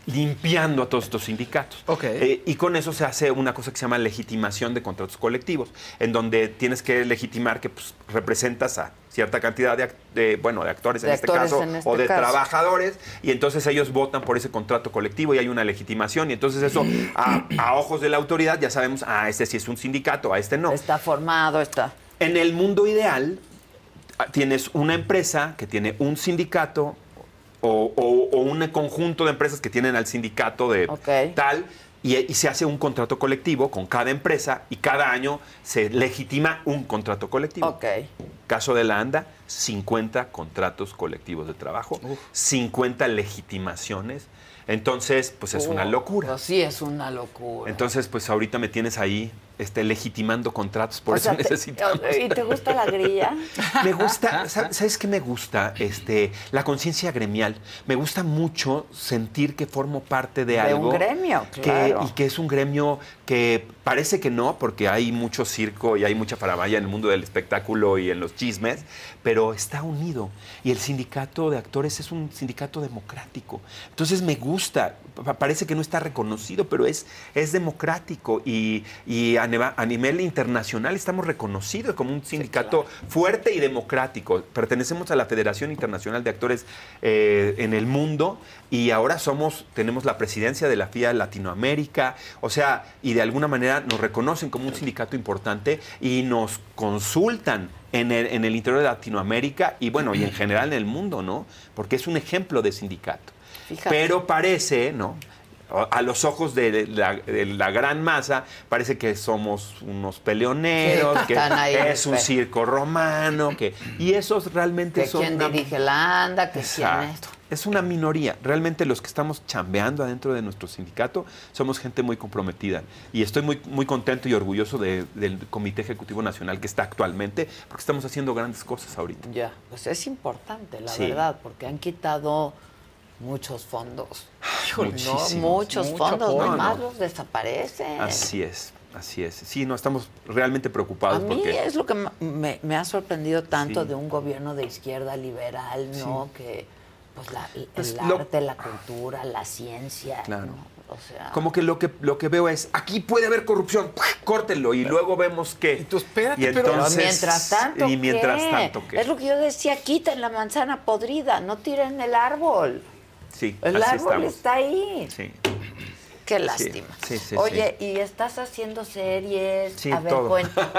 limpiando a todos estos sindicatos. Eh, y con eso se hace una cosa que se llama legitimación de contratos colectivos, en donde tienes que legitimar que pues, representas a cierta cantidad de, bueno, de actores en este actores caso en este o de caso. trabajadores y entonces ellos votan por ese contrato colectivo y hay una legitimación y entonces eso a, a ojos de la autoridad ya sabemos, ah, este sí es un sindicato, a este no. Está formado, está. En el mundo ideal, ah, tienes una empresa que tiene un sindicato o, o- o un conjunto de empresas que tienen al sindicato de tal. Y, y se hace un contrato colectivo con cada empresa y cada año se legitima un contrato colectivo. Ok. Caso de la ANDA, 50 contratos colectivos de trabajo, 50 legitimaciones. Entonces, pues es una locura. pues sí, es una locura. Entonces, pues ahorita me tienes ahí este, legitimando contratos, por O eso sea, te- necesitamos. ¿Y te gusta la grilla? Me gusta, ¿sabes sabes qué me gusta? Este, la conciencia gremial. Me gusta mucho sentir que formo parte de, De algo. un gremio, que- claro. y que es un gremio que parece que no, porque hay mucho circo y hay mucha faramaya en el mundo del espectáculo y en los chismes, pero está unido. Y el sindicato de actores es un sindicato democrático. Entonces me gusta. Pa- Parece que no está reconocido, pero es, es democrático y, y a, neva- a nivel internacional estamos reconocidos como un sindicato fuerte y democrático. Pertenecemos a la Federación Internacional de Actores eh, en el mundo y ahora somos, tenemos la presidencia de la FIA Latinoamérica, o sea, y de alguna manera nos reconocen como un sindicato importante y nos consultan en el, en el interior de Latinoamérica y bueno, y en general en el mundo, ¿no? Porque es un ejemplo de sindicato. Fíjate. Pero parece, ¿no? A los ojos de la, de la gran masa, parece que somos unos peleoneros, Sí, que es un pe- circo romano, que, y esos realmente Que son quién una- dirige la anda, que quién Exacto. Es una minoría. Realmente los que estamos chambeando adentro de nuestro sindicato somos gente muy comprometida. Y estoy muy, muy contento y orgulloso de- del Comité Ejecutivo Nacional que está actualmente, porque estamos haciendo grandes cosas ahorita. Ya, pues es importante, la Sí. verdad, porque han quitado muchos fondos. Híjole, no, muchísimos. muchos Mucho fondos, apoyo. nomás No, no. los desaparecen. Así es, así es. Sí, no, estamos realmente preocupados A mí porque... es lo que me, me ha sorprendido tanto Sí. de un gobierno de izquierda liberal, ¿no? Que pues la- el Pues lo- arte, la cultura, la ciencia, Claro. ¿no? O sea, Como que lo que lo que veo es, aquí puede haber corrupción, córtenlo y luego vemos qué. Y tú espérate, pero mientras tanto, Y mientras ¿qué? tanto, ¿qué? Es lo que yo decía, quiten la manzana podrida, no tiren el árbol. Sí, El así árbol estamos. está ahí. Sí. Qué lástima. sí, sí, Oye, ¿y estás haciendo series? Sí, A ver, todo. cuenta.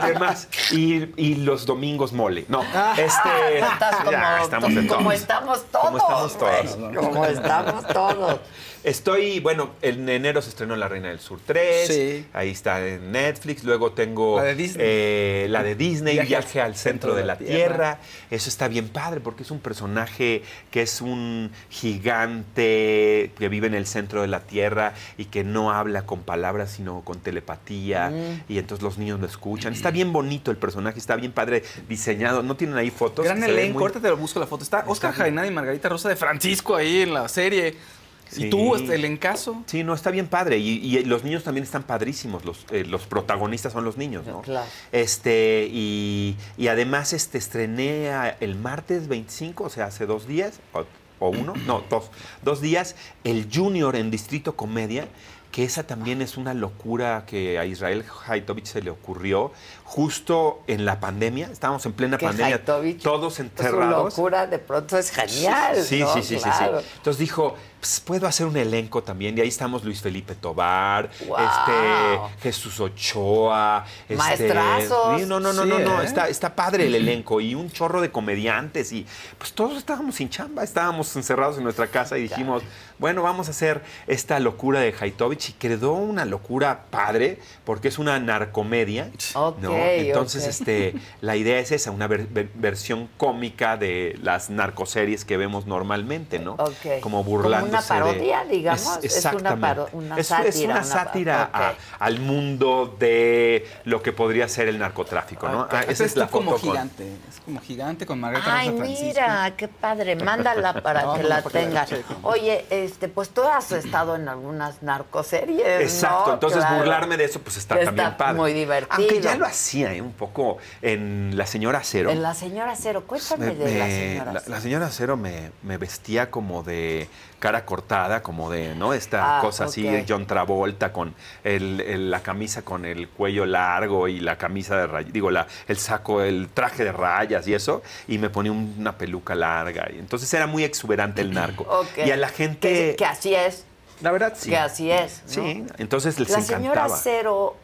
Además, y, y los domingos mole. No, este. Estás como, ya, estamos como todos. estamos todos. Como estamos todos. Como estamos todos. Estoy, bueno, en enero se estrenó La Reina del Sur 3. Sí. Ahí está en Netflix. Luego tengo La de Disney. eh, la de Disney, Viaje Viaje, al Centro de la tierra. Eso está bien padre porque es un personaje que es un gigante que vive en el centro de la Tierra y que no habla con palabras sino con telepatía. Mm. Y entonces los niños lo escuchan. Está bien bonito el personaje, está bien padre diseñado. ¿No tienen ahí fotos? Gran elenco, muy- ahorita te lo busco la foto. Está Oscar. Jaenada y Margarita Rosa de Francisco ahí en la serie. Sí. Y tú, este, el encaso. Sí, no, está bien padre. Y, y los niños también están padrísimos. Los, eh, los protagonistas son los niños, ¿no? Claro. Este, y, y además este, estrené el martes 25, o sea, hace dos días, o, o uno, no, dos, dos días, el Junior en Distrito Comedia, que esa también es una locura que a Israel Haitovich se le ocurrió justo en la pandemia. Estábamos en plena Que pandemia, Haitovich, todos Su encerrados. locura de pronto es genial. Sí, ¿no? sí, sí, sí, Claro. sí. Entonces dijo, "Pues, puedo hacer un elenco también. Y ahí estamos Luis Felipe Tobar, Wow. este, Jesús Ochoa. este, Maestrazos. sí, no, no, no, Sí, no, no. ¿eh? Está, está padre el elenco. Y un chorro de comediantes. Y pues todos estábamos sin chamba, estábamos encerrados en nuestra casa y dijimos, bueno, vamos a hacer esta locura de Haitovich. Y quedó una locura padre, porque es una narcomedia. Ok, ¿no? Entonces, este, la idea es esa, una ver- ver- versión cómica de las narcoseries que vemos normalmente, ¿no? Como Como burlándose una parodia, de- digamos, es una exactamente. paro- una Es- es sátira, una una sátira a- al mundo de lo que podría ser el narcotráfico, ¿no? Ah, esa es la como foto con- gigante. Es como gigante con Margarita Ay, Rosa Francisco. mira, qué padre. Mándala para No, que no, la tengas. Oye, este, pues tú has estado en algunas narcoseries. Exacto, ¿no? entonces Claro. burlarme de eso pues está también padre. muy divertido. Aunque ya lo hacía ¿eh? un poco en La Señora Cero. En la señora Cero, cuéntame Me- de la señora la- Cero. la señora Cero me, me vestía como de cara cortada, como de, ¿no? Esta Ah, cosa así. John Travolta, con el, el- la camisa con el cuello largo y la camisa de rayas, digo, la, el saco, el traje de rayas y eso, y me ponía un- una peluca larga. Y entonces era muy exuberante el narco. Y a la gente... Que, que así es. La verdad, sí. Que así es. ¿no? Sí, entonces les La señora encantaba. Cero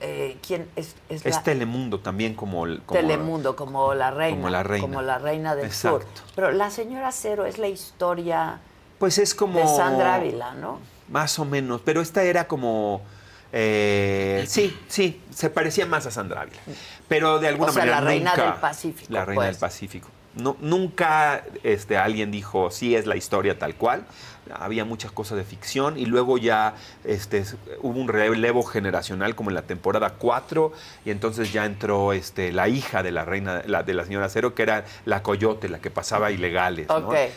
eh, ¿quién es? Es, Es la- Telemundo también como... el- como- Telemundo, como la reina. como la reina. Como la reina del sur. Exacto. Pero La Señora Cero es la historia Pues es como... de Sandra Ávila, ¿no? Más o menos, pero esta era como... eh, sí, sí, se parecía más a Sandra Ávila. Pero de alguna O sea, manera la reina nunca- del Pacífico, La reina pues. del Pacífico. No, nunca este, alguien dijo, sí, es la historia tal cual. Había muchas cosas de ficción y luego ya este, hubo un relevo generacional como en la temporada 4 y entonces ya entró este, la hija de la reina, la, de la señora Cero, que era la coyote, la que pasaba ilegales.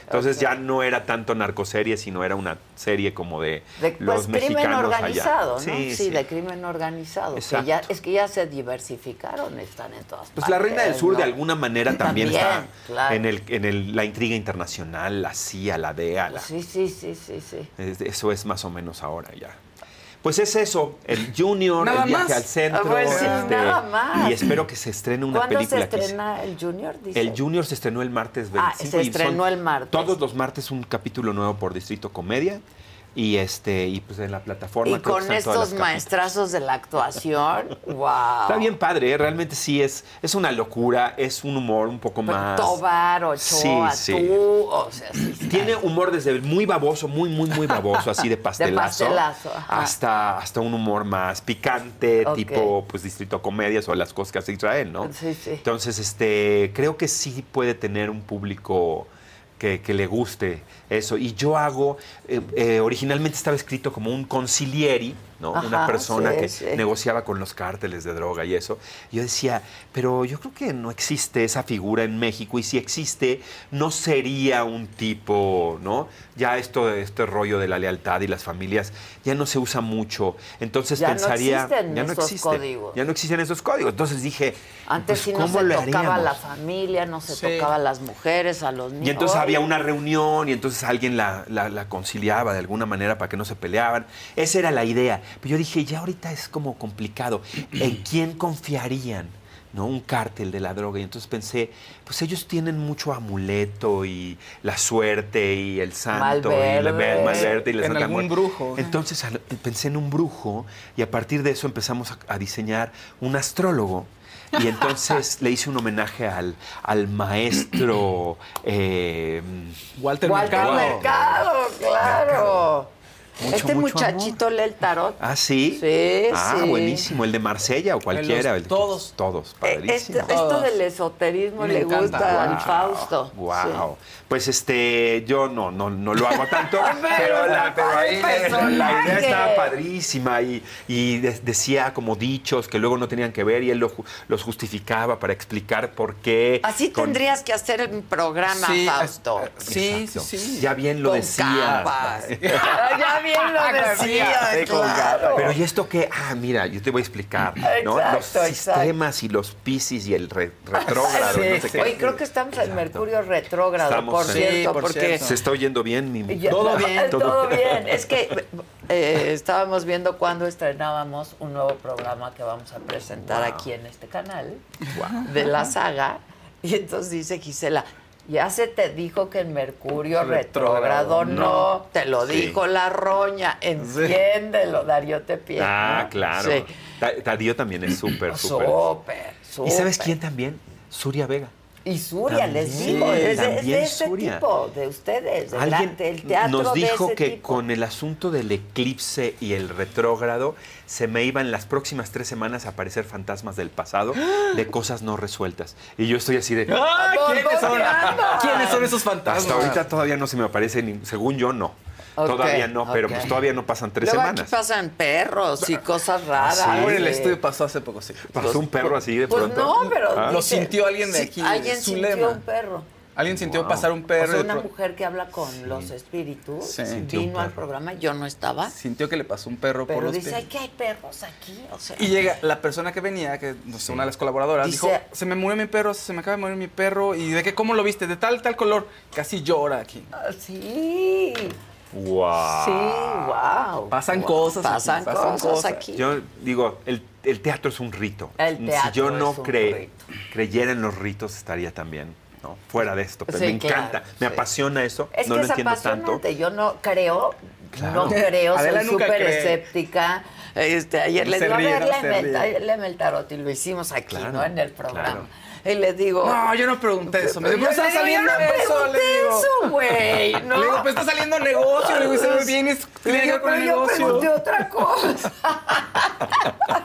entonces ya no era tanto narcoserie, sino era una serie como de, De, los pues, crimen mexicanos organizado, allá. ¿no? Sí, Sí, sí. de crimen organizado. Que Exacto. ya, es que ya se diversificaron, están en todas Pues partes. la Reina del Sur ¿no? de alguna manera también, También, está claro. en, el, en el- la intriga internacional, la CIA, la DEA, la- Sí, sí, sí, sí, sí. es- eso es más o menos ahora ya. Pues es eso, el Junior, Nada el viaje más. al centro. Pues sí, este, nada más. Y espero que se estrene una ¿Cuándo se película que estrena el Junior? Dice? El Junior se estrenó el martes 25. Ah, se estrenó el martes. Todos los martes un capítulo nuevo por Distrito Comedia. Y este y pues en la plataforma Y con estos maestrazos de la actuación, wow. Está bien padre, ¿eh? realmente sí es, es una locura, es un humor un poco más. Tobar, Ochoa, Sí, sí. tú, o sea, sí Tiene humor desde muy baboso, muy, muy, muy baboso, así de pastelazo. pastelazo, ajá. hasta, hasta un humor más picante, tipo pues distrito comedias o las cosas que hace Israel, ¿no? Sí, sí. Entonces, este, creo que sí puede tener un público que, que le guste eso. Y yo hago, eh, eh, originalmente estaba escrito como un concilieri, ¿no? Ajá, Una persona sí, que sí. negociaba con los cárteles de droga y eso. Yo decía, pero yo creo que no existe esa figura en México y si existe, no sería un tipo, ¿no? Ya esto, este rollo de la lealtad y las familias ya no se usa mucho. Entonces Ya no pensaría, existen ya no esos existe, códigos. ya no existen esos códigos. Entonces dije, Antes pues, sí no ¿cómo se lo tocaba a haríamos? la familia, no se Sí. tocaba a las mujeres, a los niños. Y entonces Oye, había una reunión y entonces alguien la, la- la conciliaba de alguna manera para que no se peleaban. Esa era la idea. Pero yo dije, ya ahorita es como complicado. ¿En quién confiarían? ¿No? Un cártel de la droga. Y entonces pensé, pues ellos tienen mucho amuleto y la suerte y el santo y la Malverde. Y la En Santa algún Muerte. brujo. Entonces al- pensé en un brujo y a partir de eso empezamos a, a diseñar un astrólogo. Y entonces le hice un homenaje al, al maestro eh, Walter, Walter Mercado, claro. Mucho, este mucho muchachito lee el tarot. Ah, sí. Sí, ah, sí. buenísimo. El de Marsella o cualquiera. los- el de- todos. Todos, Eh, padrísimo. Esto, esto del esoterismo Me le encanta. gusta al Wow, Fausto. Wow. Pues este, yo no, no, no lo hago tanto, Pero pero, la, está pero ahí la idea estaba padrísima y, y de- decía como dichos que luego no tenían que ver y él lo los justificaba para explicar por qué. Así con- tendrías que hacer el programa, Sí, Fausto. Sí, sí, Exacto. sí. Ya bien lo Con decía. capas. ya bien lo decía, Sí, con claro. Pero ¿y esto qué? Ah, mira, yo te voy a explicar. ¿no? Exacto, los exacto. sistemas y los piscis y el re- retrógrado. y no sé qué. Oye, creo que estamos en Mercurio retrógrado, Estamos por en- cierto, Sí, por porque... cierto. ¿Se está oyendo bien? Mi... Ya- Todo bien. Todo, bien. Es que eh, estábamos viendo cuando estrenábamos un nuevo programa que vamos a presentar Wow. aquí en este canal Wow. de la saga. Y entonces dice Gisela, ya se te dijo que en Mercurio retrógrado no. Te lo Sí. dijo la roña. Entiéndelo, Darío te pide. Ah, claro. Sí. También es súper, súper. Súper, súper. ¿Y sabes quién también? Suria Vega. Y Suria, les También, digo, es, de- es también de ese Suria. tipo, de ustedes, de Alguien la- del teatro nos de dijo ese que tipo. con el asunto del eclipse y el retrógrado se me iban las próximas tres semanas a aparecer fantasmas del pasado de cosas no resueltas. Y yo estoy así de... ¡Ah! ¿Quiénes son? ¿Quiénes son esos fantasmas? Hasta ahorita todavía no se me aparece, ni, según yo no. Todavía no, pero pues todavía no pasan tres Luego semanas. aquí pasan perros y cosas raras. sí? Algo en el Sí. estudio pasó hace poco, sí. Pasó un perro así de Pues pronto. no, pero... Ah. Lo sintió alguien de sí, aquí, Alguien sintió un perro. Alguien sintió Wow. pasar un O perro. sea, y una mujer que habla con los espíritus Sí. Vino al programa, yo no estaba, Sintió que le pasó un perro por pero los dice, pies. ay, que hay perros aquí, o sea... Y llega la persona que venía, que no sé, una de las colaboradoras, Dice- dijo, se me murió mi perro, se me acaba de morir mi perro, y de qué, ¿cómo lo viste? De tal, tal color, casi llora aquí. Ah, Sí, Wow. sí, wow. Pasan Wow. cosas aquí, Pasan, cosas, cosas. aquí. Yo digo, el, el teatro es un rito. El teatro si yo no es un cre- rito. creyera en los ritos, estaría también ¿no? fuera de esto. Pero Sí, me claro, encanta, me apasiona eso. Es no que lo es entiendo tanto. apasionante. Yo no creo, No creo, Adela soy súper escéptica. Este, ayer le digo, ríe, a ver, ¿no? Léeme, el tarot y lo hicimos aquí, Claro, ¿no? En el programa. claro. Y le digo... No, yo no pregunté eso. Me dijo, Yo está digo, saliendo yo no eso. Le digo. eso, güey, ¿no? Le digo, pues está saliendo negocio. Le digo, se es- Le Tiene que digo, ver con el yo negocio. pregunté otra cosa.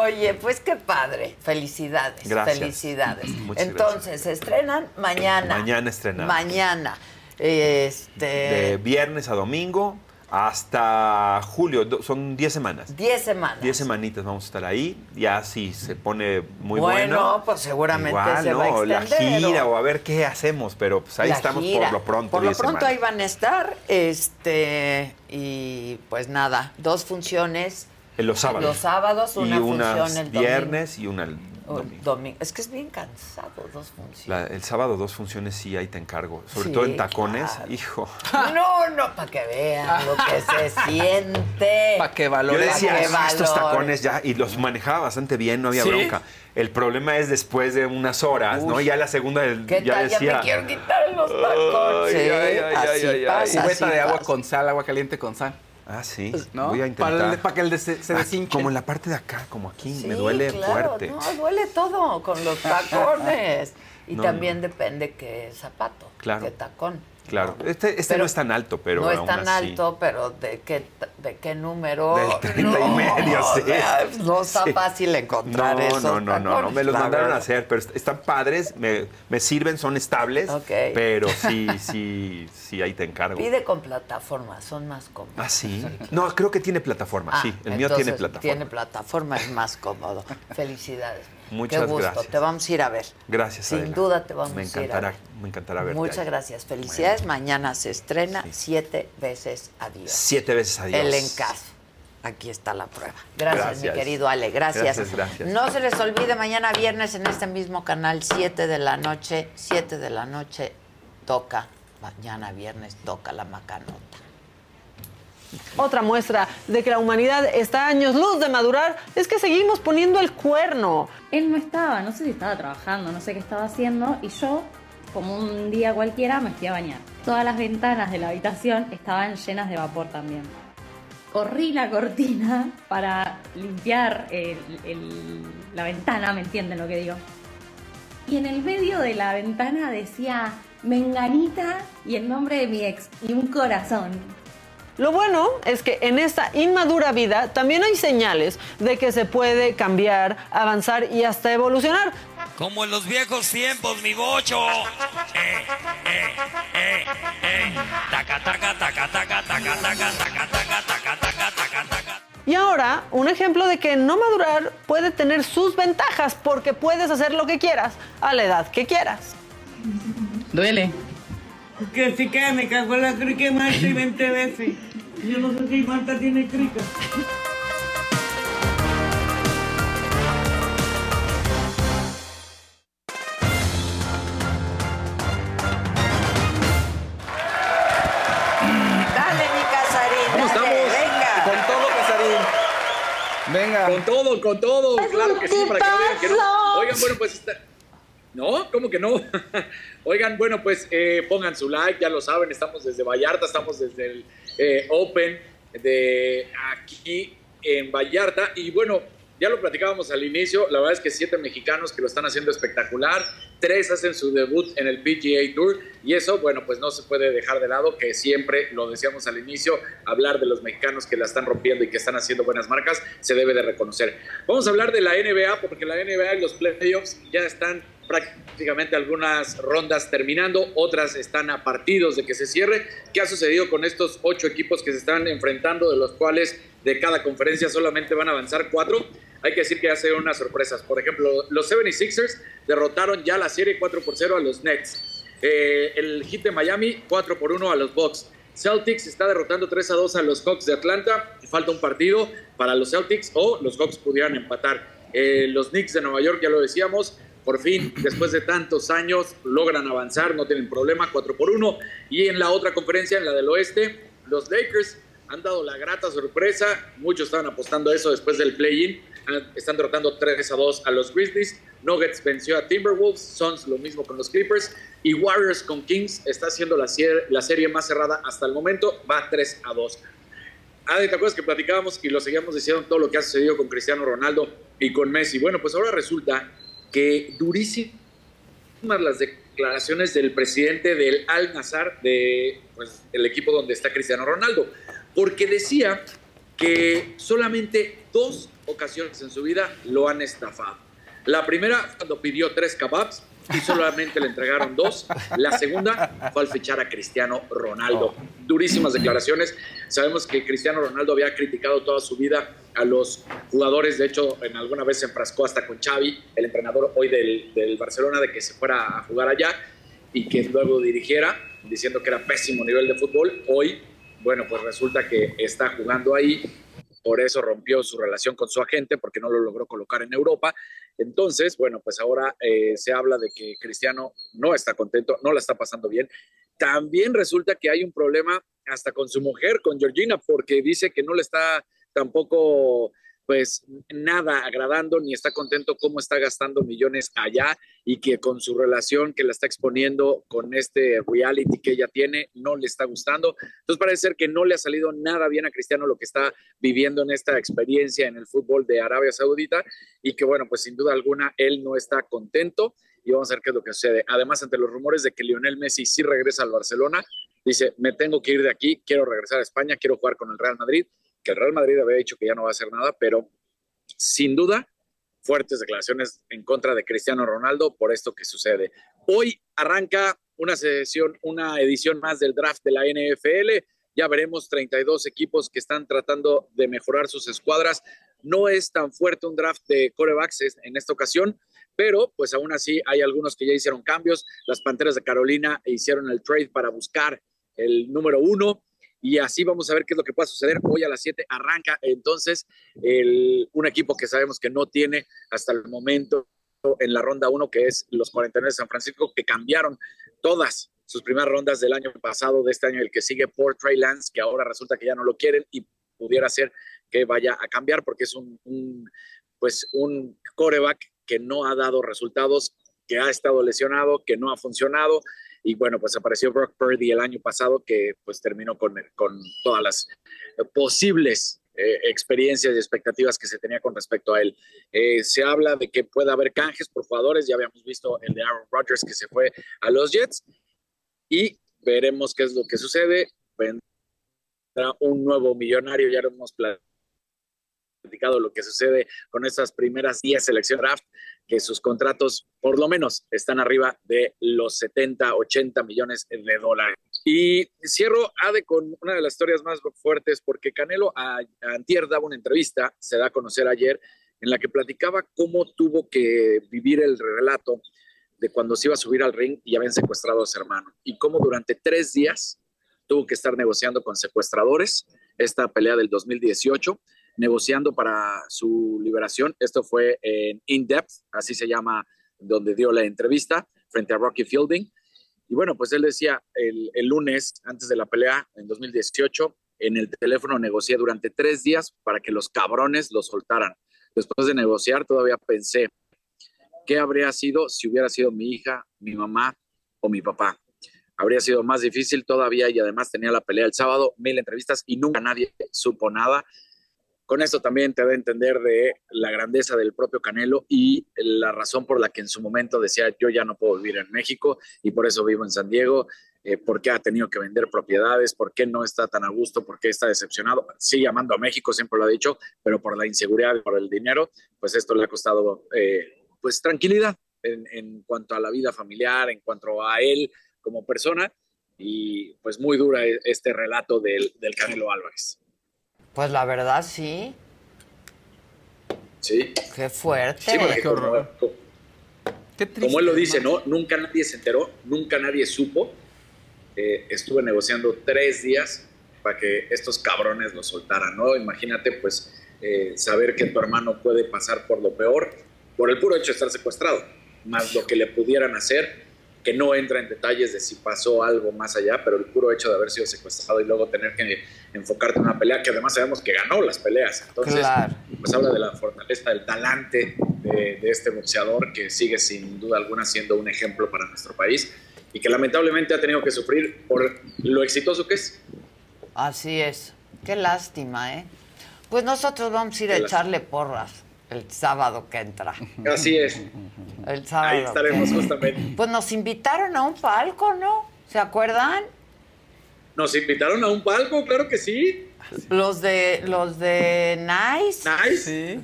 Oye, pues qué padre. Felicidades. Gracias. Felicidades. Muchas Entonces, se estrenan mañana. Mañana estrenamos. Mañana. Este. De viernes a domingo hasta julio. Son 10 semanas. 10 semanas. 10 semanitas vamos a estar ahí. Ya si se pone muy Bueno, bueno. pues seguramente igual, se va a ¿no? La gira o- o a ver qué hacemos. Pero pues ahí La estamos gira. por lo pronto. Por lo 10 pronto semanas. ahí van a estar. Este. Y pues nada, dos funciones. En los sábados. Los sábados, una y función unas el domingo. viernes y una el domingo. domingo. Es que es bien cansado, dos funciones. La- el sábado dos funciones sí, ahí te encargo. Sobre Sí, todo en tacones. claro. Hijo. No, no, para que vean lo que se siente. Para que Yo valore. decía, "Ah, estos valore". tacones ya, y los manejaba bastante bien, no había ¿Sí? bronca. El problema es después de unas horas, ¿no? Uy. Ya la segunda del- ¿Qué ya tal? Ya decía. me quiero quitar los tacones. Ay, Sí, ay, ay, así ay, ay, pasa, así de agua pasa. con sal, agua caliente con sal. Ah, sí. ¿No? Voy a intentar. Para, el- para que el de- se, se Ah, como en la parte de acá, como aquí, Sí, me duele claro, fuerte. No, duele todo con los tacones. Y No, también depende qué zapato, Claro. qué tacón. Claro, este, este Pero no es tan alto, pero no es tan así. alto, pero ¿de qué, de qué número? Del 30 y medio, sí. No está Sí. fácil encontrar No, esos no, no, no, no, me los mandaron a hacer, pero est- están padres, me, me sirven, son estables, pero sí, sí, sí, ahí te encargo. Pide con plataforma, son más cómodos. Ah, sí. No, creo que tiene plataforma, Ah, sí. El mío tiene plataforma. Tiene plataforma, es más cómodo. Felicidades. Muchas Qué gusto, gracias. te vamos a ir a ver. Gracias, Sin Adela. duda te vamos a ir a ver. Me encantará verte. Muchas ahí. gracias, felicidades. Mañana se estrena siete veces adiós. Siete veces adiós. El encaso. Aquí está la prueba. Gracias, Gracias. mi querido Ale. Gracias. Gracias, gracias. No se les olvide, mañana viernes en este mismo canal, 7 de la noche, 7 de la noche, toca, mañana viernes toca la macanota. Otra muestra de que la humanidad está a años luz de madurar es que seguimos poniendo el cuerno. Él no estaba, no sé si estaba trabajando, no sé qué estaba haciendo, y yo, como un día cualquiera, me fui a bañar. Todas las ventanas de la habitación estaban llenas de vapor también. Corrí la cortina para limpiar la ventana, ¿me entienden lo que digo? Y en el medio de la ventana decía Menganita y el nombre de mi ex y un corazón. Lo bueno es que en esta inmadura vida también hay señales de que se puede cambiar, avanzar y hasta evolucionar. Como en los viejos tiempos, mi bocho. Eh, eh, eh, eh. Taca, taca, taca, taca, taca, taca, taca, taca, taca, taca, taca, taca. Y ahora, un ejemplo de que no madurar puede tener sus ventajas porque puedes hacer lo que quieras a la edad que quieras. Duele. Que si que me cagó la crica Marta y 20 veces. Yo no sé si Marta tiene crica. Venga. Con todo, con todo. Claro que sí, para que no digan que no. Oigan, bueno, pues está. No, ¿cómo que no? Oigan, bueno, pues eh, pongan su like, ya lo saben, estamos desde Vallarta, estamos desde el eh, Open de aquí en Vallarta. Y bueno, ya lo platicábamos al inicio, la verdad es que siete mexicanos que lo están haciendo espectacular, tres hacen su debut en el PGA Tour y eso, bueno, pues no se puede dejar de lado, que siempre lo decíamos al inicio, hablar de los mexicanos que la están rompiendo y que están haciendo buenas marcas, se debe de reconocer. Vamos a hablar de la NBA, porque la NBA y los playoffs ya están prácticamente algunas rondas terminando, otras están a partidos de que se cierre. ¿Qué ha sucedido con estos ocho equipos que se están enfrentando, de los cuales de cada conferencia solamente van a avanzar cuatro? Hay que decir que dieron unas sorpresas. Por ejemplo, los 76ers derrotaron ya la serie 4 por 0 a los Nets. Eh, el Heat de Miami 4 por 1 a los Bucks. Celtics está derrotando 3 a 2 a los Hawks de Atlanta. Falta un partido para los Celtics o los Hawks pudieran empatar. Eh, los Knicks de Nueva York, ya lo decíamos, por fin, después de tantos años, logran avanzar, no tienen problema, 4 por 1. Y en la otra conferencia, en la del oeste, los Lakers han dado la grata sorpresa, muchos estaban apostando a eso después del play-in, ah, están derrotando 3 a 2 a los Grizzlies. Nuggets venció a Timberwolves, Suns lo mismo con los Clippers y Warriors con Kings está siendo la, la serie más cerrada hasta el momento, va 3 a 2. Ah, ¿te acuerdas que platicábamos y lo seguíamos diciendo todo lo que ha sucedido con Cristiano Ronaldo y con Messi? Bueno, pues ahora resulta que durísimas las declaraciones del presidente del Al Nazar, de pues, el equipo donde está Cristiano Ronaldo, porque decía que solamente dos ocasiones en su vida lo han estafado. La primera cuando pidió tres kebabs y solamente le entregaron dos. La segunda fue al fichar a Cristiano Ronaldo. Durísimas declaraciones. Sabemos que Cristiano Ronaldo había criticado toda su vida a los jugadores. De hecho, en alguna vez se enfrascó hasta con Xavi, el entrenador hoy del, del Barcelona, de que se fuera a jugar allá y que luego dirigiera, diciendo que era pésimo nivel de fútbol. Hoy, bueno, pues resulta que está jugando ahí por eso rompió su relación con su agente porque no lo logró colocar en Europa. Entonces, bueno, pues ahora eh, se habla de que Cristiano no está contento, no la está pasando bien. También resulta que hay un problema hasta con su mujer, con Georgina, porque dice que no le está tampoco pues nada agradando ni está contento cómo está gastando millones allá y que con su relación que la está exponiendo con este reality que ella tiene no le está gustando. Entonces parece ser que no le ha salido nada bien a Cristiano lo que está viviendo en esta experiencia en el fútbol de Arabia Saudita y que bueno, pues sin duda alguna él no está contento y vamos a ver qué es lo que sucede. Además, ante los rumores de que Lionel Messi sí regresa al Barcelona, dice, me tengo que ir de aquí, quiero regresar a España, quiero jugar con el Real Madrid que el Real Madrid había dicho que ya no va a hacer nada, pero sin duda fuertes declaraciones en contra de Cristiano Ronaldo por esto que sucede. Hoy arranca una sesión, una edición más del draft de la NFL. Ya veremos 32 equipos que están tratando de mejorar sus escuadras. No es tan fuerte un draft de corebacks en esta ocasión, pero pues aún así hay algunos que ya hicieron cambios. Las Panteras de Carolina hicieron el trade para buscar el número uno y así vamos a ver qué es lo que puede suceder. Hoy a las 7 arranca entonces el, un equipo que sabemos que no tiene hasta el momento en la ronda 1, que es los 49 de San Francisco, que cambiaron todas sus primeras rondas del año pasado, de este año, el que sigue por Trey Lance, que ahora resulta que ya no lo quieren y pudiera ser que vaya a cambiar porque es un, un pues un coreback que no ha dado resultados, que ha estado lesionado, que no ha funcionado y bueno, pues apareció Brock Purdy el año pasado que pues terminó con, con todas las posibles eh, experiencias y expectativas que se tenía con respecto a él. Eh, se habla de que puede haber canjes por jugadores, ya habíamos visto el de Aaron Rodgers que se fue a los Jets y veremos qué es lo que sucede. Vendrá un nuevo millonario, ya lo hemos platicado lo que sucede con estas primeras 10 selecciones draft, que sus contratos por lo menos están arriba de los 70, 80 millones de dólares. Y cierro, Ade, con una de las historias más fuertes, porque Canelo a, a Antier daba una entrevista, se da a conocer ayer, en la que platicaba cómo tuvo que vivir el relato de cuando se iba a subir al ring y habían secuestrado a su hermano, y cómo durante tres días tuvo que estar negociando con secuestradores esta pelea del 2018 negociando para su liberación. Esto fue en In Depth, así se llama, donde dio la entrevista frente a Rocky Fielding. Y bueno, pues él decía el, lunes, antes de la pelea, en 2018, en el teléfono negocié durante tres días para que los cabrones lo soltaran. Después de negociar, todavía pensé, ¿qué habría sido si hubiera sido mi hija, mi mamá o mi papá? Habría sido más difícil todavía y además tenía la pelea el sábado, mil entrevistas y nunca nadie supo nada con esto también te da a entender de la grandeza del propio Canelo y la razón por la que en su momento decía yo ya no puedo vivir en México y por eso vivo en San Diego, eh, por qué ha tenido que vender propiedades, por qué no está tan a gusto, por qué está decepcionado. Sigue amando a México, siempre lo ha dicho, pero por la inseguridad por el dinero, pues esto le ha costado eh, pues tranquilidad en, cuanto a la vida familiar, en cuanto a él como persona y pues muy dura este relato del, del Canelo Álvarez. Pues la verdad sí. Sí. Qué fuerte. Sí, porque como, como él lo dice, ¿no? Nunca nadie se enteró, nunca nadie supo. Eh, estuve negociando tres días para que estos cabrones lo soltaran, ¿no? Imagínate, pues, eh, saber que tu hermano puede pasar por lo peor por el puro hecho de estar secuestrado, más lo que le pudieran hacer, que no entra en detalles de si pasó algo más allá, pero el puro hecho de haber sido secuestrado y luego tener que enfocarte en una pelea, que además sabemos que ganó las peleas. Entonces, Claro. pues habla de la fortaleza, del talante de, de este boxeador que sigue sin duda alguna siendo un ejemplo para nuestro país y que lamentablemente ha tenido que sufrir por lo exitoso que es. Así es. Qué lástima, ¿eh? Pues nosotros vamos a ir a lástima. echarle porras el sábado que entra. Así es. El sábado. Ahí estaremos que- justamente. Pues nos invitaron a un palco, ¿no? ¿Se acuerdan? Nos invitaron a un palco, claro que sí. Los de los de Nice. Nice.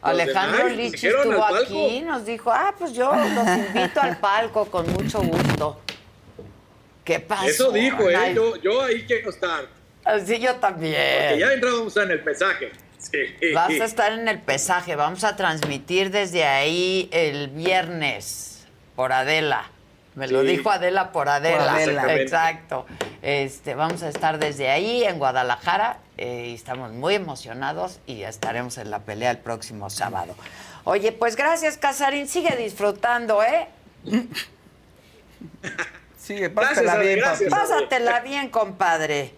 Alejandro Los de Nice, Lichi estuvo aquí, nos dijo, ah, pues yo los invito al palco con mucho gusto. ¿Qué pasó? Eso dijo, ¿eh? Nice? Yo, yo ahí quiero estar. Sí, yo también. Porque ya entramos en el pesaje. Sí. Vas a estar en el pesaje. Vamos a transmitir desde ahí el viernes por Adela. Me lo Sí. dijo Adela por Adela. Por Adela. Exacto. Este, vamos a estar desde ahí en Guadalajara. eh, y estamos muy emocionados y estaremos en la pelea el próximo sábado. Oye, pues gracias, Casarín. Sigue disfrutando, ¿eh? Sigue, pásatela pásatela bien, gracias. Pásatela bien, compadre.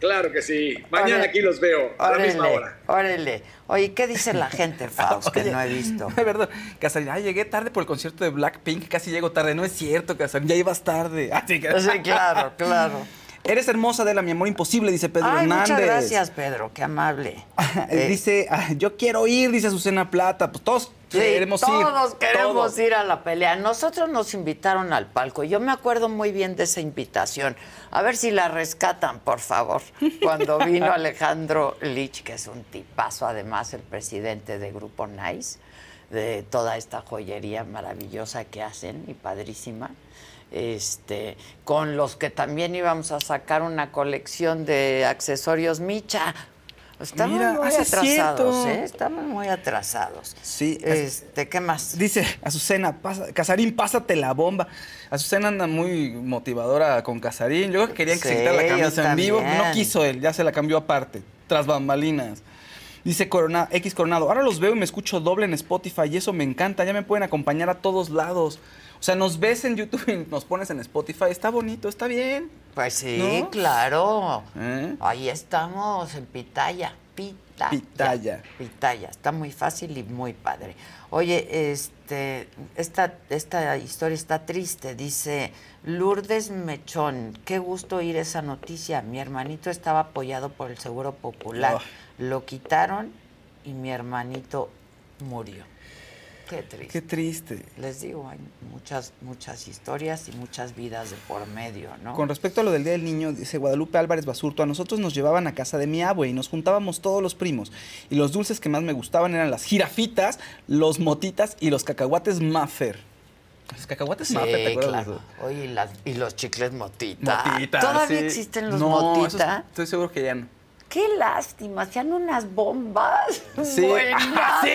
Claro que sí. Mañana Órale. aquí los veo, a la misma hora. órale. Oye, ¿qué dice la gente, Faust, que Oye, no he visto? De verdad, Casarín, llegué tarde por el concierto de Blackpink, casi llego tarde. No es cierto, Casarín, ya ibas tarde. Así que... Sí, claro, claro. Eres hermosa, de la mi amor imposible, dice Pedro Ay, Hernández. muchas gracias, Pedro, qué amable. Dice, ah, yo quiero ir, dice Azucena Plata. Pues todos Sí, queremos ir. todos queremos todos. ir a la pelea. Nosotros nos invitaron al palco. Yo me acuerdo muy bien de esa invitación. A ver si la rescatan, por favor. Cuando vino Alejandro Lich, que es un tipazo, además el presidente de Grupo Nice, de toda esta joyería maravillosa que hacen y padrísima. Este, con los que también íbamos a sacar una colección de accesorios Micha. Estamos Mira, muy atrasados. ¿eh? Estamos muy atrasados. Sí. Este, ¿qué más? Dice Azucena, pasa, Casarín, pásate la bomba. Azucena anda muy motivadora con Casarín. Yo creo que querían que Sí, se quitara la camisa en vivo. No quiso él, ya se la cambió aparte, tras bambalinas. Dice Corona, X Coronado, ahora los veo y me escucho doble en Spotify y eso me encanta, ya me pueden acompañar a todos lados. O sea, nos ves en YouTube y nos pones en Spotify, está bonito, está bien. Pues sí, ¿No? claro. ¿Eh? Ahí estamos, en Pitaya. Pitaya. Pitaya. Pitaya. Está muy fácil y muy padre. Oye, este, esta, esta historia está triste. Dice Lourdes Mechón. Qué gusto oír esa noticia. Mi hermanito estaba apoyado por el Seguro Popular. Oh. Lo quitaron y mi hermanito murió. Qué triste. Qué triste. Les digo, hay muchas, muchas historias y muchas vidas de por medio, ¿no? Con respecto a lo del Día del Niño, dice Guadalupe Álvarez Basurto, a nosotros nos llevaban a casa de mi abue y nos juntábamos todos los primos. Y los dulces que más me gustaban eran las jirafitas, los motitas y los cacahuates Maffer. Los cacahuates Sí, Maffer, ¿te acuerdas? claro. Oye, y, las- y los chicles motita. Motitas, ¿Todavía sí. existen los No, motita? estoy seguro que ya no. Qué lástima, hacían unas bombas. Sí. Buenas. Sí.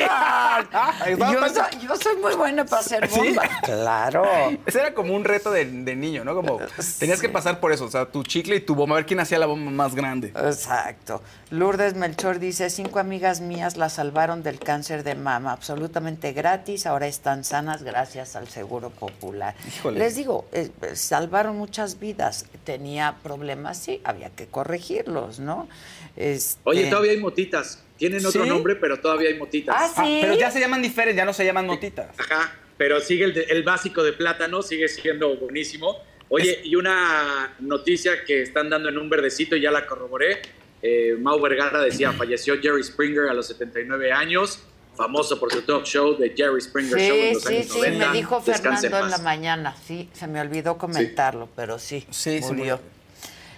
yo, soy, yo soy muy buena para hacer ¿Sí? bombas. Claro. Ese era como un reto de, de niño, ¿no? Como tenías que pasar por eso, o sea, tu chicle y tu bomba, a ver quién hacía la bomba más grande. Exacto. Lourdes Melchor dice, cinco amigas mías la salvaron del cáncer de mama, absolutamente gratis, ahora están sanas gracias al Seguro Popular. Híjole. Les digo, eh, salvaron muchas vidas, tenía problemas, sí, había que corregirlos, ¿no? Este- Oye, todavía hay motitas. Tienen otro ¿Sí? nombre, pero todavía hay motitas. Ah, sí. pero ya se llaman diferentes, ya no se llaman motitas. Ajá, pero sigue el, básico de plátano, sigue siendo buenísimo. Oye, y una noticia que están dando en un verdecito, y ya la corroboré. Eh, Mau Vergara decía, falleció Jerry Springer a los 79 años, famoso por su talk show de Jerry Springer Show en Sí, los sí, años sí, 90. me dijo Descanse Fernando en la mañana, sí, se me olvidó comentarlo, pero sí, Sí, se murió.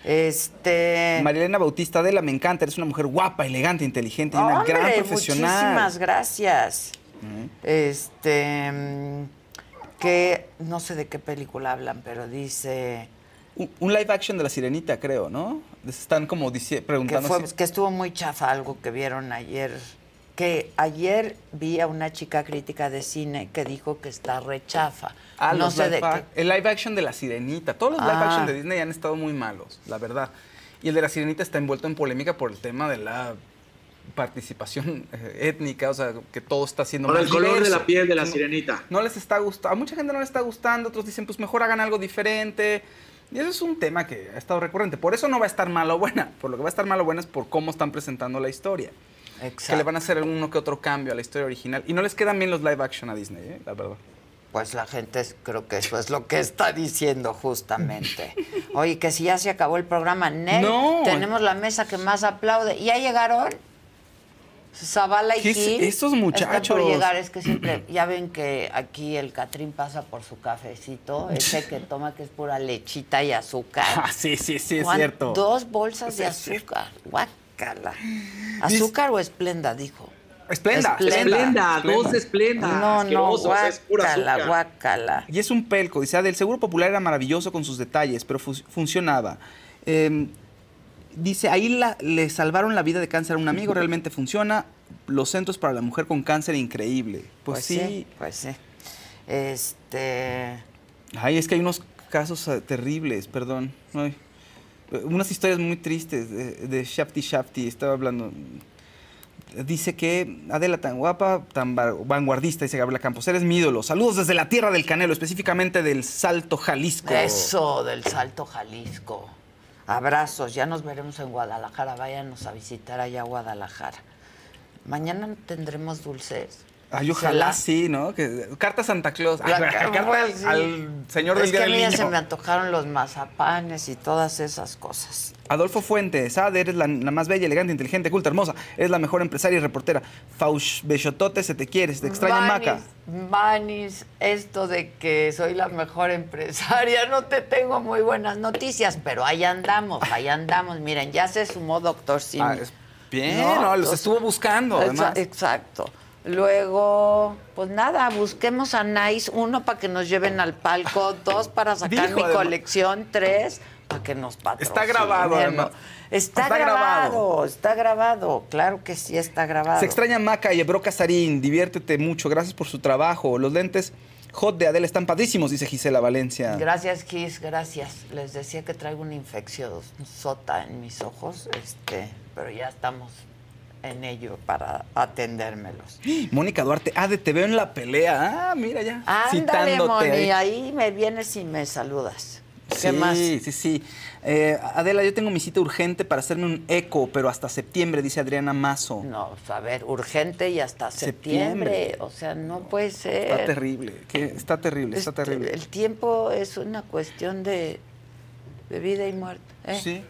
Este... Marilena Bautista Adela, me encanta, eres una mujer guapa, elegante, inteligente y una gran profesional. Muchísimas gracias. Este, mm, que no sé de qué película hablan, pero dice Un, un live action de la sirenita, creo, ¿no? Están como que, preguntando si- que estuvo muy chafa algo que vieron ayer. Que ayer vi a una chica crítica de cine que dijo que está rechafa. Ah, no sé de qué. El live action de la sirenita. Todos los live Ah. action de Disney han estado muy malos, la verdad. Y el de la sirenita está envuelto en polémica por el tema de la participación eh, étnica, o sea, que todo está siendo Por más el color de la piel de la No- sirenita. No les está gustando, a mucha gente no les está gustando, otros dicen, pues mejor hagan algo diferente. Y eso es un tema que ha estado recurrente. Por eso no va a estar malo o buena. Por lo que va a estar malo o buena es por cómo están presentando la historia. Que le van a hacer uno que otro cambio a la historia original. Y no les quedan bien los live action a Disney, ¿eh? la verdad. Pues la gente es- creo que eso es lo que está diciendo justamente. Oye, que si ya se acabó el programa, Nel, No. tenemos la mesa que más aplaude. ¿Ya llegaron? Zavala y ¿Qué es- Gil estos Están muchachos? por llegar, es que siempre, ya ven que aquí el Catrín pasa por su cafecito, ese que toma que es pura lechita y azúcar. Ah, sí, sí, sí, es ¿Cuán- cierto. Dos bolsas Sí, de azúcar. Guácala. ¿Azúcar o esplenda? Dijo. Esplenda. Esplenda, dos esplendas. No, no, asquerosos, es pura guácala, azúcar. guácala. Y es un pelco. Dice, "Ade, el seguro popular era maravilloso con sus detalles, pero fu- funcionaba. Eh, dice, ahí la- le salvaron la vida de cáncer a un amigo, realmente funciona. Los centros para la mujer con cáncer, increíble. Pues, sí. Pues sí. Este. Ay, es que hay unos casos eh, terribles, perdón. Ay. Unas historias muy tristes de, de Shafty Shafty, estaba hablando. Dice que Adela tan guapa, tan va- vanguardista, dice Gabriela Campos, eres mi ídolo. Saludos desde la tierra del Canelo, específicamente del Salto Jalisco. Eso, del Salto Jalisco. Abrazos, ya nos veremos en Guadalajara. Váyanos a visitar allá a Guadalajara. Mañana tendremos dulces. Ay, ojalá sí, ¿no? Que, carta Santa Claus. La- Ay, carta sí. al señor del Es que a mí ya se me antojaron los mazapanes y todas esas cosas. Adolfo Fuentes, Ade, eres la, más bella, elegante, inteligente, culta, hermosa. Eres la mejor empresaria y reportera. Faush Bechotote, se te quiere, se te extraña Maca. Manis, esto de que soy la mejor empresaria, no te tengo muy buenas noticias, pero ahí andamos, ahí andamos. Miren, ya se sumó Doctor Simi. Ah, es- bien, no, los estuvo buscando, además. Exacto. Luego, pues nada, busquemos a Nice, uno para que nos lleven al palco, dos para sacar Dijo, mi colección, tres para que nos patrocinen. Está grabado, ¿no? además. Está, Está grabado, grabado. está grabado, claro que sí está grabado. Se extraña Maca y Ebro Casarín, diviértete mucho, gracias por su trabajo. Los lentes hot de Adela están padrísimos, dice Gisela Valencia. Gracias, Kiss, gracias. Les decía que traigo una infección sota en mis ojos, este, pero ya estamos en ello para atendérmelos. Mónica Duarte, Ade, te veo en la pelea. Ah, mira ya. Ándale, citándote Moni, ahí. ahí me vienes y me saludas. ¿Qué sí, más? Sí, sí, Eh, Adela, yo tengo mi cita urgente para hacerme un eco, pero hasta septiembre, dice Adriana Mazo. No, pues, a ver, urgente y hasta septiembre. Septiembre. O sea, no puede ser. Está terrible, que- está terrible, está Este, terrible. El tiempo es una cuestión de, de vida y muerte. ¿eh? Sí.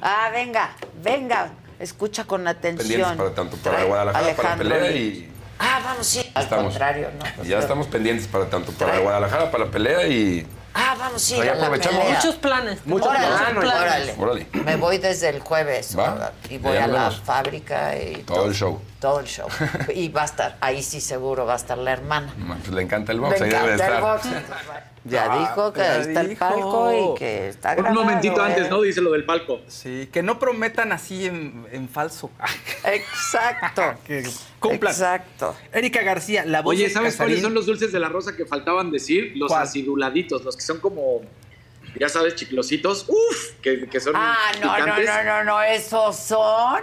Ah, venga, venga. Escucha con atención. pendientes para tanto para Trae Guadalajara, para la Alejandro pelea y Ah, vamos, sí. Al estamos. contrario, ¿no? Ya estamos pendientes para tanto para Guadalajara, para la pelea y Ah, vamos, sí. Ahí a la aprovechamos. pelea. Muchos planes. Muchos Órale, planes. órale. Órale. Me voy desde el jueves Va. y voy Ya a la fábrica y todo el show. todo el show. Y va a estar, ahí sí seguro va a estar la hermana. Pues le encanta el Me box, ahí debe de encanta el estar. box, entonces, Ya Ah, dijo que ya ahí está el palco y que está Un grabado. momentito ¿eh? antes, ¿no? Dice lo del palco. Sí, que no prometan así en, en falso. Exacto. que cumplan. Exacto. Erika García, la voz Oye, ¿sabes Casarín. cuáles son los dulces de la rosa que faltaban decir? Los ¿Cuál? aciduladitos, los que son como, ya sabes, chiclositos. Uf, que, que son Ah, no, no, no, no, no, esos son.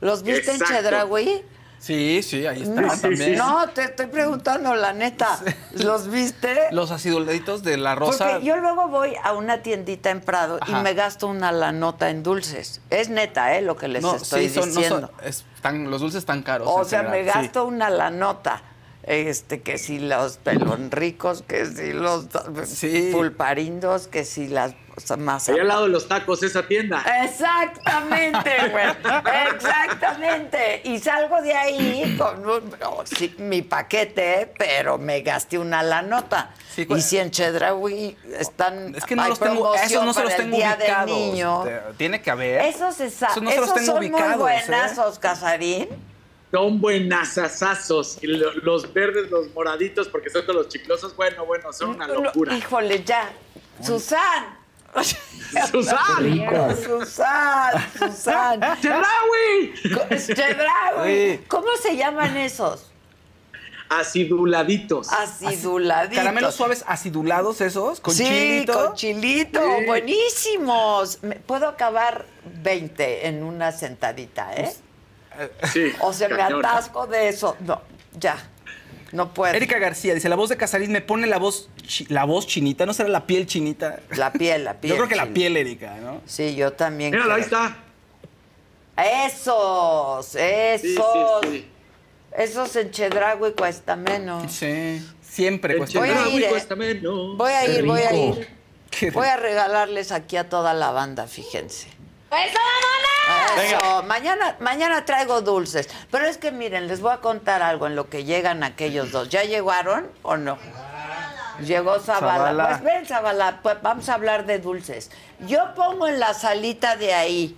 ¿Los viste Exacto. en Chedraui? Sí, sí, ahí están No, también. no, te estoy preguntando la neta. ¿Los viste? Los aciduladitos de la rosa. Porque yo luego voy a una tiendita en Prado y me gasto una la nota en dulces. Es neta, ¿eh? Lo que les no, estoy sí, son- no diciendo. son- están- los dulces están caros. o sea, me general, sí. gasto una la nota. Este, que si los pelonricos, que si los pulparindos, que si las más Allá al lado de los tacos, esa tienda. Exactamente, güey. Exactamente. Y salgo de ahí con un- oh, sí, mi paquete, pero me gasté una la nota. y si en Chedraui están. Es que no los tengo, esos no se los tengo ubicados. Niño. Tiene que haber. Esos, esa- Esos no se los esos tengo son ubicados, muy buenas, ¿eh? Casarín. Son buenasasazos. Y lo- Los verdes, los moraditos, porque son todos los chiclosos. Bueno, bueno, son una locura. Híjole, ya. Susan. ¡Susan! Susan, Susan. ¡Chedraui! Chedraui. ¿Cómo se llaman esos? Aciduladitos. Aciduladitos. Caramelos suaves acidulados esos, con sí, chilito. con chilito, buenísimos. Me- Puedo acabar 20 en una sentadita, ¿eh? Sí, O se me atasco de eso. No, ya. No puedo. Erika García dice, la voz de Casarín me pone la voz, la voz chinita, ¿no será la piel chinita? La piel, la piel. Yo creo que la piel, Erika, ¿no? Sí, yo también. Míralo, ahí creo. está. Esos, esos. Sí, sí, sí. Esos en Chedragui cuesta menos. Sí, siempre cuesta Voy a menos. ir, ¿eh? cuesta menos. Voy a ir, voy a ir. Voy a regalarles aquí a toda la banda, fíjense. ¡Eso! Eso, mañana, mañana traigo dulces. Pero es que miren, les voy a contar algo en lo que llegan aquellos dos. ¿Ya llegaron o no? Llegó Zabala. Zabala. Pues ven, Zabala, pues vamos a hablar de dulces. Yo pongo en la salita de ahí,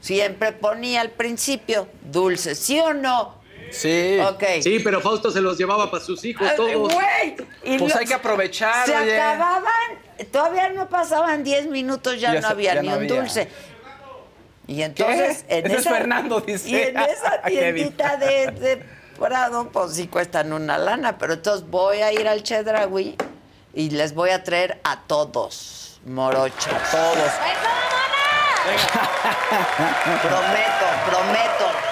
siempre ponía al principio dulces, ¿sí o no? Sí. Sí, pero Fausto se los llevaba para sus hijos Ay, todos. güey, y Pues lo- hay que aprovechar, Se oye. acababan, todavía no pasaban 10 minutos, ya, Ya no había ya ni no un había. dulce. Y entonces, en Ese es esa, Fernando, dice. Y en esa Qué tiendita de, de Prado, pues sí cuestan una lana, pero entonces voy a ir al Chedraui y les voy a traer a todos, morochos. Todos. ¡Eso, mamona! Prometo, prometo.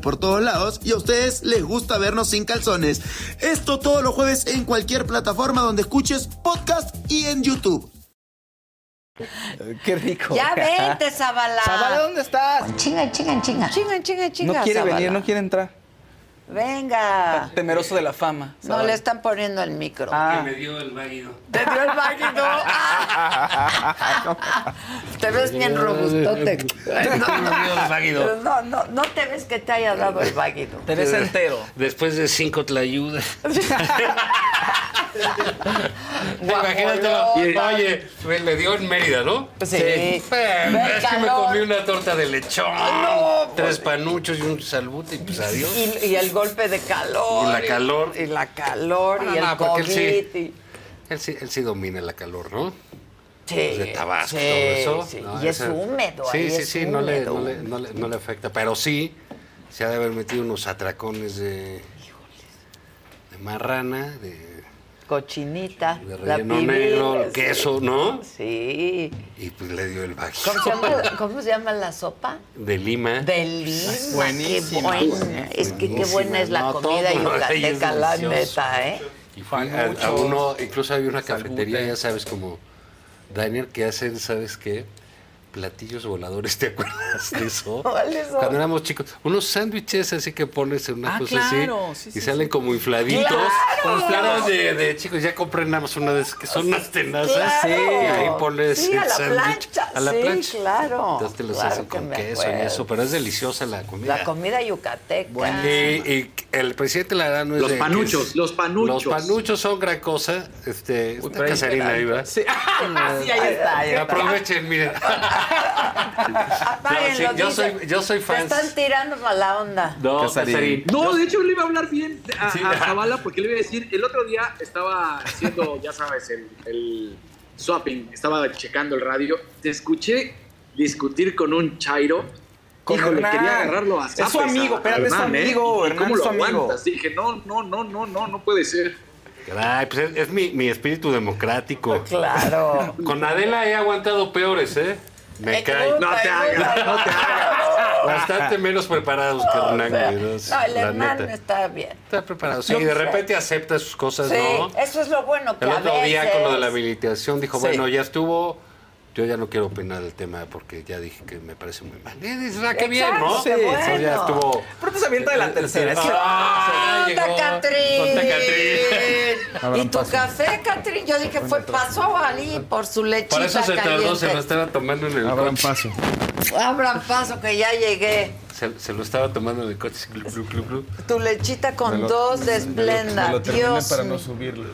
por todos lados y a ustedes les gusta vernos sin calzones. Esto todos los jueves en cualquier plataforma donde escuches podcast y en YouTube. Qué rico. ya vente, Zabala. Zabala, ¿dónde estás? Chinga, chinga, chinga. Chinga, chinga, chinga. No quiere Zabala. venir, no quiere entrar. Venga. Temeroso de la fama. No le están poniendo el micro. Ah. Me dio el válido. Te dio el váguido. Te ves bien robustote. váguido. No, no, no te ves que te haya dado el váguido. Te ves entero. Después de cinco tlayudas. Imagínatelo. Oye, me le dio en Mérida, ¿no? Sí. Eh, Ve es que me comí una torta de lechón. No, tres panuchos y un salbute y pues adiós. Y, y el golpe de calor. Y la calor. Y la calor. No, y el no, COVID. él sí. y- Él sí, él sí domina la calor, ¿no? Sí, Pues de Tabasco, sí, todo eso. sí. ¿no? Y es Esa- húmedo, Sí, ahí sí, es sí, no le, húmedo. no, le, no, le, no le afecta. Pero sí, se ha de haber metido unos atracones de, de marrana, de, Cochinita. de la relleno pibil, negro, sí. queso, ¿no? Sí. Y pues le dio el bajo. ¿Cómo se llama, cómo se llama la sopa? De Lima. De Lima. buenísima. Qué buena. Es que qué buena es la No, comida yucateca, la neta, ¿eh? Y fui a, uno, incluso había una cafetería, ya sabes, como Daniel, que hacen, ¿sabes qué? Platillos voladores, ¿te acuerdas de eso? ¿Cuáles son? Cuando éramos chicos. Unos sándwiches así que pones en una Ah, cosa claro, así sí, sí, y salen sí. como infladitos. ¡Claro! Claro, de, de chicos, ya compré nada más una de esas que son unas tenazas. Claro. Y ahí pones Sí, el a la sándwich. plancha, A la sí, plancha. claro. Entonces te los Claro hacen con queso y eso, pero es deliciosa la comida. La comida yucateca. Y, y el presidente Lara no es Los de panuchos, es- los panuchos. Los panuchos son gran cosa. Este, ahí Casarina ahí, ¿verdad? Sí, sí, ahí está. ahí está. Aprovechen, miren. Apáguenlo, No, sí, yo soy- yo soy Te fans. están tirando mala onda. No, Casarín. Casarín. No, de hecho le iba a hablar bien a, Sí. a Zavala porque le iba a decir, el otro día estaba haciendo, ya sabes, el, el swapping, estaba checando el radio, te escuché discutir con un chairo. Con Híjole, Hernán. quería agarrarlo a Es zapes su amigo, es su ¿eh? amigo, ¿Y Hernán ¿Cómo es lo su amigo. aguantas? Dije, no, no, no, no, no, no puede ser. Ay, pues es, es mi, mi espíritu democrático. Claro. Con Adela he aguantado peores, ¿eh? Me cae. No te hagas, no te hagas. Bastante menos preparados que Hernán. güey, ¿no? No, el neta. está bien. Está preparado. Sí, de repente acepta sus cosas, Sí, ¿no? eso es lo bueno que El a otro día con lo de la habilitación dijo, Sí. bueno, ya estuvo, yo ya no quiero opinar del tema porque ya dije que me parece muy mal. Y dices, ah, qué bien, ¿no? Exacto, qué Entonces ya bueno. estuvo... Pero te se avienta de la tercera. es que- Ah, ¡Anda, llegó. Catrín! ¿Y tu paso. café, Catrín? Yo dije, fue, pasó ahí por su lechita Por eso se tardó, se lo estaba tomando en el Abran coche. paso. Abran paso, que ya llegué. Se, se lo estaba tomando en el coche. glu, glu, glu, glu. Tu lechita con Me lo- dos de Me esplenda. lo terminé Dios para no subirlo.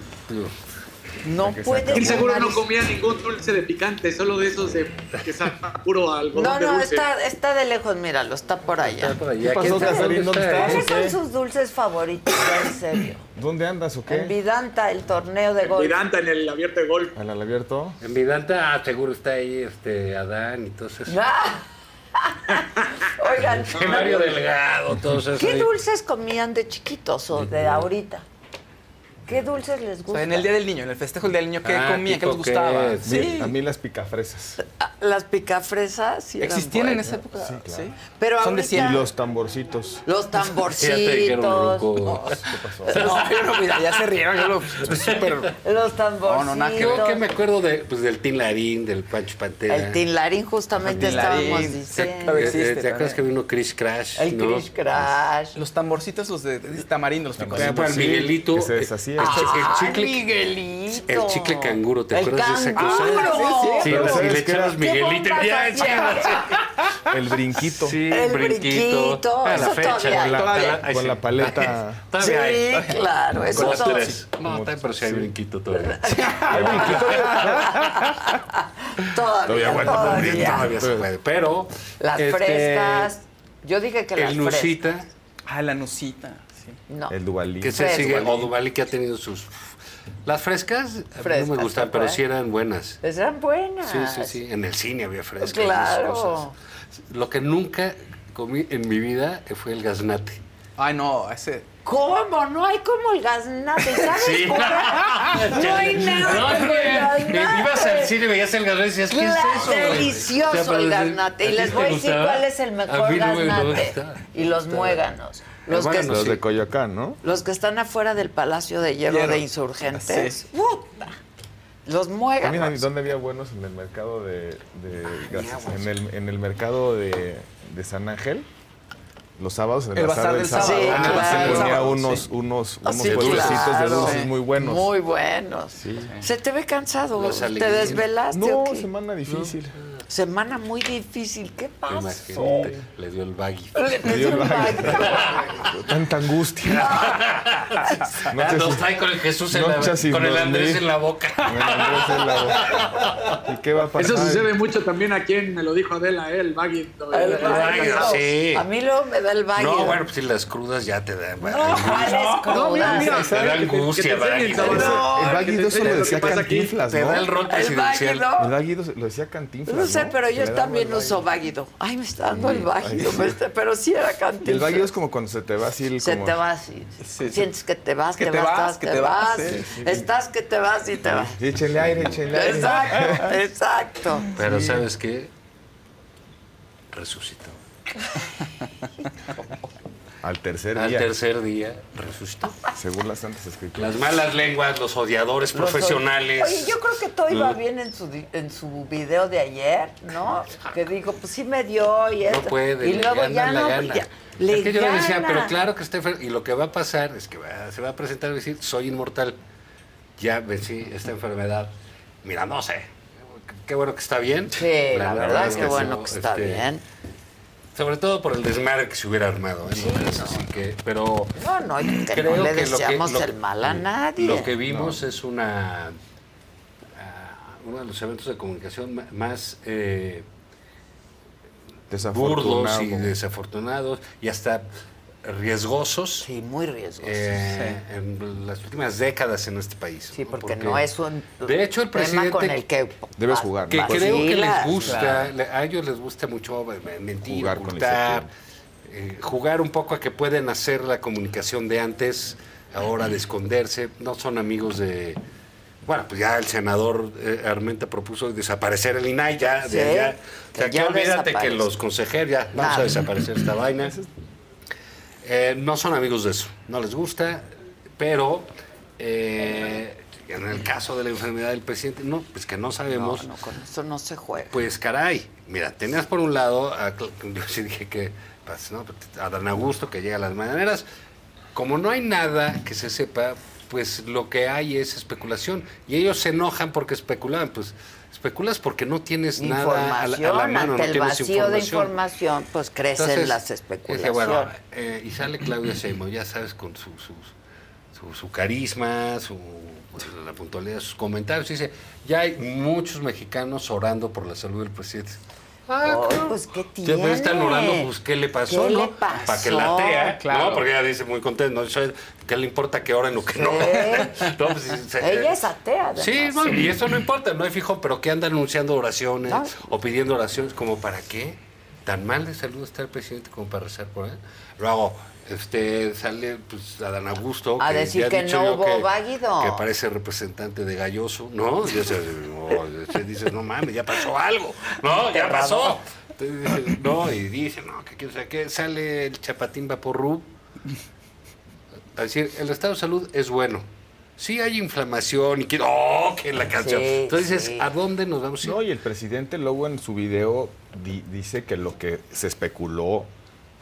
No puede Él seguro no comía ningún dulce de picante, solo de esos de que saca puro algodón No, no, dulce. está, está de lejos, míralo, está por allá. Está por allá. ¿Qué pasó, Casarín? ¿Dónde estás? ¿Cuáles ¿Qué? son sus dulces favoritos, ya en serio? ¿Dónde andas o En qué? Vidanta, el torneo de golf. Vidanta en el abierto de golf. ¿En el abierto? En Vidanta, ah, seguro está ahí este, Adán y todos esos. Ah. Oigan, Mario Delgado, todos esos. ¿qué dulces comían de chiquitos o de ahorita? ¿Qué dulces les O sea, en el Día del Niño, en el festejo del Día del Niño, ¿qué Ah, comían? ¿Qué les gustaba? que- Sí. A mí las picafresas. Las picafresas sí eran ¿Existían en esa época? Sí, claro. Pero Son de ahorita- cien. Y los tamborcitos. Los tamborcitos. No, yo no, mira, ya se rieron, yo lo súper... Los tamborcitos. No, no, nada. Creo que me acuerdo de, pues, del Tin Larín, del Pancho Pantera. El Tinlarín justamente El Tinlarín. estábamos Sí, diciendo. todavía existe ¿Te acuerdas que vino Chris Crash? El no? Chris Crash. Los tamborcitos, los de, de tamarindo, los el Miguelito. Que se deshacía. El, chi- el chicle. Miguelito. El chicle canguro, ¿te El acuerdas de esa canguro. cosa? Sí, Pero sí, ¿sabes le echabas Miguelito. ¿Qué Ya, El brinquito. Sí, El brinquito. A la eso fecha. todavía la, Todavía con sí. la paleta. Todavía hay. Sí, claro, eso Con las todo. tres. No, está, pero sí hay brinquito todavía. ¿Hay brinquito? Todavía, Todavía aguanta, todavía. Todavía se puede. Pero. Las este, frescas. Yo dije que las El frescas. Nusita. Ah, la nucita. Sí. No. El Duvalín. Que se sigue. O Duvalí que ha tenido sus. Las frescas, a no me gustan, ¿te pero sí eran buenas. Pues eran buenas. Sí, sí, sí. En el cine había frescas. Claro. esas cosas. Lo que nunca comí en mi vida fue el gaznate. Ay, no, ese... ¿Cómo? No hay como el gaznate, ¿sabes Sí. cómo? No hay nada No, gaznate. Ibas al cine, veías el gaznate y decías, ¿qué es eso? Delicioso O sea, el gaznate. Y ¿a les voy a decir gustaba? cuál es el A mejor mí no me gaznate. gusta. Y los muéganos. Los que, Bueno, Los sí. de Coyoacán, ¿no? los que están afuera del Palacio de Hierro Hierro. de Insurgentes. ¡Puta! Los También, muéganos. ¿dónde había buenos? En el mercado de... de- gracias. En el, en el mercado de, de San Ángel. Los sábados, en el, El bazar bazar del del sábado. sábado. Sí, Ah, claro. se ponía Sábado, unos, sí. unos, Ah, unos sí, puestecitos de claro. dulces muy buenos. Muy buenos. Sí. Se te ve cansado. Los ¿Te desvelaste No, o qué? semana difícil. Semana muy difícil. ¿Qué pasó? Imagínate, le dio el baggy. Le Me dio la- baño. Tanta angustia. Ah, Noches- nos trae con el Jesús en la, sin con el Andrés en la boca. Me mandó en la- ¿Y qué va a pasar? Eso sucede mucho también aquí en, me lo dijo Adela, ¿eh? el baggy. El El baggy, sí. A mí luego me da el baño. No, bueno, pues si las crudas ya te dan. No, ¿cuáles No, mira, crudas? Te da angustia, el. El te eso lo decía. Cantinflas, Te ¿no? da el rol El presidencial. ¿no? El Baggy lo decía Cantinflas, No sé, pero yo también el uso váguido. Ay, me está dando el váguido. me está- Pero sí era El cantinflas. Baggy es como cuando se te va así el Se te va así. Sí, sí. Sientes que te vas, Que te, te vas, vas, estás, que te, vas. Estás que te vas y te vas. Échenle aire, échenle aire. Exacto, exacto. Pero ¿sabes qué? Resucitó. Al tercer Al día, tercer día resucitó. según las santas escrituras. Las malas lenguas, los odiadores Los profesionales. Oye, yo creo que todo iba Mm. bien en su, en su video de ayer, ¿no? Que dijo, pues sí me dio y No esto. puede, y le luego gana, ya le no, gana. ya, le es que yo le decía, pero claro que está enfermo. Y lo que va a pasar es que va- se va a presentar y decir, soy inmortal. Ya vencí esta enfermedad. Mira, no sé. Qué bueno que está bien. Sí, la, verdad, es que bueno que está este, bien. Sobre todo por el desmadre que se hubiera armado. ¿eh? No creas, así que, pero No, no, y que creo no le que lo que- deseamos lo- el mal a nadie. Lo que vimos es una ah, uno de los eventos de comunicación más eh, burdos y desafortunados y hasta riesgosos. Sí, muy riesgosos. eh, En las últimas décadas en este país. Sí, porque, no es un De hecho, el presidente con el que Debes jugar, que creo que les gusta, Claro. a ellos les gusta mucho mentir, Jugar ocultar, eh, jugar un poco a que pueden hacer la comunicación de antes, ahora de esconderse, no son amigos de... Bueno, pues ya el senador eh, Armenta propuso desaparecer el INAI, ya, Sí, de allá. O sea, que olvídate que los consejeros, ya, vamos a desaparecer esta vaina. Eh, no son amigos de eso, no les gusta, pero eh, en el caso de la enfermedad del presidente, no, pues que no sabemos. No, no, con eso no se juega. Pues caray, mira, tenías por un lado, a yo sí dije que, pues, ¿no? a Dan Augusto que llega a las mañaneras, como no hay nada que se sepa, pues lo que hay es especulación. Y ellos se enojan porque especulaban, pues especulas porque no tienes nada a la, a la mano, ante no el tienes vacío de información. pues crecen Entonces, las especulaciones. bueno, eh, y sale Claudia Sheinbaum, ya sabes, con su, su, su, su carisma, su pues, la puntualidad de sus comentarios. Dice, ya hay muchos mexicanos orando por la salud del presidente. Claro. pues, ¿qué tiene? pues, están orando, pues, ¿qué le pasó, ¿Qué no? le pasó? Para que la tea, Claro. ¿no? Porque ella dice muy contenta, ¿Qué le importa que oren o que no? No, pues, se- Ella es atea, además. Sí, no, y eso no importa, no hay fijo, pero que anda anunciando oraciones No. o pidiendo oraciones, como para qué? ¿Tan mal de salud está el presidente como para rezar por él? Luego, este, sale pues, Adán Augusto. A decir ya he que dicho no hubo váguido. Que parece representante de Galloso, ¿no? Y ese dices, no mames, ya pasó algo, ¿no? Ya pasó. Entonces, dice, no, y dice, no, que quién sabe qué, sale el Chapatín Vaporru a decir, el estado de salud es bueno. Sí hay inflamación y que, oh, que la canción. Sí, Entonces dices, sí. ¿a dónde nos vamos a ir? No, y el presidente luego en su video di- dice que lo que se especuló,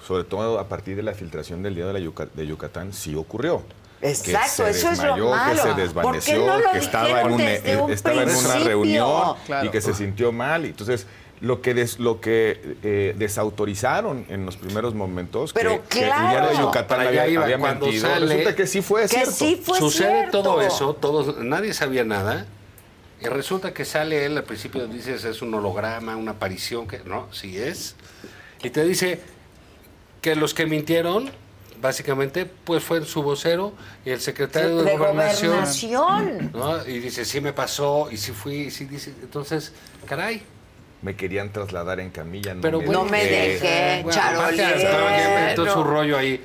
sobre todo a partir de la filtración del día de, la de Yucatán, sí ocurrió. Exacto, que se eso es lo desmayó, malo. que se ¿Por qué desvaneció, no lo que estaba en, dijeron un- desde un estaba en una reunión Claro. y que se sintió mal. Y Entonces, lo que, des- lo que eh, desautorizaron en los primeros momentos, Pero que, que el diario de claro. Yucatán Para había, allá iba, había mentido, sale- resulta que sí fue cierto. Sucede todo eso, todos, nadie sabía nada. Y resulta que sale él al principio dices es un holograma, una aparición, que no, sí es. Y te dice que los que mintieron, básicamente, pues fue su vocero y el secretario de, De gobernación. gobernación. ¿no? Y dice, sí me pasó, y sí fui, y sí dice. Entonces, caray. Me querían trasladar en camilla, no Pero me bueno, No me dejé, Bueno, ya inventó su rollo ahí.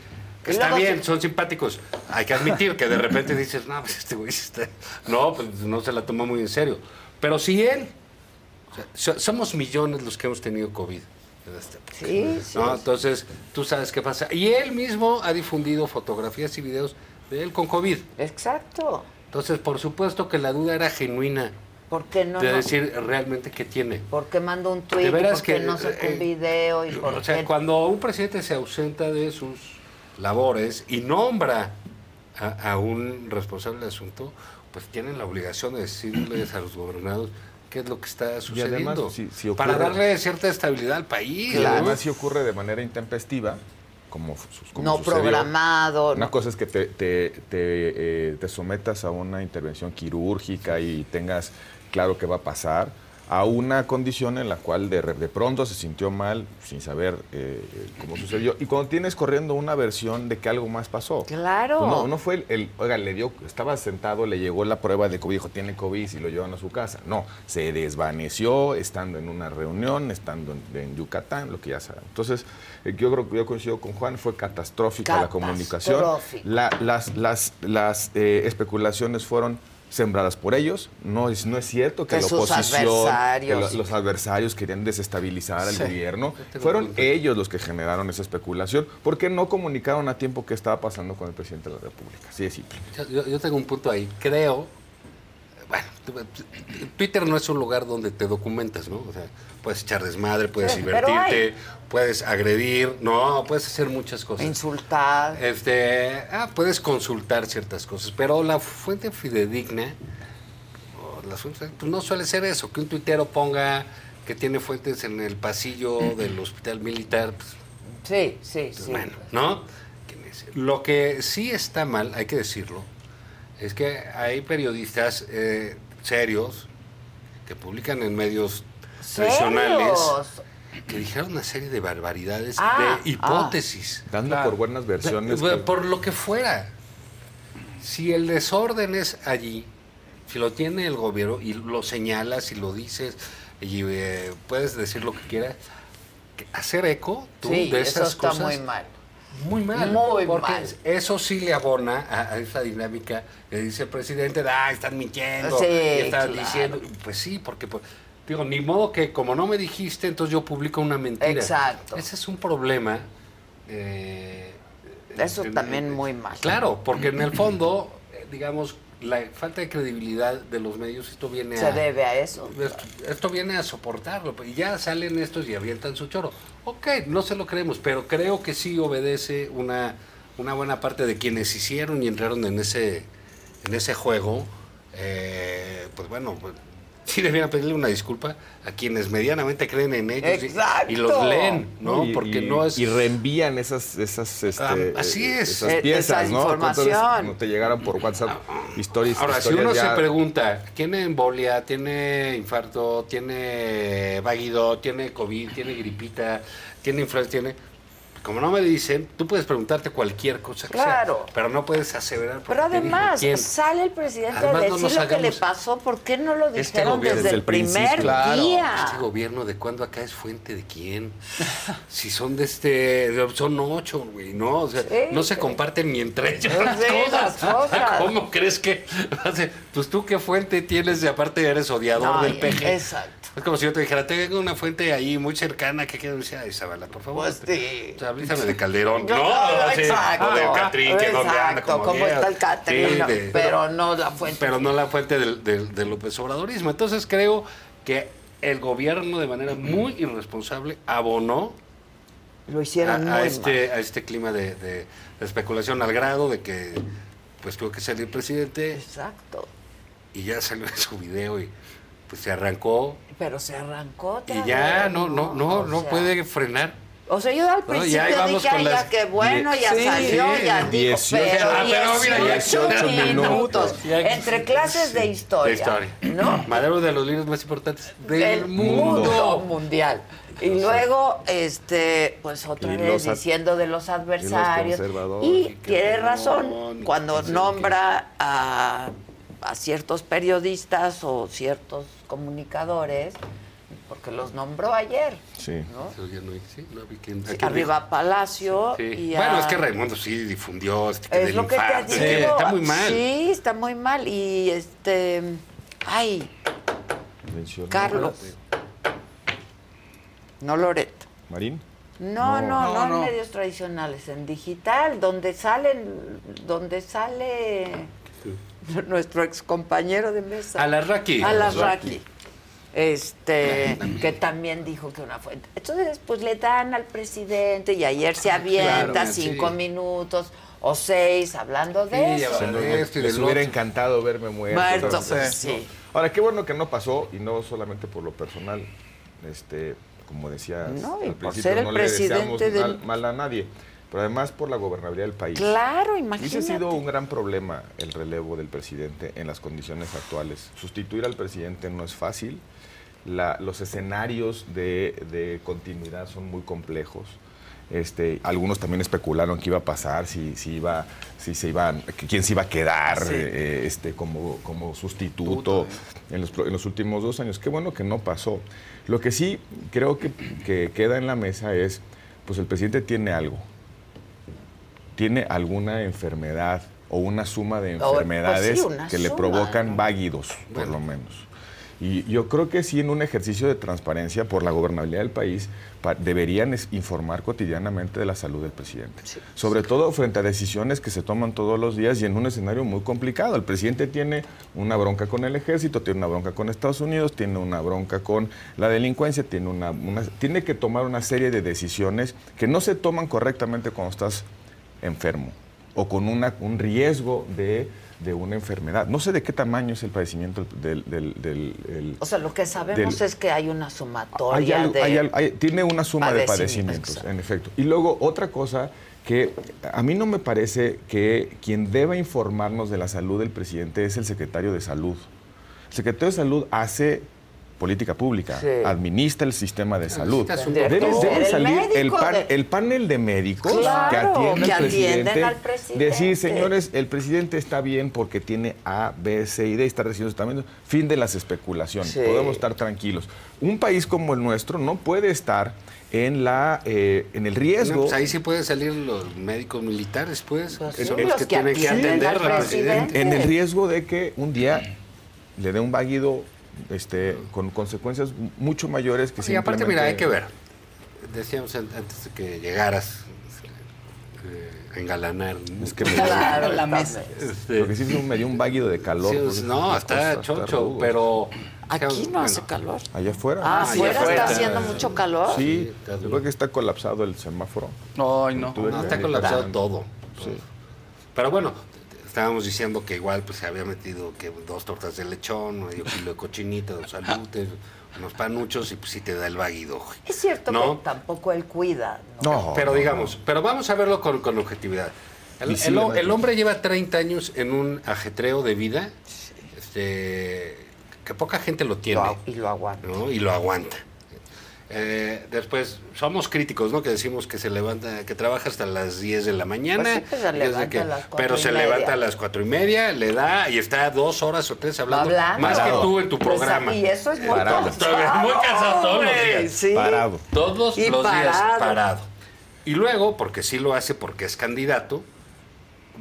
Está luego bien, son simpáticos. Hay que admitir que de repente dices, no, pues este güey está... No, pues no se la tomó muy en serio. Pero sí él. O sea, so- somos millones los que hemos tenido COVID. Este. Sí, sí. ¿no? Entonces, tú sabes qué pasa. Y él mismo ha difundido fotografías y videos de él con COVID. Exacto. Entonces, por supuesto que la duda era genuina ¿Por qué no? de no? decir realmente qué tiene. ¿Por qué mando un tweet? ¿Por qué que, no saco eh, un video? ¿Y por O sea, qué? cuando un presidente se ausenta de sus labores y nombra a, a un responsable del asunto, pues tienen la obligación de decirles a los gobernados qué es lo que está Y además, sucediendo. si- para darle cierta estabilidad al país. Y ¿no? además si ocurre de manera intempestiva, como, como No sucedió. programado. Una cosa es que te, te, te, eh, te sometas a una intervención quirúrgica y tengas claro qué va a pasar, a una condición en la cual de, de pronto se sintió mal sin saber eh, cómo sucedió. Y cuando tienes corriendo una versión de que algo más pasó. Claro. Pues no, no fue el, el- oiga, le dio, estaba sentado, le llegó la prueba de COVID, dijo, tiene COVID y lo llevan a su casa. No, se desvaneció estando en una reunión, estando en, en Yucatán, lo que ya saben. Entonces, eh, yo creo que yo coincido con Juan, fue catastrófica la comunicación. Catastrófica. La- las las, las eh, especulaciones fueron sembradas por ellos. No es, no es cierto que, Que la oposición, que adversarios. los adversarios querían desestabilizar al Sí. gobierno. Fueron ellos los que generaron esa especulación porque no comunicaron a tiempo qué estaba pasando con el presidente de la República. Así de simple. Yo tengo un punto ahí. Creo. Bueno, Twitter no es un lugar donde te documentas, ¿no? O sea, puedes echar desmadre, puedes Sí, divertirte, puedes agredir, no, puedes hacer muchas cosas. Insultar. Este, ah, puedes consultar ciertas cosas, pero la fuente fidedigna, o las fuentes- pues no suele ser eso, que un tuitero ponga que tiene fuentes en el pasillo del hospital militar, pues, Sí, sí, sí. bueno, ¿no? Lo que sí está mal, hay que decirlo, es que hay periodistas eh, serios que publican en medios tradicionales que dijeron una serie de barbaridades, Ah, de hipótesis. Dando Claro. por buenas versiones. Que- por lo que fuera. Si el desorden es allí, si lo tiene el gobierno y lo señalas y lo dices y eh, puedes decir lo que quieras, hacer eco tú Sí, de eso esas está cosas. muy mal. Muy mal. Muy porque mal. Eso sí le abona a, a esa dinámica que dice el presidente, ah, están mintiendo, Sí, y están claro. diciendo. Pues sí, porque pues, digo, ni modo que como no me dijiste, entonces yo publico una mentira. Exacto. Ese es un problema. eh, Eso en- también en- muy mal. Claro, porque en el fondo, eh, digamos, la falta de credibilidad de los medios, esto viene Se a... debe a eso. Esto, esto viene a soportarlo. Y ya salen estos y avientan su choro. Ok, no se lo creemos, pero creo que sí obedece una, una buena parte de quienes hicieron y entraron en ese, en ese juego. eh, pues bueno, pues, sí debieran pedirle una disculpa a quienes medianamente creen en ellos y- los leen, ¿no? Y- Porque y- no es... Y reenvían esas, esas, este, Ah, así es. esas Eh, piezas, esa ¿no? información. Cuando te llegaran por WhatsApp historias. Ahora, si historias uno ya- se pregunta, ¿tiene embolia, tiene infarto, tiene vaguido, tiene COVID, tiene gripita, tiene influenza, tiene... Como no me dicen, tú puedes preguntarte cualquier cosa que Claro. sea, pero no puedes aseverar. Pero además, sale el presidente Además, a no decir nos lo que le pasó. ¿Por qué no lo Este dijeron gobierno- desde el primer día? Este gobierno, ¿de cuándo acá es fuente de quién? si son de este, son ocho, güey, ¿no? O sea, no se comparten ni entre ellos Sí, las cosas. las cosas. ¿Cómo crees que? Pues tú qué fuente tienes y aparte eres odiador No, del peje. exacto. Es como si yo te dijera, tengo una fuente ahí muy cercana que quiero decir, ay, Zabala, por favor. Pues sí. O sea, avísame de Calderón. No, No, exacto. O del Catrín, que dónde anda. Como cómo mierda. está el Catrín, Sí, no, de- pero no la fuente. pero no la fuente del, del, del López Obradorismo. Entonces creo que el gobierno de manera muy irresponsable abonó Lo hicieron a, este, a este clima de, de- de especulación al grado de que pues tuvo que salir el presidente Exacto. y ya salió en su video y pues se arrancó Pero se arrancó otra y ya vez, no no no no sea, puede frenar. O sea, yo al No, principio ya dije, ay, las ya qué bueno, ya salió, sí, ya dijo, 18. pero Ah, pero mira, ya 18 18 minutos, minutos. entre clases de historia, De historia. ¿no? Madero de los libros más importantes del del mundo. mundo mundial. Y luego, este, pues otra Y vez diciendo de los adversarios. conservadores. Y tiene razón cuando nombra a, a ciertos periodistas o ciertos comunicadores, porque los nombró ayer. Sí. ¿no? Sí, no vi quién- Sí, arriba Palacio. Sí. y a- Bueno, es que Raimundo sí difundió este que es lo que te digo. Está muy mal. Sí, está muy mal. Y este, ay, Mencionó- Carlos. No Loreto. Marín. No, no, no, No, en no. medios tradicionales, en digital, donde salen, donde sale nuestro ex compañero de mesa. Alarraqui. Alarraqui. Este, que también dijo que una fuente. Entonces, pues le dan al presidente y ayer se avienta Claro, cinco sí. minutos o seis hablando de eso. Se nos- les hubiera encantado verme muerto. Muerto, pues, sí. Ahora, qué bueno que no pasó, y no solamente por lo personal, este, como decías No, y al por principio, ser el no le deseamos mal a nadie, pero además por la gobernabilidad del país. Claro, Hubiese imagínate. sido un gran problema el relevo del presidente en las condiciones actuales. Sustituir al presidente no es fácil. La- los escenarios de, de continuidad son muy complejos. Este, algunos también especularon qué iba a pasar, si, si iba, si se iban, quién se iba a quedar Sí. eh, este, como, como sustituto en los, en los últimos dos años. Qué bueno que no pasó. Lo que sí creo que, que queda en la mesa es, pues el presidente tiene algo tiene alguna enfermedad o una suma de pues enfermedades sí, que le provocan ¿no? váguidos, por lo menos. Y yo creo que sí, en un ejercicio de transparencia por la gobernabilidad del país, pa- deberían informar cotidianamente de la salud del presidente. Sobre todo frente a decisiones que se toman todos los días y en un escenario muy complicado. El presidente tiene una bronca con el ejército, tiene una bronca con Estados Unidos, tiene una bronca con la delincuencia, tiene, una, una- tiene que tomar una serie de decisiones que no se toman correctamente cuando estás enfermo o con una, un riesgo de, de una enfermedad. No sé de qué tamaño es el padecimiento del... del- del- el- O sea, lo que sabemos es que hay una hay sumatoria algo- de... hay al- hay- tiene una suma de padecimientos, padecimientos, en efecto. Y luego otra cosa que a mí no me parece que quien deba informarnos de la salud del presidente es el secretario de salud. El secretario de salud hace política pública, Sí. administra el sistema de salud. Debe, salir el, médico pan- de- el panel de médicos Claro, que atienden que al presidente, al presidente. decir, señores, el presidente está bien porque tiene A, B, C y D, está recibiendo tratamiento. Fin de las especulaciones. Sí. Podemos estar tranquilos. Un país como el nuestro no puede estar en la eh, en el riesgo. No, pues ahí sí pueden salir los médicos militares, pues, que son los los que, que tienen que atender al al presidente. en el riesgo de que un día le dé un vaguido este, con consecuencias mucho mayores que Y aparte, mira, hay que ver. Decíamos an- antes de que llegaras eh, a engalanar. Es que me Claro, la mesa. Este, Porque sí me dio un vaguido de calor. sí, pues, no, está chocho, pero... Aquí no hace calor. Allá afuera. Ah, afuera afuera. está haciendo mucho calor. Sí, yo creo que está colapsado el semáforo. Ay, no. No, está colapsado todo. Sí. Pero bueno, estábamos diciendo que igual pues se había metido que dos tortas de lechón, medio kilo de cochinita, dos salutes, unos panuchos y pues sí te da el vaguido. Es cierto ¿No? que tampoco él cuida. No, pero no, digamos, pero vamos a verlo con, con objetividad. El, sí, hombre lleva 30 años en un ajetreo de vida este, que poca gente lo tiene. y lo aguanta. ¿no? Y lo aguanta. Eh, después, somos críticos, ¿no? Que decimos que se levanta, que trabaja hasta las 10 de la mañana. Pues sí, pues se que- a las pero se media. levanta a las cuatro y media, le da y está dos horas o tres hablando, más Parado. que tú en tu Pues, programa. y eso es muy Parado. Muy cansado todos los días. sí. Parado. Todos Y los días parado. parado. Y luego, porque sí lo hace porque es candidato,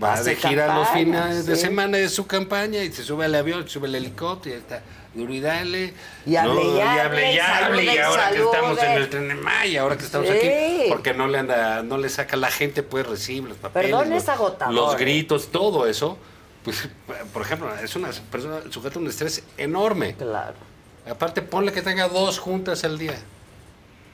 va Hace de gira los fines de semana de su campaña y se sube al avión, se sube al helicóptero y ya está. Duro y dale. Y hable y y hable, y hable. Y ahora que estamos en el tren de Maya, ahora que estamos Sí. aquí, porque no le anda, no le saca la gente, pues recibe los papeles. Perdón, los, es agotador, Los ¿eh? gritos, todo eso. Pues, por ejemplo, es una persona sujeta a un estrés enorme. Claro. Aparte, ponle que tenga dos juntas al día.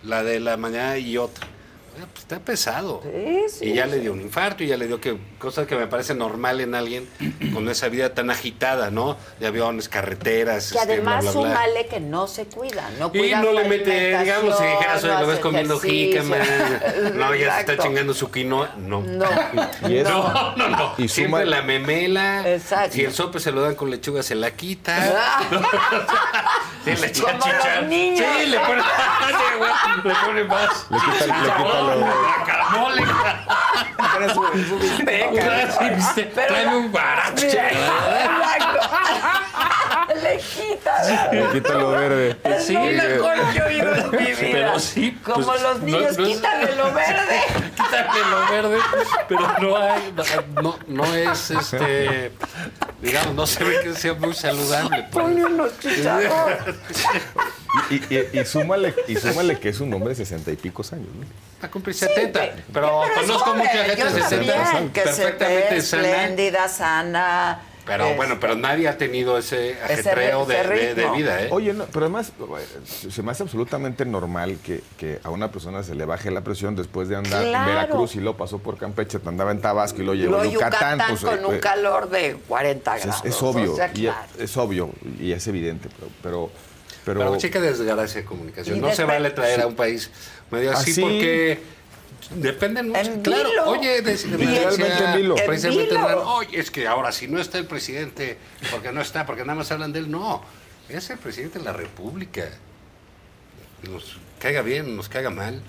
La de la mañana y otra. Pues, está pesado. Sí, sí, y ya sí. le dio un infarto y ya le dio que cosas que me parece normal en alguien con esa vida tan agitada, ¿no? De aviones, carreteras, Que este, además bla, bla, que no se cuida, no Y cuida no su le mete, digamos, si dijeras, oye, alimentación, lo ves comiendo jícama, no, ya se está chingando su quinoa. No. No. Y No, no, no. Y Siempre suma- la memela. Exacto. Si el sope se lo dan con lechuga, se la quita. Sí, le echa Como los niños. Sí, le pone, Sí, güey, le pone más. Le quita, le quita lo- Guacamole. Tráeme un. Le quita. le quita lo verde. Es lo mejor que he oído en mi vida. Pero sí, Como pues, los no- niños, no es- quítale lo verde. Quítale lo verde, pero no hay, no, no es este, digamos, no se ve que sea muy saludable. pues. Ponle unos. Y, y- y súmale, y súmale que es un hombre de sesenta y pico años. ¿no? A cumplir 70, pero, conozco joven, mucha gente de 60 también, que se perfectamente ve sana. espléndida, sana. Pero Es- bueno, pero nadie ha tenido ese ajetreo ese de, de- vida, ¿eh? Oye, no, pero además se me hace absolutamente normal que, que a una persona se le baje la presión después de andar Claro. en Veracruz y luego pasó por Campeche, andaba en Tabasco y lo llevó a Yucatán. Yucatán pues, con eh, un eh, calor de 40 es, grados. es obvio, O sea, y claro. es, es obvio y es evidente, pero... pero, pero- Pero chica desgracia de comunicación. No se vale traer Sí. a un país medio así Así. porque dependen mucho. En claro, vilo. oye, de, de- Literalmente decía en vilo. En Precisamente, vilo. Hernán, oye, es que ahora si no está el presidente, porque no está, porque nada más hablan de él, no. Es el presidente de la República. Nos caiga bien, nos caiga mal.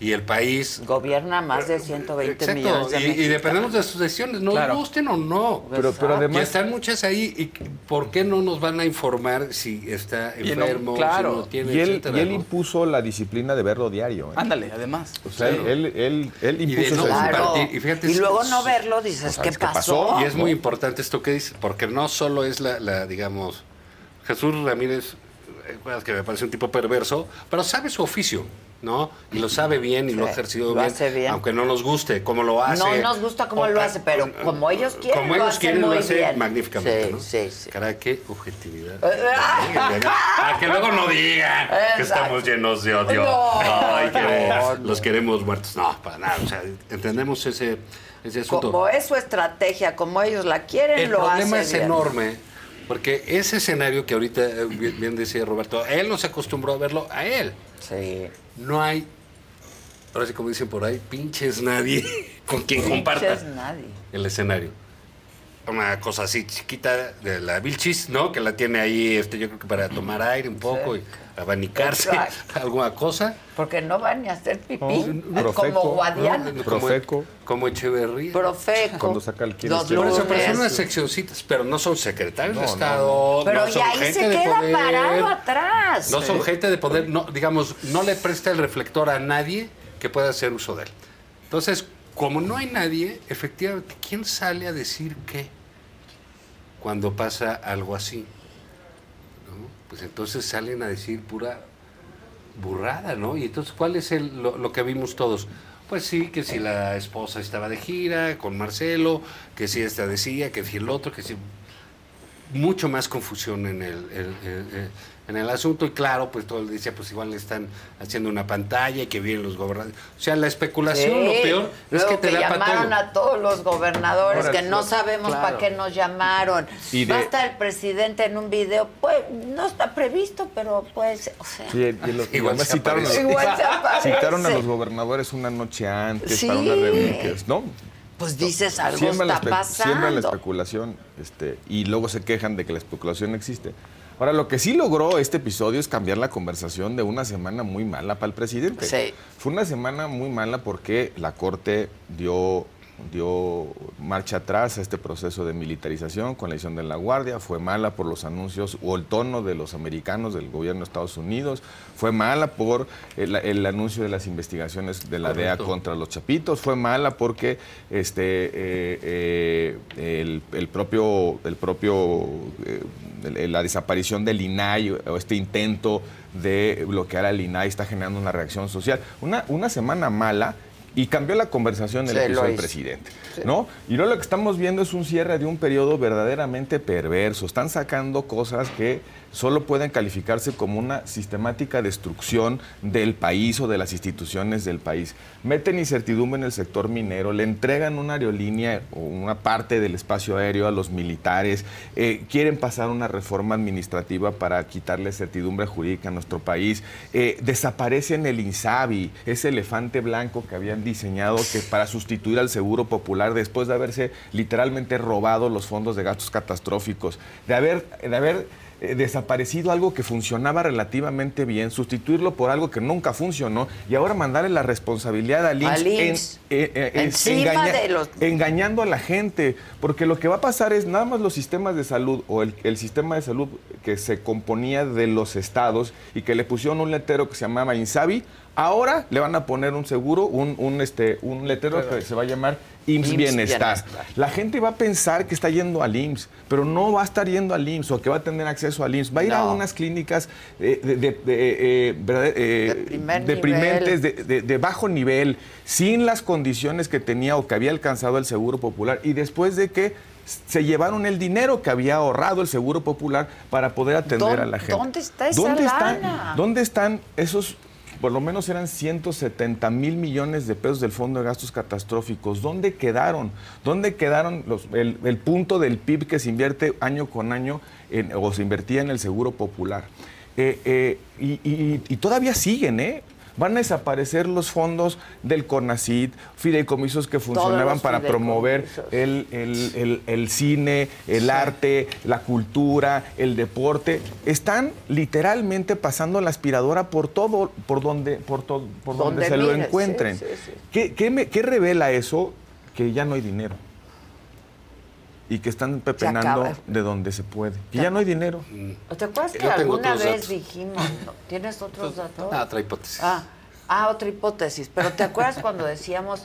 Y el país Gobierna más de 120 Exacto, millones de y, y dependemos de sus decisiones, nos Claro. gusten o no. Pero- pero Y además- están muchas ahí, y ¿por qué no nos van a informar si está Y no, enfermo, claro. si no tiene, y él, etcétera, y él ¿no? impuso la disciplina de verlo diario. ¿eh? Ándale, además. O sea, Claro. él, él, él Y de impuso no. Claro. Y fíjate, y luego no verlo, dices, Pues, ¿qué ¿sabes qué pasó? Y es muy importante esto que dices, porque no solo es la, la, digamos, Jesús Ramírez, eh, que me parece un tipo perverso, pero sabe su oficio, ¿no? Y lo sabe bien y lo ha ejercido lo bien, hace bien. aunque no nos guste cómo lo hace. No nos gusta cómo O- lo hace, pero como ellos quieren, como lo ellos quieren, lo hace bien. magníficamente, Sí, ¿no? sí, sí. Caray, qué objetividad. Ah. Para que luego no digan que estamos llenos de odio. No, Ay, que no, los queremos muertos. No, para nada. O sea, entendemos ese, ese asunto. Como es su estrategia, como ellos la quieren, El lo problema hace es bien. enorme, porque ese escenario que ahorita eh, bien, bien decía Roberto, él no se acostumbró a verlo a él. Sí. No hay, ahora sí como dicen por ahí, pinches nadie con quien Pinches comparta nadie. el escenario. Una cosa así chiquita de la Vilchis, ¿no? Que la tiene ahí, este, yo creo que para tomar aire un poco y abanicarse, Exacto. alguna cosa. Porque no van ni a hacer pipí. No, como Guadiana. ¿no? Profeco. Como, como Echeverría. Profeco. Cuando saca el quiere. Por eso, pero son unas seccioncitas, pero no son secretarios No, de no, Estado. Pero no son ya ahí gente se queda poder, parado atrás. No son gente de poder, no, digamos, no le presta el reflector a nadie que pueda hacer uso de él. Entonces, como no hay nadie, efectivamente, ¿quién sale a decir qué cuando pasa algo así? ¿No? Pues entonces salen a decir pura burrada, ¿no? Y entonces, ¿cuál es el, lo, que vimos todos? Pues sí, que si la esposa estaba de gira con Marcelo, que si esta decía, que si el otro, que si... mucho más confusión en el- en el asunto y claro, pues todo el decía, pues igual le están haciendo una pantalla y que vienen los gobernadores. O sea, la especulación, Sí. lo peor es que te da para llamaron a todos los gobernadores Ahora, que no sabemos claro. para qué nos llamaron. Y de- Va a estar el presidente en un video, pues no está previsto, pero pues, o sea. Sí, y los- y Igual se citaron, a-. Igual se citaron a los gobernadores una noche antes Sí. para una reunión, que es- ¿no? Pues dices, algo Siembran la, está espe- siembran la pasando. especulación este, y luego se quejan de que la especulación existe. Ahora, lo que sí logró este episodio es cambiar la conversación de una semana muy mala para el presidente. Sí. Fue una semana muy mala porque la Corte dio, dio marcha atrás a este proceso de militarización con la edición de la Guardia. Fue mala por los anuncios o el tono de los americanos, del gobierno de Estados Unidos. Fue mala por el, el anuncio de las investigaciones de la DEA contra los chapitos. Fue mala porque este, eh, eh, el, el propio, el propio eh, la desaparición del INAI o este intento de bloquear al INAI está generando una reacción social. Una, una semana mala y cambió la conversación Sí, lo episodio del hizo. presidente. ¿no? Y luego lo que estamos viendo es un cierre de un periodo verdaderamente perverso. Están sacando cosas que solo pueden calificarse como una sistemática destrucción del país o de las instituciones del país. Meten incertidumbre en el sector minero, le entregan una aerolínea o una parte del espacio aéreo a los militares, eh, quieren pasar una reforma administrativa para quitarle certidumbre jurídica a nuestro país, eh, desaparecen el INSABI, ese elefante blanco que habían diseñado que para sustituir al Seguro Popular después de haberse literalmente robado los fondos de gastos catastróficos, de haber, de haber eh, desaparecido algo que funcionaba relativamente bien, sustituirlo por algo que nunca funcionó y ahora mandarle la responsabilidad al IMSS, en- eh, eh, los- engañando a la gente, porque lo que va a pasar es nada más los sistemas de salud o el, el sistema de salud que se componía de los estados y que le pusieron un letrero que se llamaba Insabi, ahora le van a poner un seguro, un, un, este, un letrero que se va a llamar IMSS IMSS Bienestar. Bienestar. La gente va a pensar que está yendo al IMSS, pero no va a estar yendo al IMSS o que va a tener acceso al IMSS. Va a ir a unas clínicas eh, de, de- de, eh, eh, primer deprimentes, nivel. de, bajo nivel, sin las condiciones que tenía o que había alcanzado el Seguro Popular y después de que se llevaron el dinero que había ahorrado el Seguro Popular para poder atender ¿Dónde- a la gente. dónde está esa ¿Dónde lana? Están, ¿Dónde están esos, por lo menos eran 170 mil millones de pesos del Fondo de Gastos Catastróficos? ¿Dónde quedaron? ¿Dónde quedaron los- el, punto del PIB que se invierte año con año o se invertía en el Seguro Popular? Eh, eh, y- y todavía siguen, ¿eh? Van a desaparecer los fondos del CONACID, fideicomisos que funcionaban para promover el, el- el- el cine, el arte, la cultura, el deporte. Están literalmente pasando la aspiradora por todo, por donde, por to- por donde, Donde se lo encuentren. sí, sí, sí. ¿Qué, qué me- qué revela eso? Que ya no hay dinero. Y que están pepenando de donde se puede. Que ya no hay dinero. ¿Te acuerdas que alguna vez datos. dijimos, no, ¿tienes otros datos? Ah, otra hipótesis. Ah, ah, otra hipótesis. Pero ¿te acuerdas cuando decíamos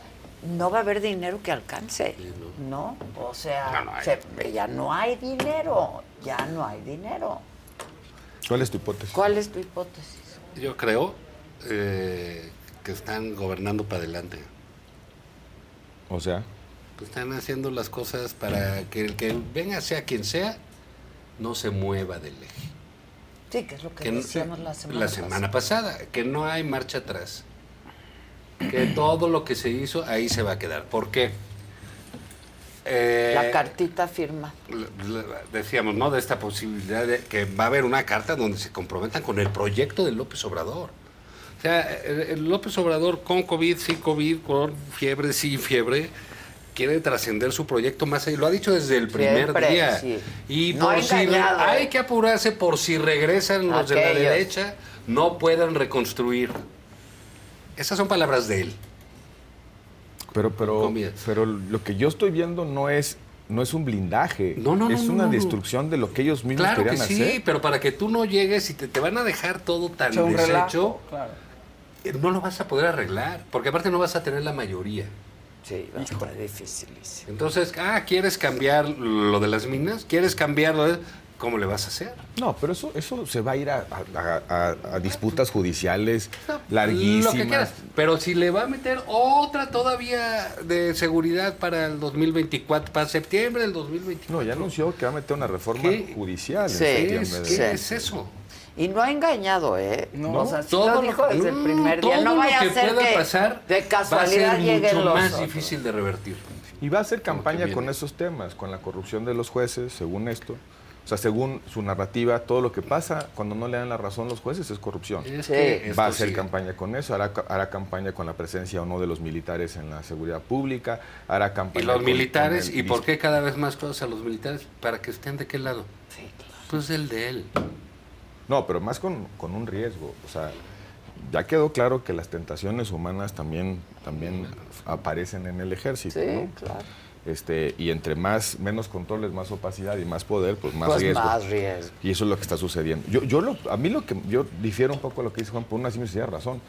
no va a haber dinero que alcance? ¿No? O sea, No, no hay. se- ya no hay dinero. Ya no hay dinero. ¿Cuál es tu hipótesis? ¿Cuál es tu hipótesis? Yo creo eh, que están gobernando para adelante. O sea, Pues están haciendo las cosas para que el que venga, sea quien sea, no se mueva del eje. Sí, que es lo que, Que no- decíamos la semana la semana pasada, que no hay marcha atrás. Que todo lo que se hizo ahí se va a quedar. ¿Por qué? Eh, La cartita firma. decíamos, ¿no? De esta posibilidad de que va a haber una carta donde se comprometan con el proyecto de López Obrador. O sea, López Obrador con COVID, sin COVID, con fiebre, sin fiebre, quiere trascender su proyecto más allá. Lo ha dicho desde el primer Siempre, día. sí. Y No por si ¿eh? hay que apurarse por si regresan los de la derecha, no puedan reconstruir. Esas son palabras de él. Pero, pero, pero lo que yo estoy viendo no es, no es un blindaje. No, no, no, es no, una no, no. destrucción de lo que ellos mismos Claro que querían sí, hacer. pero para que tú no llegues y te, te van a dejar todo tan deshecho, relajo, claro. eh, no lo vas a poder arreglar, porque aparte no vas a tener la mayoría. Sí, va a estar dificilísimo. Entonces, ah, ¿quieres cambiar lo de las minas? ¿Quieres cambiar lo de... ¿cómo le vas a hacer? No, pero eso, eso se va a ir a, a- a- a disputas judiciales Lo que larguísimas. quieras. Pero si le va a meter otra todavía de seguridad para el 2024, para septiembre del 2024. No, ya anunció que va a meter una reforma ¿Qué? judicial en Sí, septiembre. ¿Qué de- es, qué Sí. es eso? Y no ha engañado, ¿eh? No. o sea, sí Todo lo dijo que- desde el no, primer día. No vaya que a ser que pasar de Va a casualidad mucho los más otros. difícil de revertir. Y va a hacer campaña con esos temas, con la corrupción de los jueces, según esto. O sea, según su narrativa, todo lo que pasa cuando no le dan la razón los jueces es corrupción. Es que Va a hacer campaña con eso, hará, hará campaña con la presencia o no de los militares en la seguridad pública, hará Y campaña los con- militares, con el ¿y por qué cada vez más cosas a los militares? Para que estén de qué lado. Pues el de él. No, pero más con, con un riesgo. O sea, ya quedó claro que las tentaciones humanas también, también aparecen en el ejército. Sí, ¿no? claro. Este, y entre más, menos controles, más opacidad y más poder, pues más Pues riesgo. más riesgo. Y eso es lo que está sucediendo. Yo, yo lo, a mí lo que yo difiero un poco a lo que dice Juan, por una sencilla razón.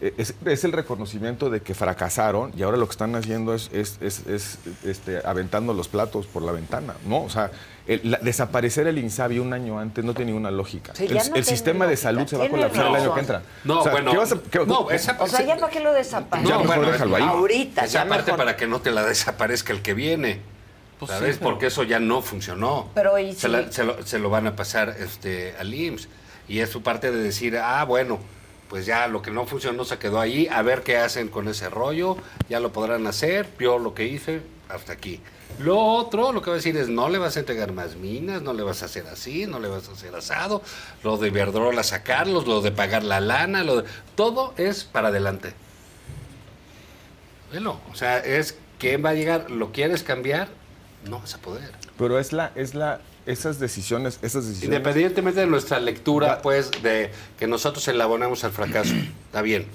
Eh, Es, es el reconocimiento de que fracasaron y ahora lo que están haciendo es, es, es- es, este, aventando los platos por la ventana, ¿no? O sea, el- la- desaparecer el INSABI un año antes no tiene ninguna lógica. Sí, el no sistema de salud se va a colapsar el año que entra. No, O sea, bueno, ¿qué vas a- qué- no, esa- O sea, ya para qué lo desaparece. Ya mejor déjalo ahí. Ahorita, Esa ya parte mejor. para que no te la desaparezca el que viene. Pues ¿Sabes? sí, pero- Porque eso ya no funcionó. Pero, ¿y se, la- se lo, se lo van a pasar este, al IMSS. Y es su parte de decir, ah, bueno, pues ya lo que no funcionó se quedó ahí, a ver qué hacen con ese rollo, ya lo podrán hacer, yo lo que hice, hasta aquí. Lo otro, lo que va a decir es, no le vas a entregar más minas, no le vas a hacer así, no le vas a hacer asado, lo de Iberdrola sacarlos, lo de pagar la lana, lo de... Todo es para adelante. Velo, o sea, es quién va a llegar, ¿lo quieres cambiar? No vas a poder. Pero es la, es la, esas decisiones, esas decisiones. Independientemente de nuestra lectura, pues, de que nosotros elabonamos al fracaso, está bien.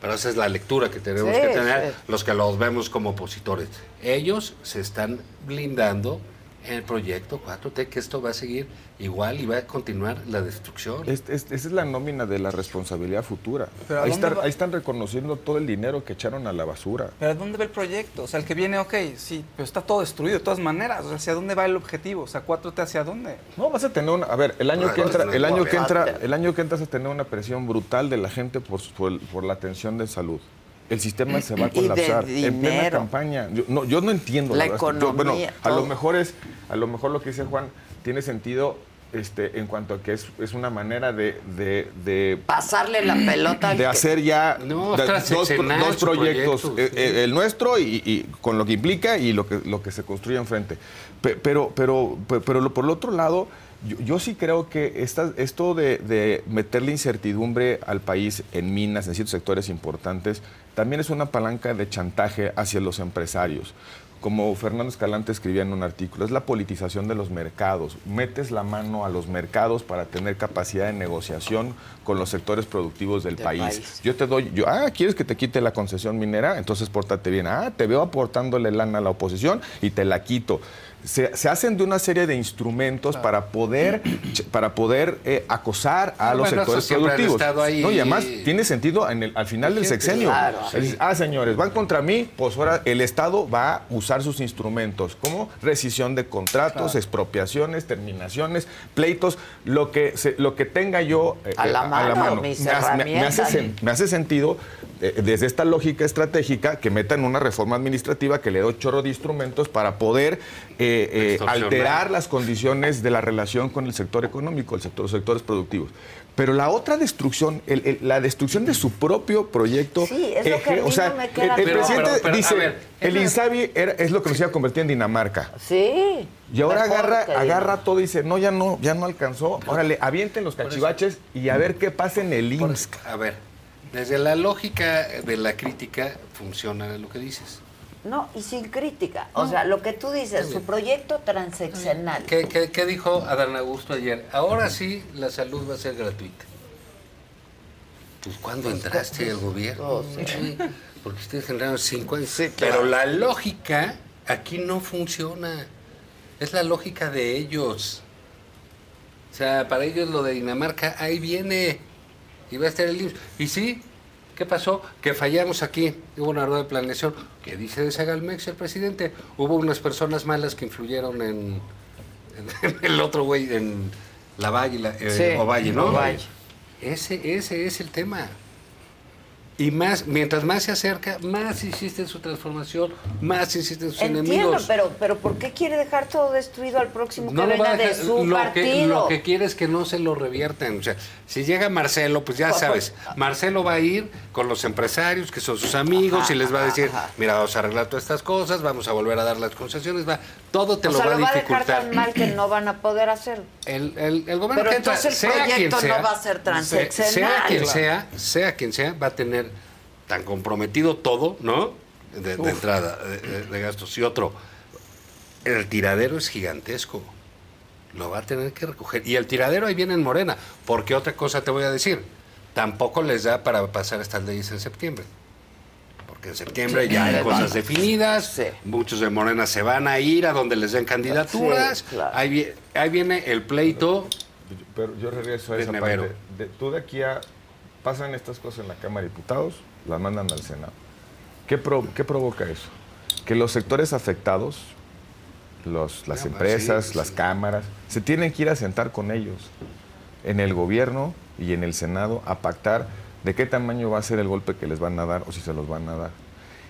Pero esa es la lectura que tenemos Sí, que tener sí. los que los vemos como opositores. Ellos se están blindando el proyecto 4T, que esto va a seguir igual y va a continuar la destrucción. Es- es- esa es la nómina de la responsabilidad futura. Pero ¿a Ahí va? ahí están reconociendo todo el dinero que echaron a la basura. Pero ¿a dónde va el proyecto? O sea, el que viene, ok, sí, pero está todo destruido de todas maneras. O sea, ¿hacia dónde va el objetivo? O sea, 4T hacia dónde? No, vas a tener una. A ver, el año No, que no, entra, no, el año que entra, el año que entra vas a tener una presión brutal de la gente por, por, por la atención de salud. El sistema se va a Y de colapsar en plena campaña. Yo no, yo no entiendo La. Yo- bueno, economía, a lo mejor es, a lo mejor lo que dice Juan tiene sentido. Este, en cuanto a que es, es una manera de, de, de Pasarle la pelota de que- hacer ya No, da- tras dos, proyectos, proyecto, eh, sí. eh, el nuestro y, y con lo que implica y lo que, lo que se construye enfrente. Pe- Pero, pero, pe- pero, lo- por el otro lado, yo, yo sí creo que esta- esto de, de meterle incertidumbre al país en minas, en ciertos sectores importantes, también es una palanca de chantaje hacia los empresarios. Como Fernando Escalante escribía en un artículo, es la politización de los mercados. Metes la mano a los mercados para tener capacidad de negociación con los sectores productivos del Del país. país. Yo te doy, yo, ah, ¿quieres que te quite la concesión minera? Entonces pórtate bien. Ah, te veo aportándole lana a la oposición y te la quito. Se, se hacen de una serie de instrumentos para poder, para poder eh, acosar a Ah, los bueno, sectores productivos. ahí. No, y además tiene sentido en el- al final del sexenio. claro, Es decir, sí. ah, señores, van contra mí, pues ahora el Estado va a usar sus instrumentos, como rescisión de contratos, Claro. expropiaciones, terminaciones, pleitos, lo que, se- lo que tenga yo eh, A la eh, mano, mis Me hace- me- me hace me sentido, eh, desde esta lógica estratégica, que metan una reforma administrativa que le dé un chorro de instrumentos para poder eh, eh, alterar las condiciones de la relación con el sector económico, el sector, los sectores productivos. Pero la otra destrucción, el- el- la destrucción de su propio proyecto. Sí, es lo que a mí o sea, no me el, queda el presidente Pero, pero, a dice, ver, el INSABI era- es lo que nos iba a convertir en Dinamarca. Sí. Y ahora agarra, que agarra todo y dice, no, ya no, ya no alcanzó. Órale, avienten los cachivaches y a ver qué pasa en el IMSS. A ver, desde la lógica de la crítica funciona lo que dices. No, y sin crítica. O sea, lo que tú dices, su proyecto transeccional. ¿Qué, qué, qué dijo Adán Augusto ayer? Ahora sí la salud va a ser gratuita. Pues cuando entraste al gobierno, Oh, sí. Sí, porque ustedes generaron cinco años. claro. Pero la lógica aquí no funciona. Es la lógica de ellos. O sea, para ellos lo de Dinamarca, ahí viene. Y va a estar el IMSS. Y sí, ¿qué pasó? Que fallamos aquí. Hubo una rueda de planeación. ¿Qué dice de Sagalmex el presidente? Hubo unas personas malas que influyeron en, en el otro güey, en la Valle, la, eh, Sí, Ovalle, ¿no? Ovalle. Ese, ese es el tema. Y más, mientras más se acerca, más insiste en su transformación, más insiste en sus Entiendo, enemigos. pero, pero ¿por qué quiere dejar todo destruido al próximo No que venga a de dejar- su lo que, partido? lo que quiere es que no se lo reviertan. O sea, si llega Marcelo, pues ya Pues, sabes, Marcelo va a ir con los empresarios, que son sus amigos, Ajá, y les va a decir, ajá. mira, vamos a arreglar todas estas cosas, vamos a volver a dar las concesiones, va, todo te o lo sea, va lo va a a dejar dificultar. tan mal que no van a poder hacerlo. El, el, el gobierno Pero que entra, entonces el sea quien proyecto sea, no va a ser se- transeccional. Sea quien Claro. sea, sea quien sea, va a tener tan comprometido todo, ¿no? De, entrada, de, de- de gastos. Y otro, el tiradero es gigantesco. Lo va a tener que recoger. Y el tiradero ahí viene en Morena. Porque otra cosa te voy a decir. Tampoco les da para pasar estas leyes en septiembre. Porque en septiembre Sí, ya hay cosas van. definidas. Muchos de Morena se van a ir a donde les den candidaturas. Sí, claro. ahí, vi- ahí viene el pleito. Pero yo regreso a De esa Nevero. parte. De, tú de aquí a... Pasan estas cosas en la Cámara de Diputados, las mandan al Senado. ¿Qué, pro- qué provoca eso? Que los sectores afectados, los, las Ah, empresas, las cámaras, se tienen que ir a sentar con ellos en el gobierno y en el Senado a pactar de qué tamaño va a ser el golpe que les van a dar o si se los van a dar.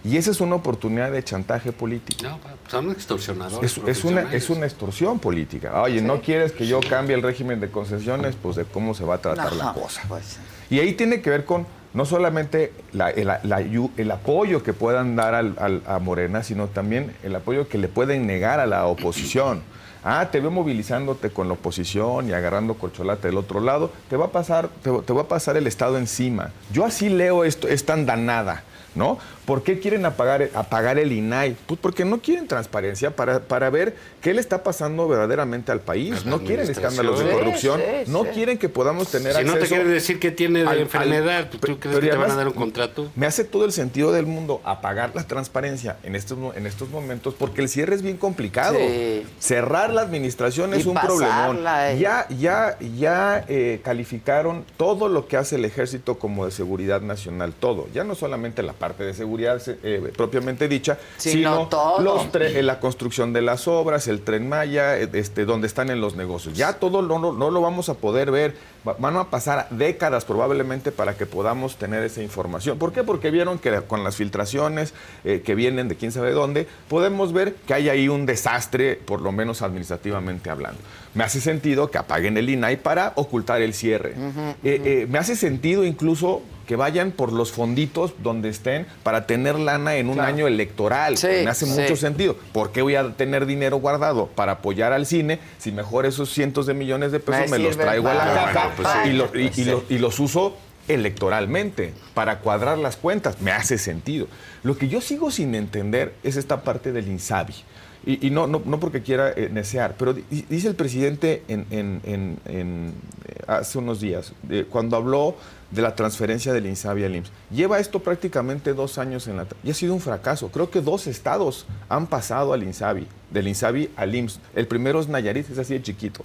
Y esa es una oportunidad de chantaje político. No, son extorsionadores. Es, es una, es una extorsión política. Oye, ¿no quieres que yo cambie el régimen de concesiones? Pues de cómo se va a tratar la cosa. pues. Y ahí tiene que ver con no solamente la- el, la- ayu- el apoyo que puedan dar al- al- a Morena, sino también el apoyo que le pueden negar a la oposición. Ah, te veo movilizándote con la oposición y agarrando corcholata del otro lado, te va a pasar, te, te va a pasar el Estado encima. Yo así leo esto, esta andanada, ¿no? ¿Por qué quieren apagar, apagar el INAI? Pues porque no quieren transparencia para, para ver qué le está pasando verdaderamente al país. la No quieren escándalos de corrupción. Sí, sí, no sí. quieren que podamos tener Si no te acceso quieren decir qué tiene de al- al- enfermedad, ¿tú crees que te van a dar un contrato? Me hace todo el sentido del mundo apagar la transparencia en estos, en estos momentos porque el cierre es bien complicado. Sí. Cerrar la administración Y es un problemón. eh. Ya, ya, ya eh, calificaron todo lo que hace el ejército como de seguridad nacional, todo. Ya no solamente la parte de seguridad eh, propiamente dicha, Sino sino todo. los eh, la construcción de las obras, el tren Maya, eh, este, donde están en los negocios. Ya todo no, no, no lo vamos a poder ver. Va- Van a pasar décadas probablemente para que podamos tener esa información. ¿Por qué? Porque vieron que con las filtraciones eh, que vienen de quién sabe dónde, podemos ver que hay ahí un desastre, por lo menos administrativamente hablando. Me hace sentido que apaguen el INAI para ocultar el cierre. Eh, eh, me hace sentido incluso que vayan por los fonditos donde estén para tener lana en un año electoral. me hace sí. mucho sentido. ¿Por qué voy a tener dinero guardado para apoyar al cine si mejor esos cientos de millones de pesos Me me, los traigo a la para- caja Bueno, pues y, lo- y- y sí. lo- y los uso electoralmente para cuadrar las cuentas? Me hace sentido. Lo que yo sigo sin entender es esta parte del INSABI. Y, y no, no, no porque quiera eh, necear, pero di- dice el presidente en, en- en- en, eh, hace unos días, eh, cuando habló de la transferencia del INSABI al IMSS, lleva esto prácticamente dos años en la... Y ha sido un fracaso. Creo que dos estados han pasado al INSABI, del INSABI al IMSS. El primero es Nayarit, es así de chiquito.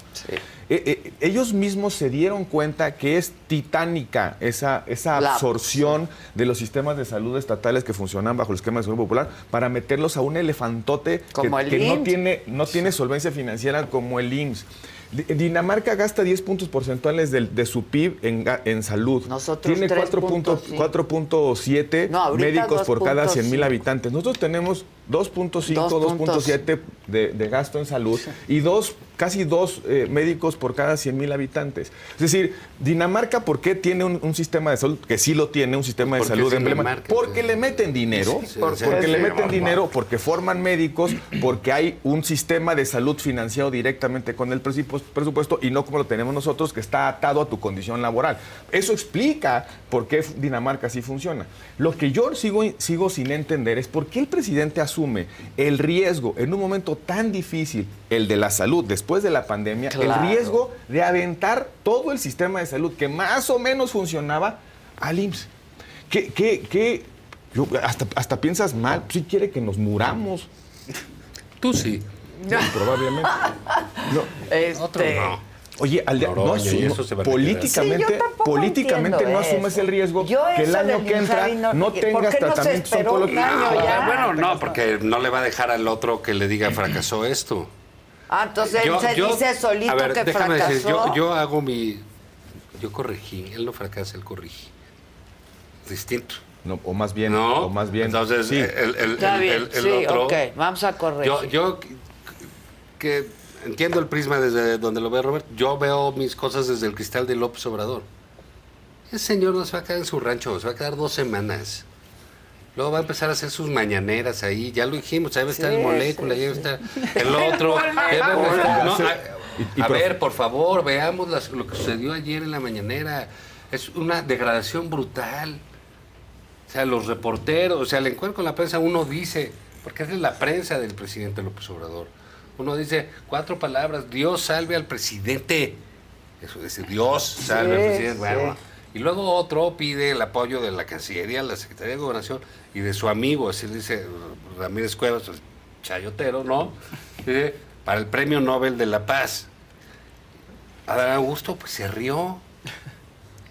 Eh, eh, ellos mismos se dieron cuenta que es titánica esa, esa absorción de los sistemas de salud estatales que funcionan bajo el esquema de salud popular para meterlos a un elefantote que, Como el que no, tiene, no tiene solvencia financiera como el IMSS. Di- Dinamarca gasta 10 puntos porcentuales del- de, su PIB en, en salud. Nosotros Tiene 3.5. 4.7 No, ahorita médicos por cada 100 mil 2.5. habitantes. Nosotros tenemos 2.5, 2.7 2.7 de, de gasto en salud y dos, casi dos eh, médicos por cada 100 mil habitantes. Es decir, Dinamarca, ¿por qué tiene un, un sistema de salud que sí lo tiene, un sistema de salud emblemático? Porque le meten dinero, Sí, sí, porque sí, le sí, meten dinero, porque forman médicos, porque hay un sistema de salud financiado directamente con el presupuesto presupuesto y no como lo tenemos nosotros, que está atado a tu condición laboral. Eso explica por qué Dinamarca sí funciona. Lo que yo sigo, sigo sin entender es por qué el presidente asume el riesgo en un momento tan difícil, el de la salud después de la pandemia, Claro. el riesgo de aventar todo el sistema de salud que más o menos funcionaba al IMSS. ¿Qué, qué, qué? Yo- hasta, hasta piensas mal, si quiere que nos muramos. Tú sí. probablemente. No. Este, Otro no. Oye, al día- no asumo- eso se va a políticamente, Sí, yo políticamente no asumes eso. el riesgo Yo que el año que entra no, no- ¿por qué tengas tratamientos oncológicos. ya? bueno, no, porque no le va a dejar al otro que le diga fracasó esto. Ah, entonces él se dice solito a ver, que déjame fracasó. decir, yo, yo hago mi. Yo corregí. Él no fracasa, él corrige. Distinto. No, o más bien, No, o más bien. entonces sí. el, el- Está el- bien, el- el sí, otro. ok, vamos a corregir. Yo, yo que- que entiendo el prisma desde donde lo ve Robert, yo veo mis cosas desde el cristal de López Obrador. Ese señor no se va a quedar en su rancho, se va a quedar dos semanas. Luego va a empezar a hacer sus mañaneras ahí, ya lo dijimos, ahí va a estar Sí, el molécula, sí, ahí va a sí. estar el otro. A no, ver, por favor, veamos las- lo que sucedió ayer en la mañanera. Es una degradación brutal. O sea, los reporteros, o sea, el encuentro con la prensa, uno dice, porque es la prensa del presidente López Obrador, uno dice cuatro palabras, Dios salve al presidente. Eso dice, Dios salve al presidente. Bueno, sí. y luego otro pide el apoyo de la Cancillería, la Secretaría de Gobernación y de su amigo, así dice Ramírez Cuevas, el chayotero, ¿no? Dice, para el Premio Nobel de la Paz. Adán Augusto, pues se rió.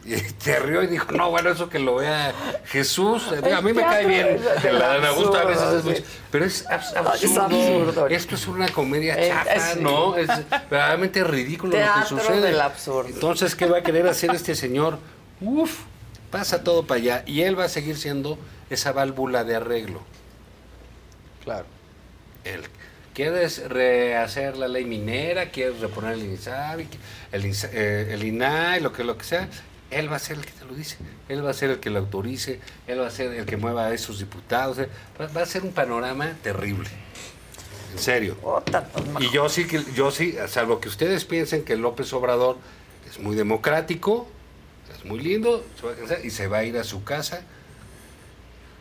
Y se rió y dijo, no, bueno, eso que lo vea Jesús. A mí me cae bien Adán Augusto, a veces es mucho- Pero es abs- absurdo. absurdo. Esto es una comedia Es- chafa, ¿no? Es verdaderamente ridículo lo que sucede. del absurdo. Entonces, ¿qué va a querer hacer este señor? Uf, pasa todo para allá. Y él va a seguir siendo esa válvula de arreglo. Claro. Él. ¿Quieres rehacer la ley minera? ¿Quieres reponer el INSABI? El, INSA- eh, el INAI? Lo que, lo que sea. Él va a ser el que te lo dice. Él va a ser el que lo autorice. Él va a ser el que mueva a esos diputados. eh. Va, a ser un panorama terrible. En serio. Y yo sí, que yo sí, salvo que ustedes piensen que López Obrador es muy democrático, es muy lindo, se va a cansar y se va a ir a su casa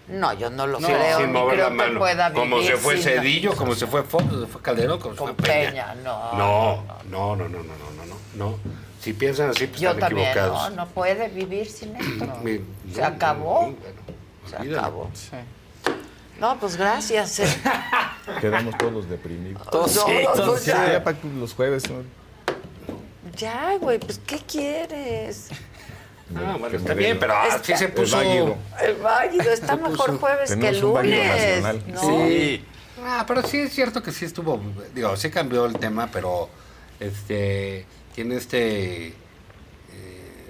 No, yo no lo No, creo, sin mover creo la que mano. pueda vivir Como se fue Cedillo, como se fue Fox, se fue Calderón, como se fue Peña. Peña, no, No, no, no, no, no, no, no, no. Si piensan así, pues Yo están también, equivocados. no, no puede vivir sin esto. Se acabó. no, Se acabó. No, pues gracias. eh. Quedamos todos deprimidos. Todos, sí, Sí, todos, ya. ya para los jueves. ¿no? Ya, güey, pues ¿qué quieres? Ah, bueno, está bien, pero ah, Está- sí se El puso... váguido. El válido está Se mejor puso- jueves que Tenemos lunes. Sí. Ah, pero sí es cierto que sí estuvo, digo, sí cambió el tema, pero este tiene este eh,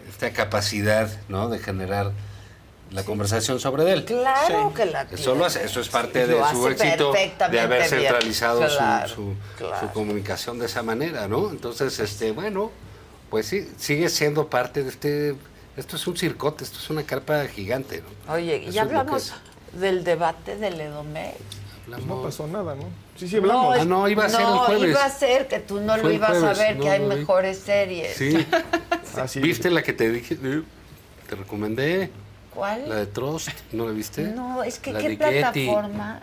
esta capacidad, ¿no? De generar la conversación sobre él. Claro que la Eso, lo hace, eso es parte de su éxito de haber centralizado su- Claro, su, claro. su comunicación de esa manera, ¿no? Entonces, este, bueno, pues sí, sigue siendo parte de este. Esto es un circote, esto es una carpa gigante, ¿no? Oye, Eso ya hablamos del debate del Edomex. No pasó nada, ¿no? Sí, sí, hablamos. Ah, no, iba a ser el no, jueves. iba a ser que tú no Fue lo ibas a ver, no que hay mejores series. Sí. Ah, sí. ¿Viste la que te dije? Te recomendé. ¿Cuál? La de Trust, ¿no la viste? No, es que La ¿qué de Getty plataforma?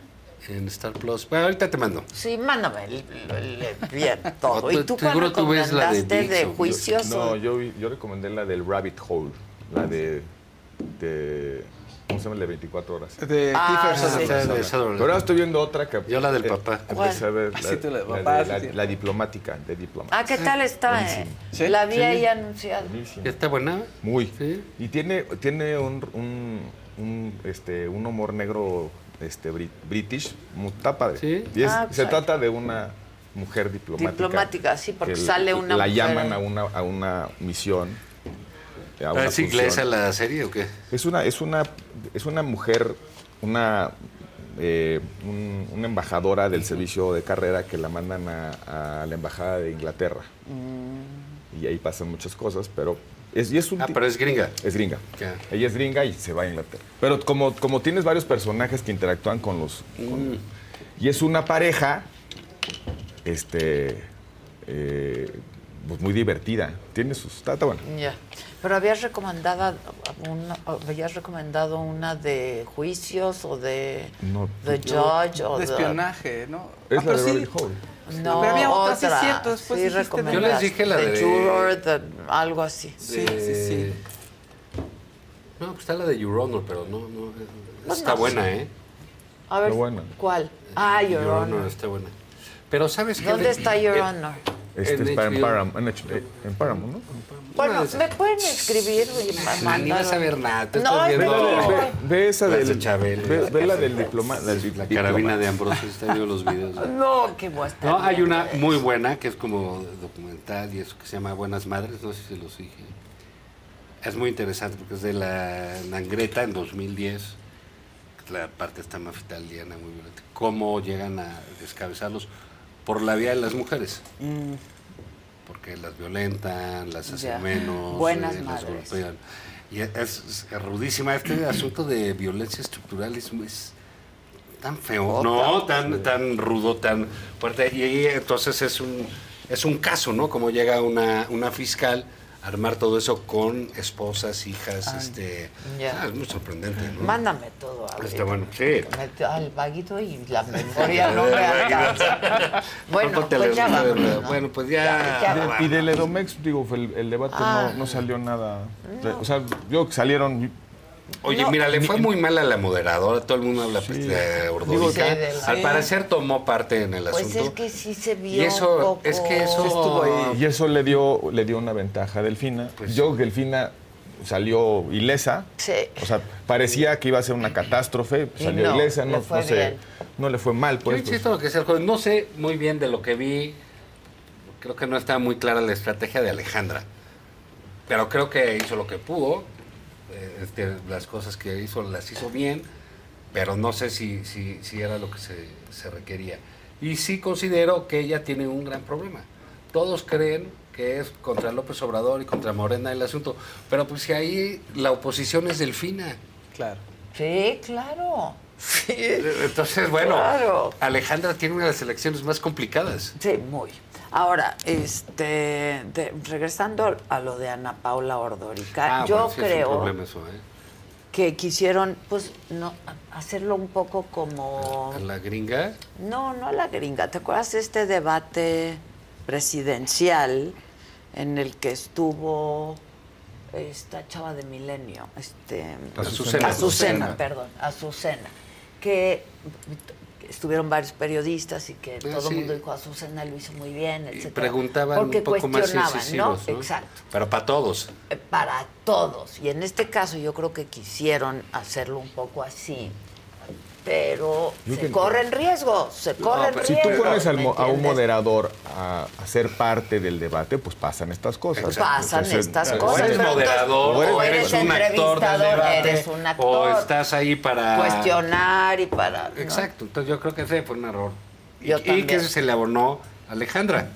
En Star Plus. Bueno, ahorita te mando. Sí, mándame el, el- el- bien todo. ¿Y tú- cuál la de recomendaste de, Dixon. juicios? No, yo, vi- yo recomendé la del Rabbit Hole, la de, de ¿cómo se llama? La de 24 horas. De Ah, sí. Pero ahora estoy viendo otra que... Yo la del eh, papá. empecé a ver la, la la la, la diplomática, de diplomática. Ah, ¿qué tal está? Eh? ¿Sí? La vi Sí. ahí anunciada. Buenísimo. ¿Ya está buena? Muy. Sí. Y tiene, tiene un, un, un, este, un humor negro este, bri- british, muy está padre. Sí. Y es- Ah, se pues, trata de una mujer diplomática. Diplomática, sí, porque que sale una La mujer llaman ahí. a una, a una misión. A Ah, una ¿Es inglesa la serie o qué? Es una, es una, es una mujer, una, eh, un- una embajadora del servicio de carrera que la mandan a, a la embajada de Inglaterra. Y ahí pasan muchas cosas, pero es, y es un Ah, pero es gringa. es gringa. Ella es gringa y se va a Inglaterra. Pero como, como tienes varios personajes que interactúan con los... con- Mm. y es una pareja, este, eh, pues muy divertida. Tiene sus... Está, está bueno. Ya. Pero habías recomendado una, habías recomendado una de juicios o de No, The Judge o De de espionaje, ¿no? Es Ah, la de sí. Rabbit Hole. No, Pero había otra, sí cierto, después sí dijiste de-. Yo les dije la The de- Juror, the- algo así. Sí, sí, sí. No, pues está la de Your Honor, pero no, no. Pues Está no buena, sé. ¿eh? A ver, Está buena. ¿cuál? Ah, Your, Honor. está buena. Pero ¿sabes qué? ¿Dónde está Your eh, Honor? Este En es para- en. Paramount, en, Paramount, ¿no? Bueno, me pueden escribir y ma- Ni mandar- vas a ver nada. Te No, estás viendo no. Ve, ve esa del. de Chabelo. Ve, ve la del diploma. La, La carabina de Ambrosio, está viendo los videos. No, qué buena. No, hay una muy buena que es como documental y eso que se llama Buenas Madres, no sé si se los dije. Es muy interesante porque es de la Nangreta en 2010. La parte está más italiana, muy violenta. Cómo llegan a descabezarlos por la vía de las mujeres. Mm. Porque las violentan, las hacen Ya. menos, Buenas eh, las golpean. Y es, es- es rudísima. Este asunto de violencia estructural es, es tan feo, no, tan- tan, rudo, tan fuerte. Y ahí entonces es un, es un caso, ¿no? Como llega una, una fiscal armar todo eso con esposas, hijas, Ay, este... ya. ah, es muy sorprendente, ¿no? Mándame todo. a. Está bueno, sí. Al vaguito y la memoria no me alcanza. Bueno, pues ya ¿no? Bueno, pues ya... Ya, De- y del Edomex, digo, fue el, el debate Ah. no, no salió nada. O sea, yo que salieron. Oye, No, mira, le fue muy mal a la moderadora, todo el mundo habla pues, de Ordóñez. Sí, de la- Al parecer tomó parte en el Pues asunto. es que sí se vio Y eso, un poco... es que eso... Y eso le dio, le dio una ventaja a Delfina. Pues yo, Delfina salió ilesa. Sí. O sea, parecía que iba a ser una catástrofe. Salió no, ilesa, le no, fue no se- bien. no le fue mal. Yo Pues, insisto lo que joven. No sé muy bien de lo que vi. Creo que no está muy clara la estrategia de Alejandra. Pero creo que hizo lo que pudo. Eh, este, las cosas que hizo las hizo bien. Pero no sé si, si, si era lo que se, se requería. Y sí considero que ella tiene un gran problema. Todos creen que es contra López Obrador y contra Morena el asunto. Pero pues si ahí la oposición es Delfina. Claro. Sí, claro. Sí. Entonces, bueno, Claro. Alejandra tiene una de las elecciones más complicadas. Sí, muy. Ahora, este, de- regresando a lo de Ana Paula Ordorica, Ah, yo bueno, sí es un creo problema eso, ¿eh? que quisieron, pues, no, hacerlo un poco como... A la gringa. No, no a la gringa. ¿Te acuerdas de este debate presidencial en el que estuvo esta chava de Milenio? Este, Azucena. Azucena, Azucena. perdón, Azucena. Que estuvieron varios periodistas y que todo el sí. mundo dijo Azucena lo hizo muy bien, Y etc. preguntaban Porque un poco más cuestionaban, incisivos, ¿no? ¿no? Exacto. Pero para todos. Eh, Para todos. Y en este caso yo creo que quisieron hacerlo un poco así. Pero Yo se corren riesgos, se corren si riesgos. tú pones al ¿me mo- a un moderador a, a ser parte del debate, pues pasan estas cosas. Pasan Entonces, estas eh, cosas. O eres moderador, o o eres eres un actor del entrevistador, debate, eres un o actor. estás ahí para... Cuestionar y para... ¿no? Exacto, entonces yo creo que ese fue un error. Y, Yo y también. que se le abonó a Alejandra.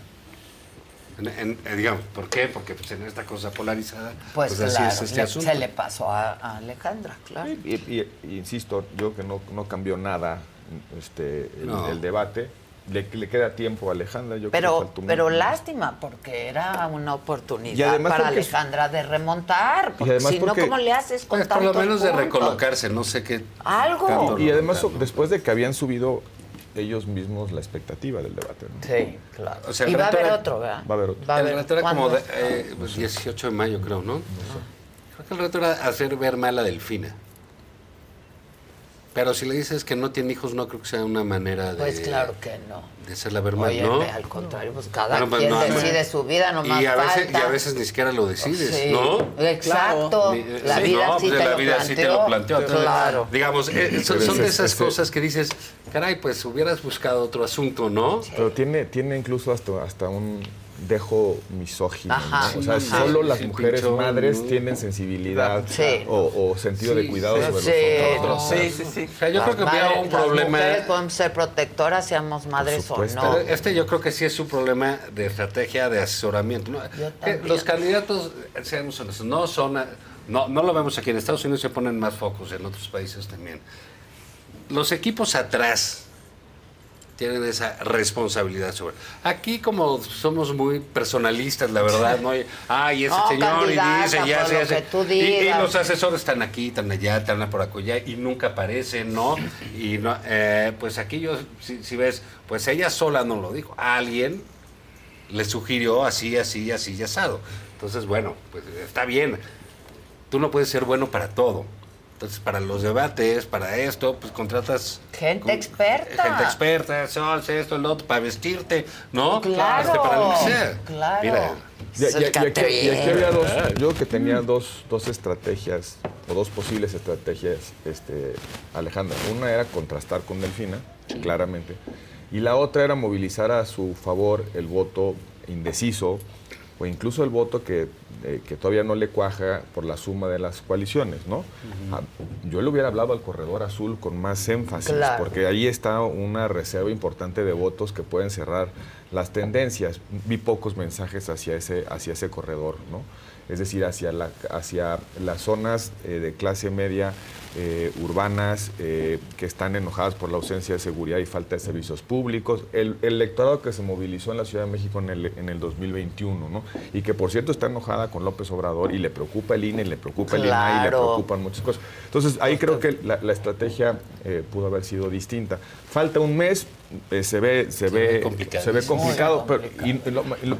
En- en- eh, digamos, ¿por qué? Porque pues, en esta cosa polarizada, Pues, pues, así claro, es este le- asunto. se le pasó a, a Alejandra, claro. Y, y- y insisto, yo que no, no cambió nada este, el, No. el debate. Le, le queda tiempo a Alejandra. Yo creo que Pero, un- pero lástima, porque era una oportunidad para Alejandra de remontar. Porque si porque- no, ¿cómo le haces con Pues, por lo menos de recolocarse, no sé qué. Algo. Y, y además, después de que habían subido ellos mismos la expectativa del debate. ¿no? Sí, claro. O sea, y va a haber era- otro, ¿verdad? Va a haber otro. Va a el reto era como ¿cuándo de, eh, pues, 18 de mayo, creo, ¿no? Creo que el reto era hacer ver mal a Delfina. Pero si le dices que no tiene hijos, no creo que sea una manera de, Pues claro que no. de hacerla ver mal, Oye, ¿no? al contrario, pues cada Bueno, pues, quien no, decide no. su vida, nomás y a veces, y a veces ni siquiera lo decides, Sí, ¿no? Exacto. Ni- La sí, vida no, sí pues, te la lo vida sí te lo planteó. Entonces, Claro. Digamos, eh, son, Pero son de esas cosas que dices, caray, pues hubieras buscado otro asunto, ¿no? Pero tiene, tiene incluso hasta, hasta un dejo misógino. Ajá. ¿no? O sea, Sí, solo sí, las sí, mujeres pinchón, madres ¿no? tienen sensibilidad Sí. o, o sentido de cuidado sí, sobre sí, los otros. Sí, sí, sí. O sea, yo creo que hubiera madres- un problema. Las mujeres podemos ser protectoras, seamos madres o no. Pero este yo creo que sí es un problema de estrategia de asesoramiento. también. los candidatos, eh, seamos honestos, no son, eh, no, no lo vemos aquí en Estados Unidos, se ponen más focos, en otros países también. Los equipos atrás tienen esa responsabilidad sobre. Aquí como somos muy personalistas, la verdad, no hay, ay, ese No, señor y dice, ya se hace. Y, y los asesores están aquí, están allá, están por acullá y nunca aparecen, ¿no? Y no, eh, pues aquí yo, si, si ves, pues ella sola no lo dijo, alguien le sugirió así, así, así y asado. Entonces, bueno, pues está bien. Tú no puedes ser bueno para todo. Entonces, para los debates, para esto, pues contratas Gente experta. gente experta, sos esto, el otro, para vestirte, ¿no? Claro, Este, para lo que sea. claro. Mira, Y, y- y aquí, y había dos, yo que tenía dos, dos estrategias o dos posibles estrategias, este, Alejandra. Una era contrastar con Delfina, claramente, y la otra era movilizar a su favor el voto indeciso o incluso el voto que, eh, que todavía no le cuaja por la suma de las coaliciones, ¿no? Ah, Yo le hubiera hablado al corredor azul con más énfasis, Claro. porque ahí está una reserva importante de votos que pueden cerrar las tendencias. Vi pocos mensajes hacia ese, hacia ese corredor, ¿no? Es decir, hacia, la, hacia las zonas eh, de clase media eh, urbanas eh, que están enojadas por la ausencia de seguridad y falta de servicios públicos. El, el electorado que se movilizó en la Ciudad de México en el, en el 2021, ¿no? Y que, por cierto, está enojada con López Obrador y le preocupa el INE, y le preocupa el INAI, y le preocupan muchas cosas. Entonces, ahí creo que la, la estrategia pudo haber sido distinta. Falta un mes, eh, se ve, se, ve, complicado. se ve complicado, pero y lo- y lo-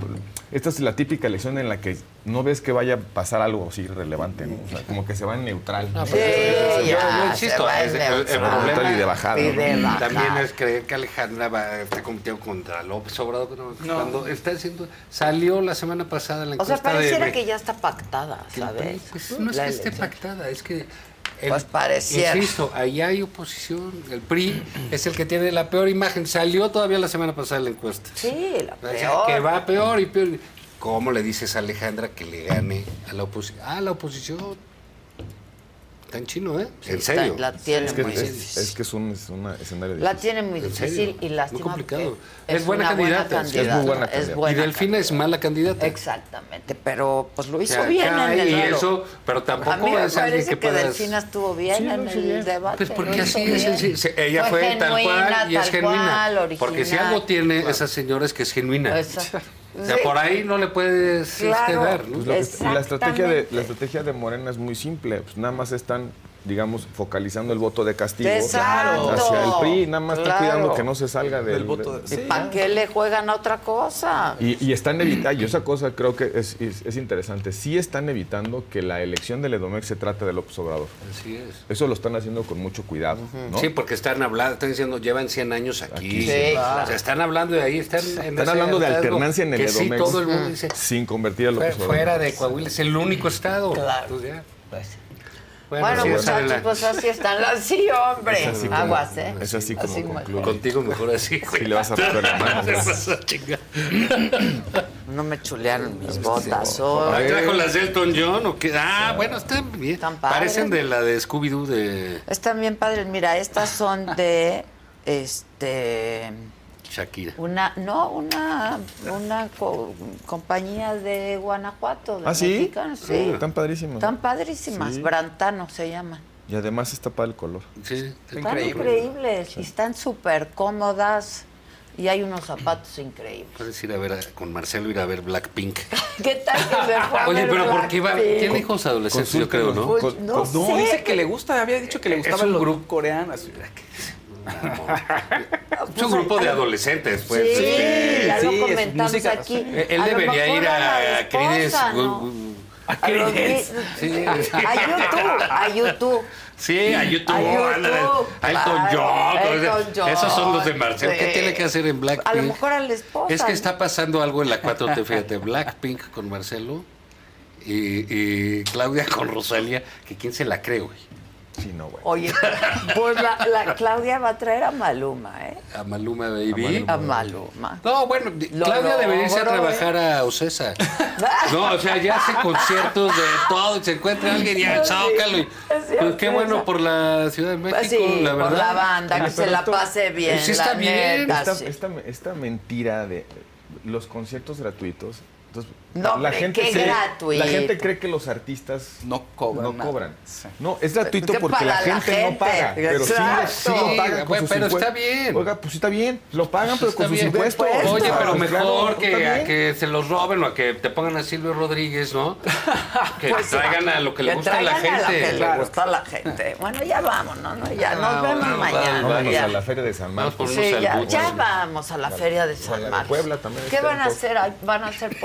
esta es la típica elección en la que no ves que vaya a pasar algo así relevante, ¿no? O sea, como que se va en neutral. Sí, Yo- yo, yo yo insisto, es- el, problema Y de bajada, de bajada. también es creer que Alejandra va, está compitiendo contra López Obrador. no, No. Cuando está haciendo, salió la semana pasada la O sea, encuesta pareciera de... que ya está pactada, ¿sabes? Pues no es La que esté elección. pactada, es que... el- Pues pareciera. Insisto, ahí hay oposición. El PRI es el que tiene la peor imagen. Salió todavía la semana pasada la encuesta. Sí, la O sea, peor. Que va peor y peor. ¿Cómo le dices a Alejandra que le gane a la oposición? Ah, la oposición. Tan chino, ¿eh? Sí, en está- serio. la tiene Es que muy es, difícil. es que es un, es una escenario La difícil. tiene muy ¿En difícil y Muy lástima complicado. porque Es buena candidata. buena Es candidata. muy buena Es candidata. buena y Delfina es mala candidata. Exactamente, pero pues lo hizo O sea, bien cae en el y duelo. eso, pero A tampoco mí me es alguien parece que que, puedas... Delfina estuvo bien Sí, en el bien. debate. Pues porque así es, es. ella fue, tal genuina, cual y es tal genuina. cual, porque si algo tiene esa señora es que es genuina. Exacto. O sea, Sí. por ahí no le puedes este, Claro. dar, ¿no? Pues lo que- y la estrategia de la estrategia de Morena es muy simple, pues nada más están digamos focalizando el voto de castigo Exacto. hacia el PRI, nada más Claro. están cuidando que no se salga del, voto de- ¿Y Sí, para qué le juegan a otra cosa? Y, y están evitando, y esa cosa creo que es, es- es interesante, sí están evitando que la elección del Edomex se trate de López Obrador. Así es. Eso lo están haciendo con mucho cuidado, ¿no? Sí, porque están hablando, están diciendo, llevan 100 años aquí. Aquí, sí, O sea, están hablando de ahí, están, en Están ese hablando de alternancia en el que sí, Edomex todo el mundo dice, sin convertir a López "Fue- Obrador. fuera de Coahuila, es el único estado. Claro. Pues ya. Bueno, sí, muchachos, pues así están las... Sí, hombre. Es así como- Aguas, ¿eh? Es así como Así concluye. Contigo mejor así. Sí, le vas a romper la mano. Te vas a chingar. No me chulearon mis botas hoy. ver. ¿Trajo las de Elton John o qué? Ah, bueno, están bien. Están padres. Parecen de la de Scooby-Doo de Están bien padres. Mira, estas son de... Este... Shakira. Una, no, una, una co- compañía de Guanajuato, de ¿Ah, sí? mexicanos, sí. Están padrísimos. Están padrísimas, Sí. Brantano se llaman. Y además está para el color. Sí, Están increíbles y están súper cómodas y hay unos zapatos increíbles. Puedes ir a ver a- con Marcelo, ir a ver Blackpink. ¿Qué tal que se fue a Oye, ver pero ¿por qué va? Blackpink? Tiene hijos adolescentes, yo creo, ¿no? Pues, no No, sé. dice que le gusta, había dicho que le Es gustaba un el grupo. grupo coreano. Así. Es un grupo de adolescentes, pues. Sí, este, ya lo sí, comentamos música- aquí. eh, Él A debería ir a a esposa, ¿no? A los Creedence. Sí. A YouTube, a YouTube. Sí, a YouTube, A YouTube, a Elton John. Elton. Esos son los de Marcelo. ¿Qué tiene que hacer en Blackpink? A lo mejor a la esposa. Es que está pasando algo en la 4T, fíjate, Blackpink con Marcelo y, y Claudia con Rosalia, que quién se la cree, güey. Sí, no, güey. Oye, pues la, la Claudia va a traer a Maluma, ¿eh? A Maluma Baby. A Maluma. No, bueno, Lo Claudia debería irse a trabajar a Ocesa. No, o sea, ya hace conciertos de todo, y se encuentra alguien y ya, Sí, zócalo. y- es Pues qué bueno por la Ciudad de México, Pues sí, la verdad. por la banda, que se la esto- pase bien. Sí está la bien. neta, Esta, sí. esta, esta mentira de los conciertos gratuitos. Entonces, No, la gente qué cree- gratuito. La gente cree que los artistas No cobran no cobran. Sí. No, es gratuito Que porque la gente, gente, no paga. Pero sí, exacto. sí lo pagan con Bueno, sus pero está bien. Oiga, pues sí está bien. Lo pagan, pero Está con sus bien. impuestos. Oye, pero Pues mejor claro, que, a que se los roben o a que te pongan a Silvio Rodríguez, ¿no? Que Pues sí, traigan a lo que le gusta a la gente. que le gusta a la gente. Bueno, ya vámonos, ¿no? Ya nos Ah, vemos bueno, mañana. Vámonos ya. a la feria de San Vamos Marcos. Sí, ya, vamos a la feria de San Marcos. Puebla también ¿Qué van a hacer? ¿Van a hacer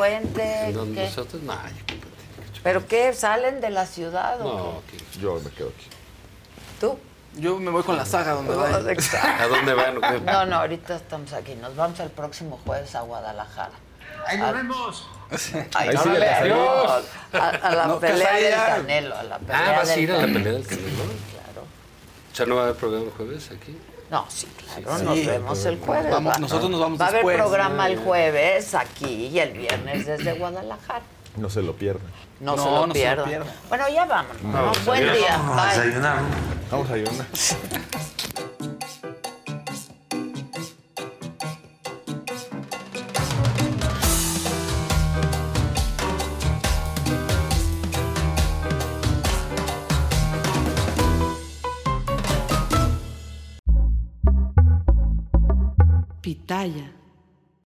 puente? No, ¿Qué? Nosotros, no, ¿Pero qué? ¿Salen de la ciudad o no, qué? que- Yo me quedo aquí. ¿Tú? Yo me voy con la saga donde va. Exacto. ¿A dónde van? No, no, ahorita estamos aquí. Nos vamos el próximo jueves a Guadalajara. ¡Ahí nos vemos! Ahí la vemos. serie. A, a la No, pelea del. Canelo. A la pelea Ah, ¿vas a ir a la pelea del Canelo? Claro. O sea, ¿no va a haber programa el jueves aquí? No, sí, claro, Sí, nos sí. vemos el jueves. Vamos, nosotros nos vamos Va a haber después. programa el jueves aquí y el viernes desde Guadalajara. No se lo pierdan. No, No, se lo no pierdan. Bueno, ya vámonos. ¿no? Vamos, Buen día. Vamos a Bye. desayunar. Vamos a ayunar. Pitaya.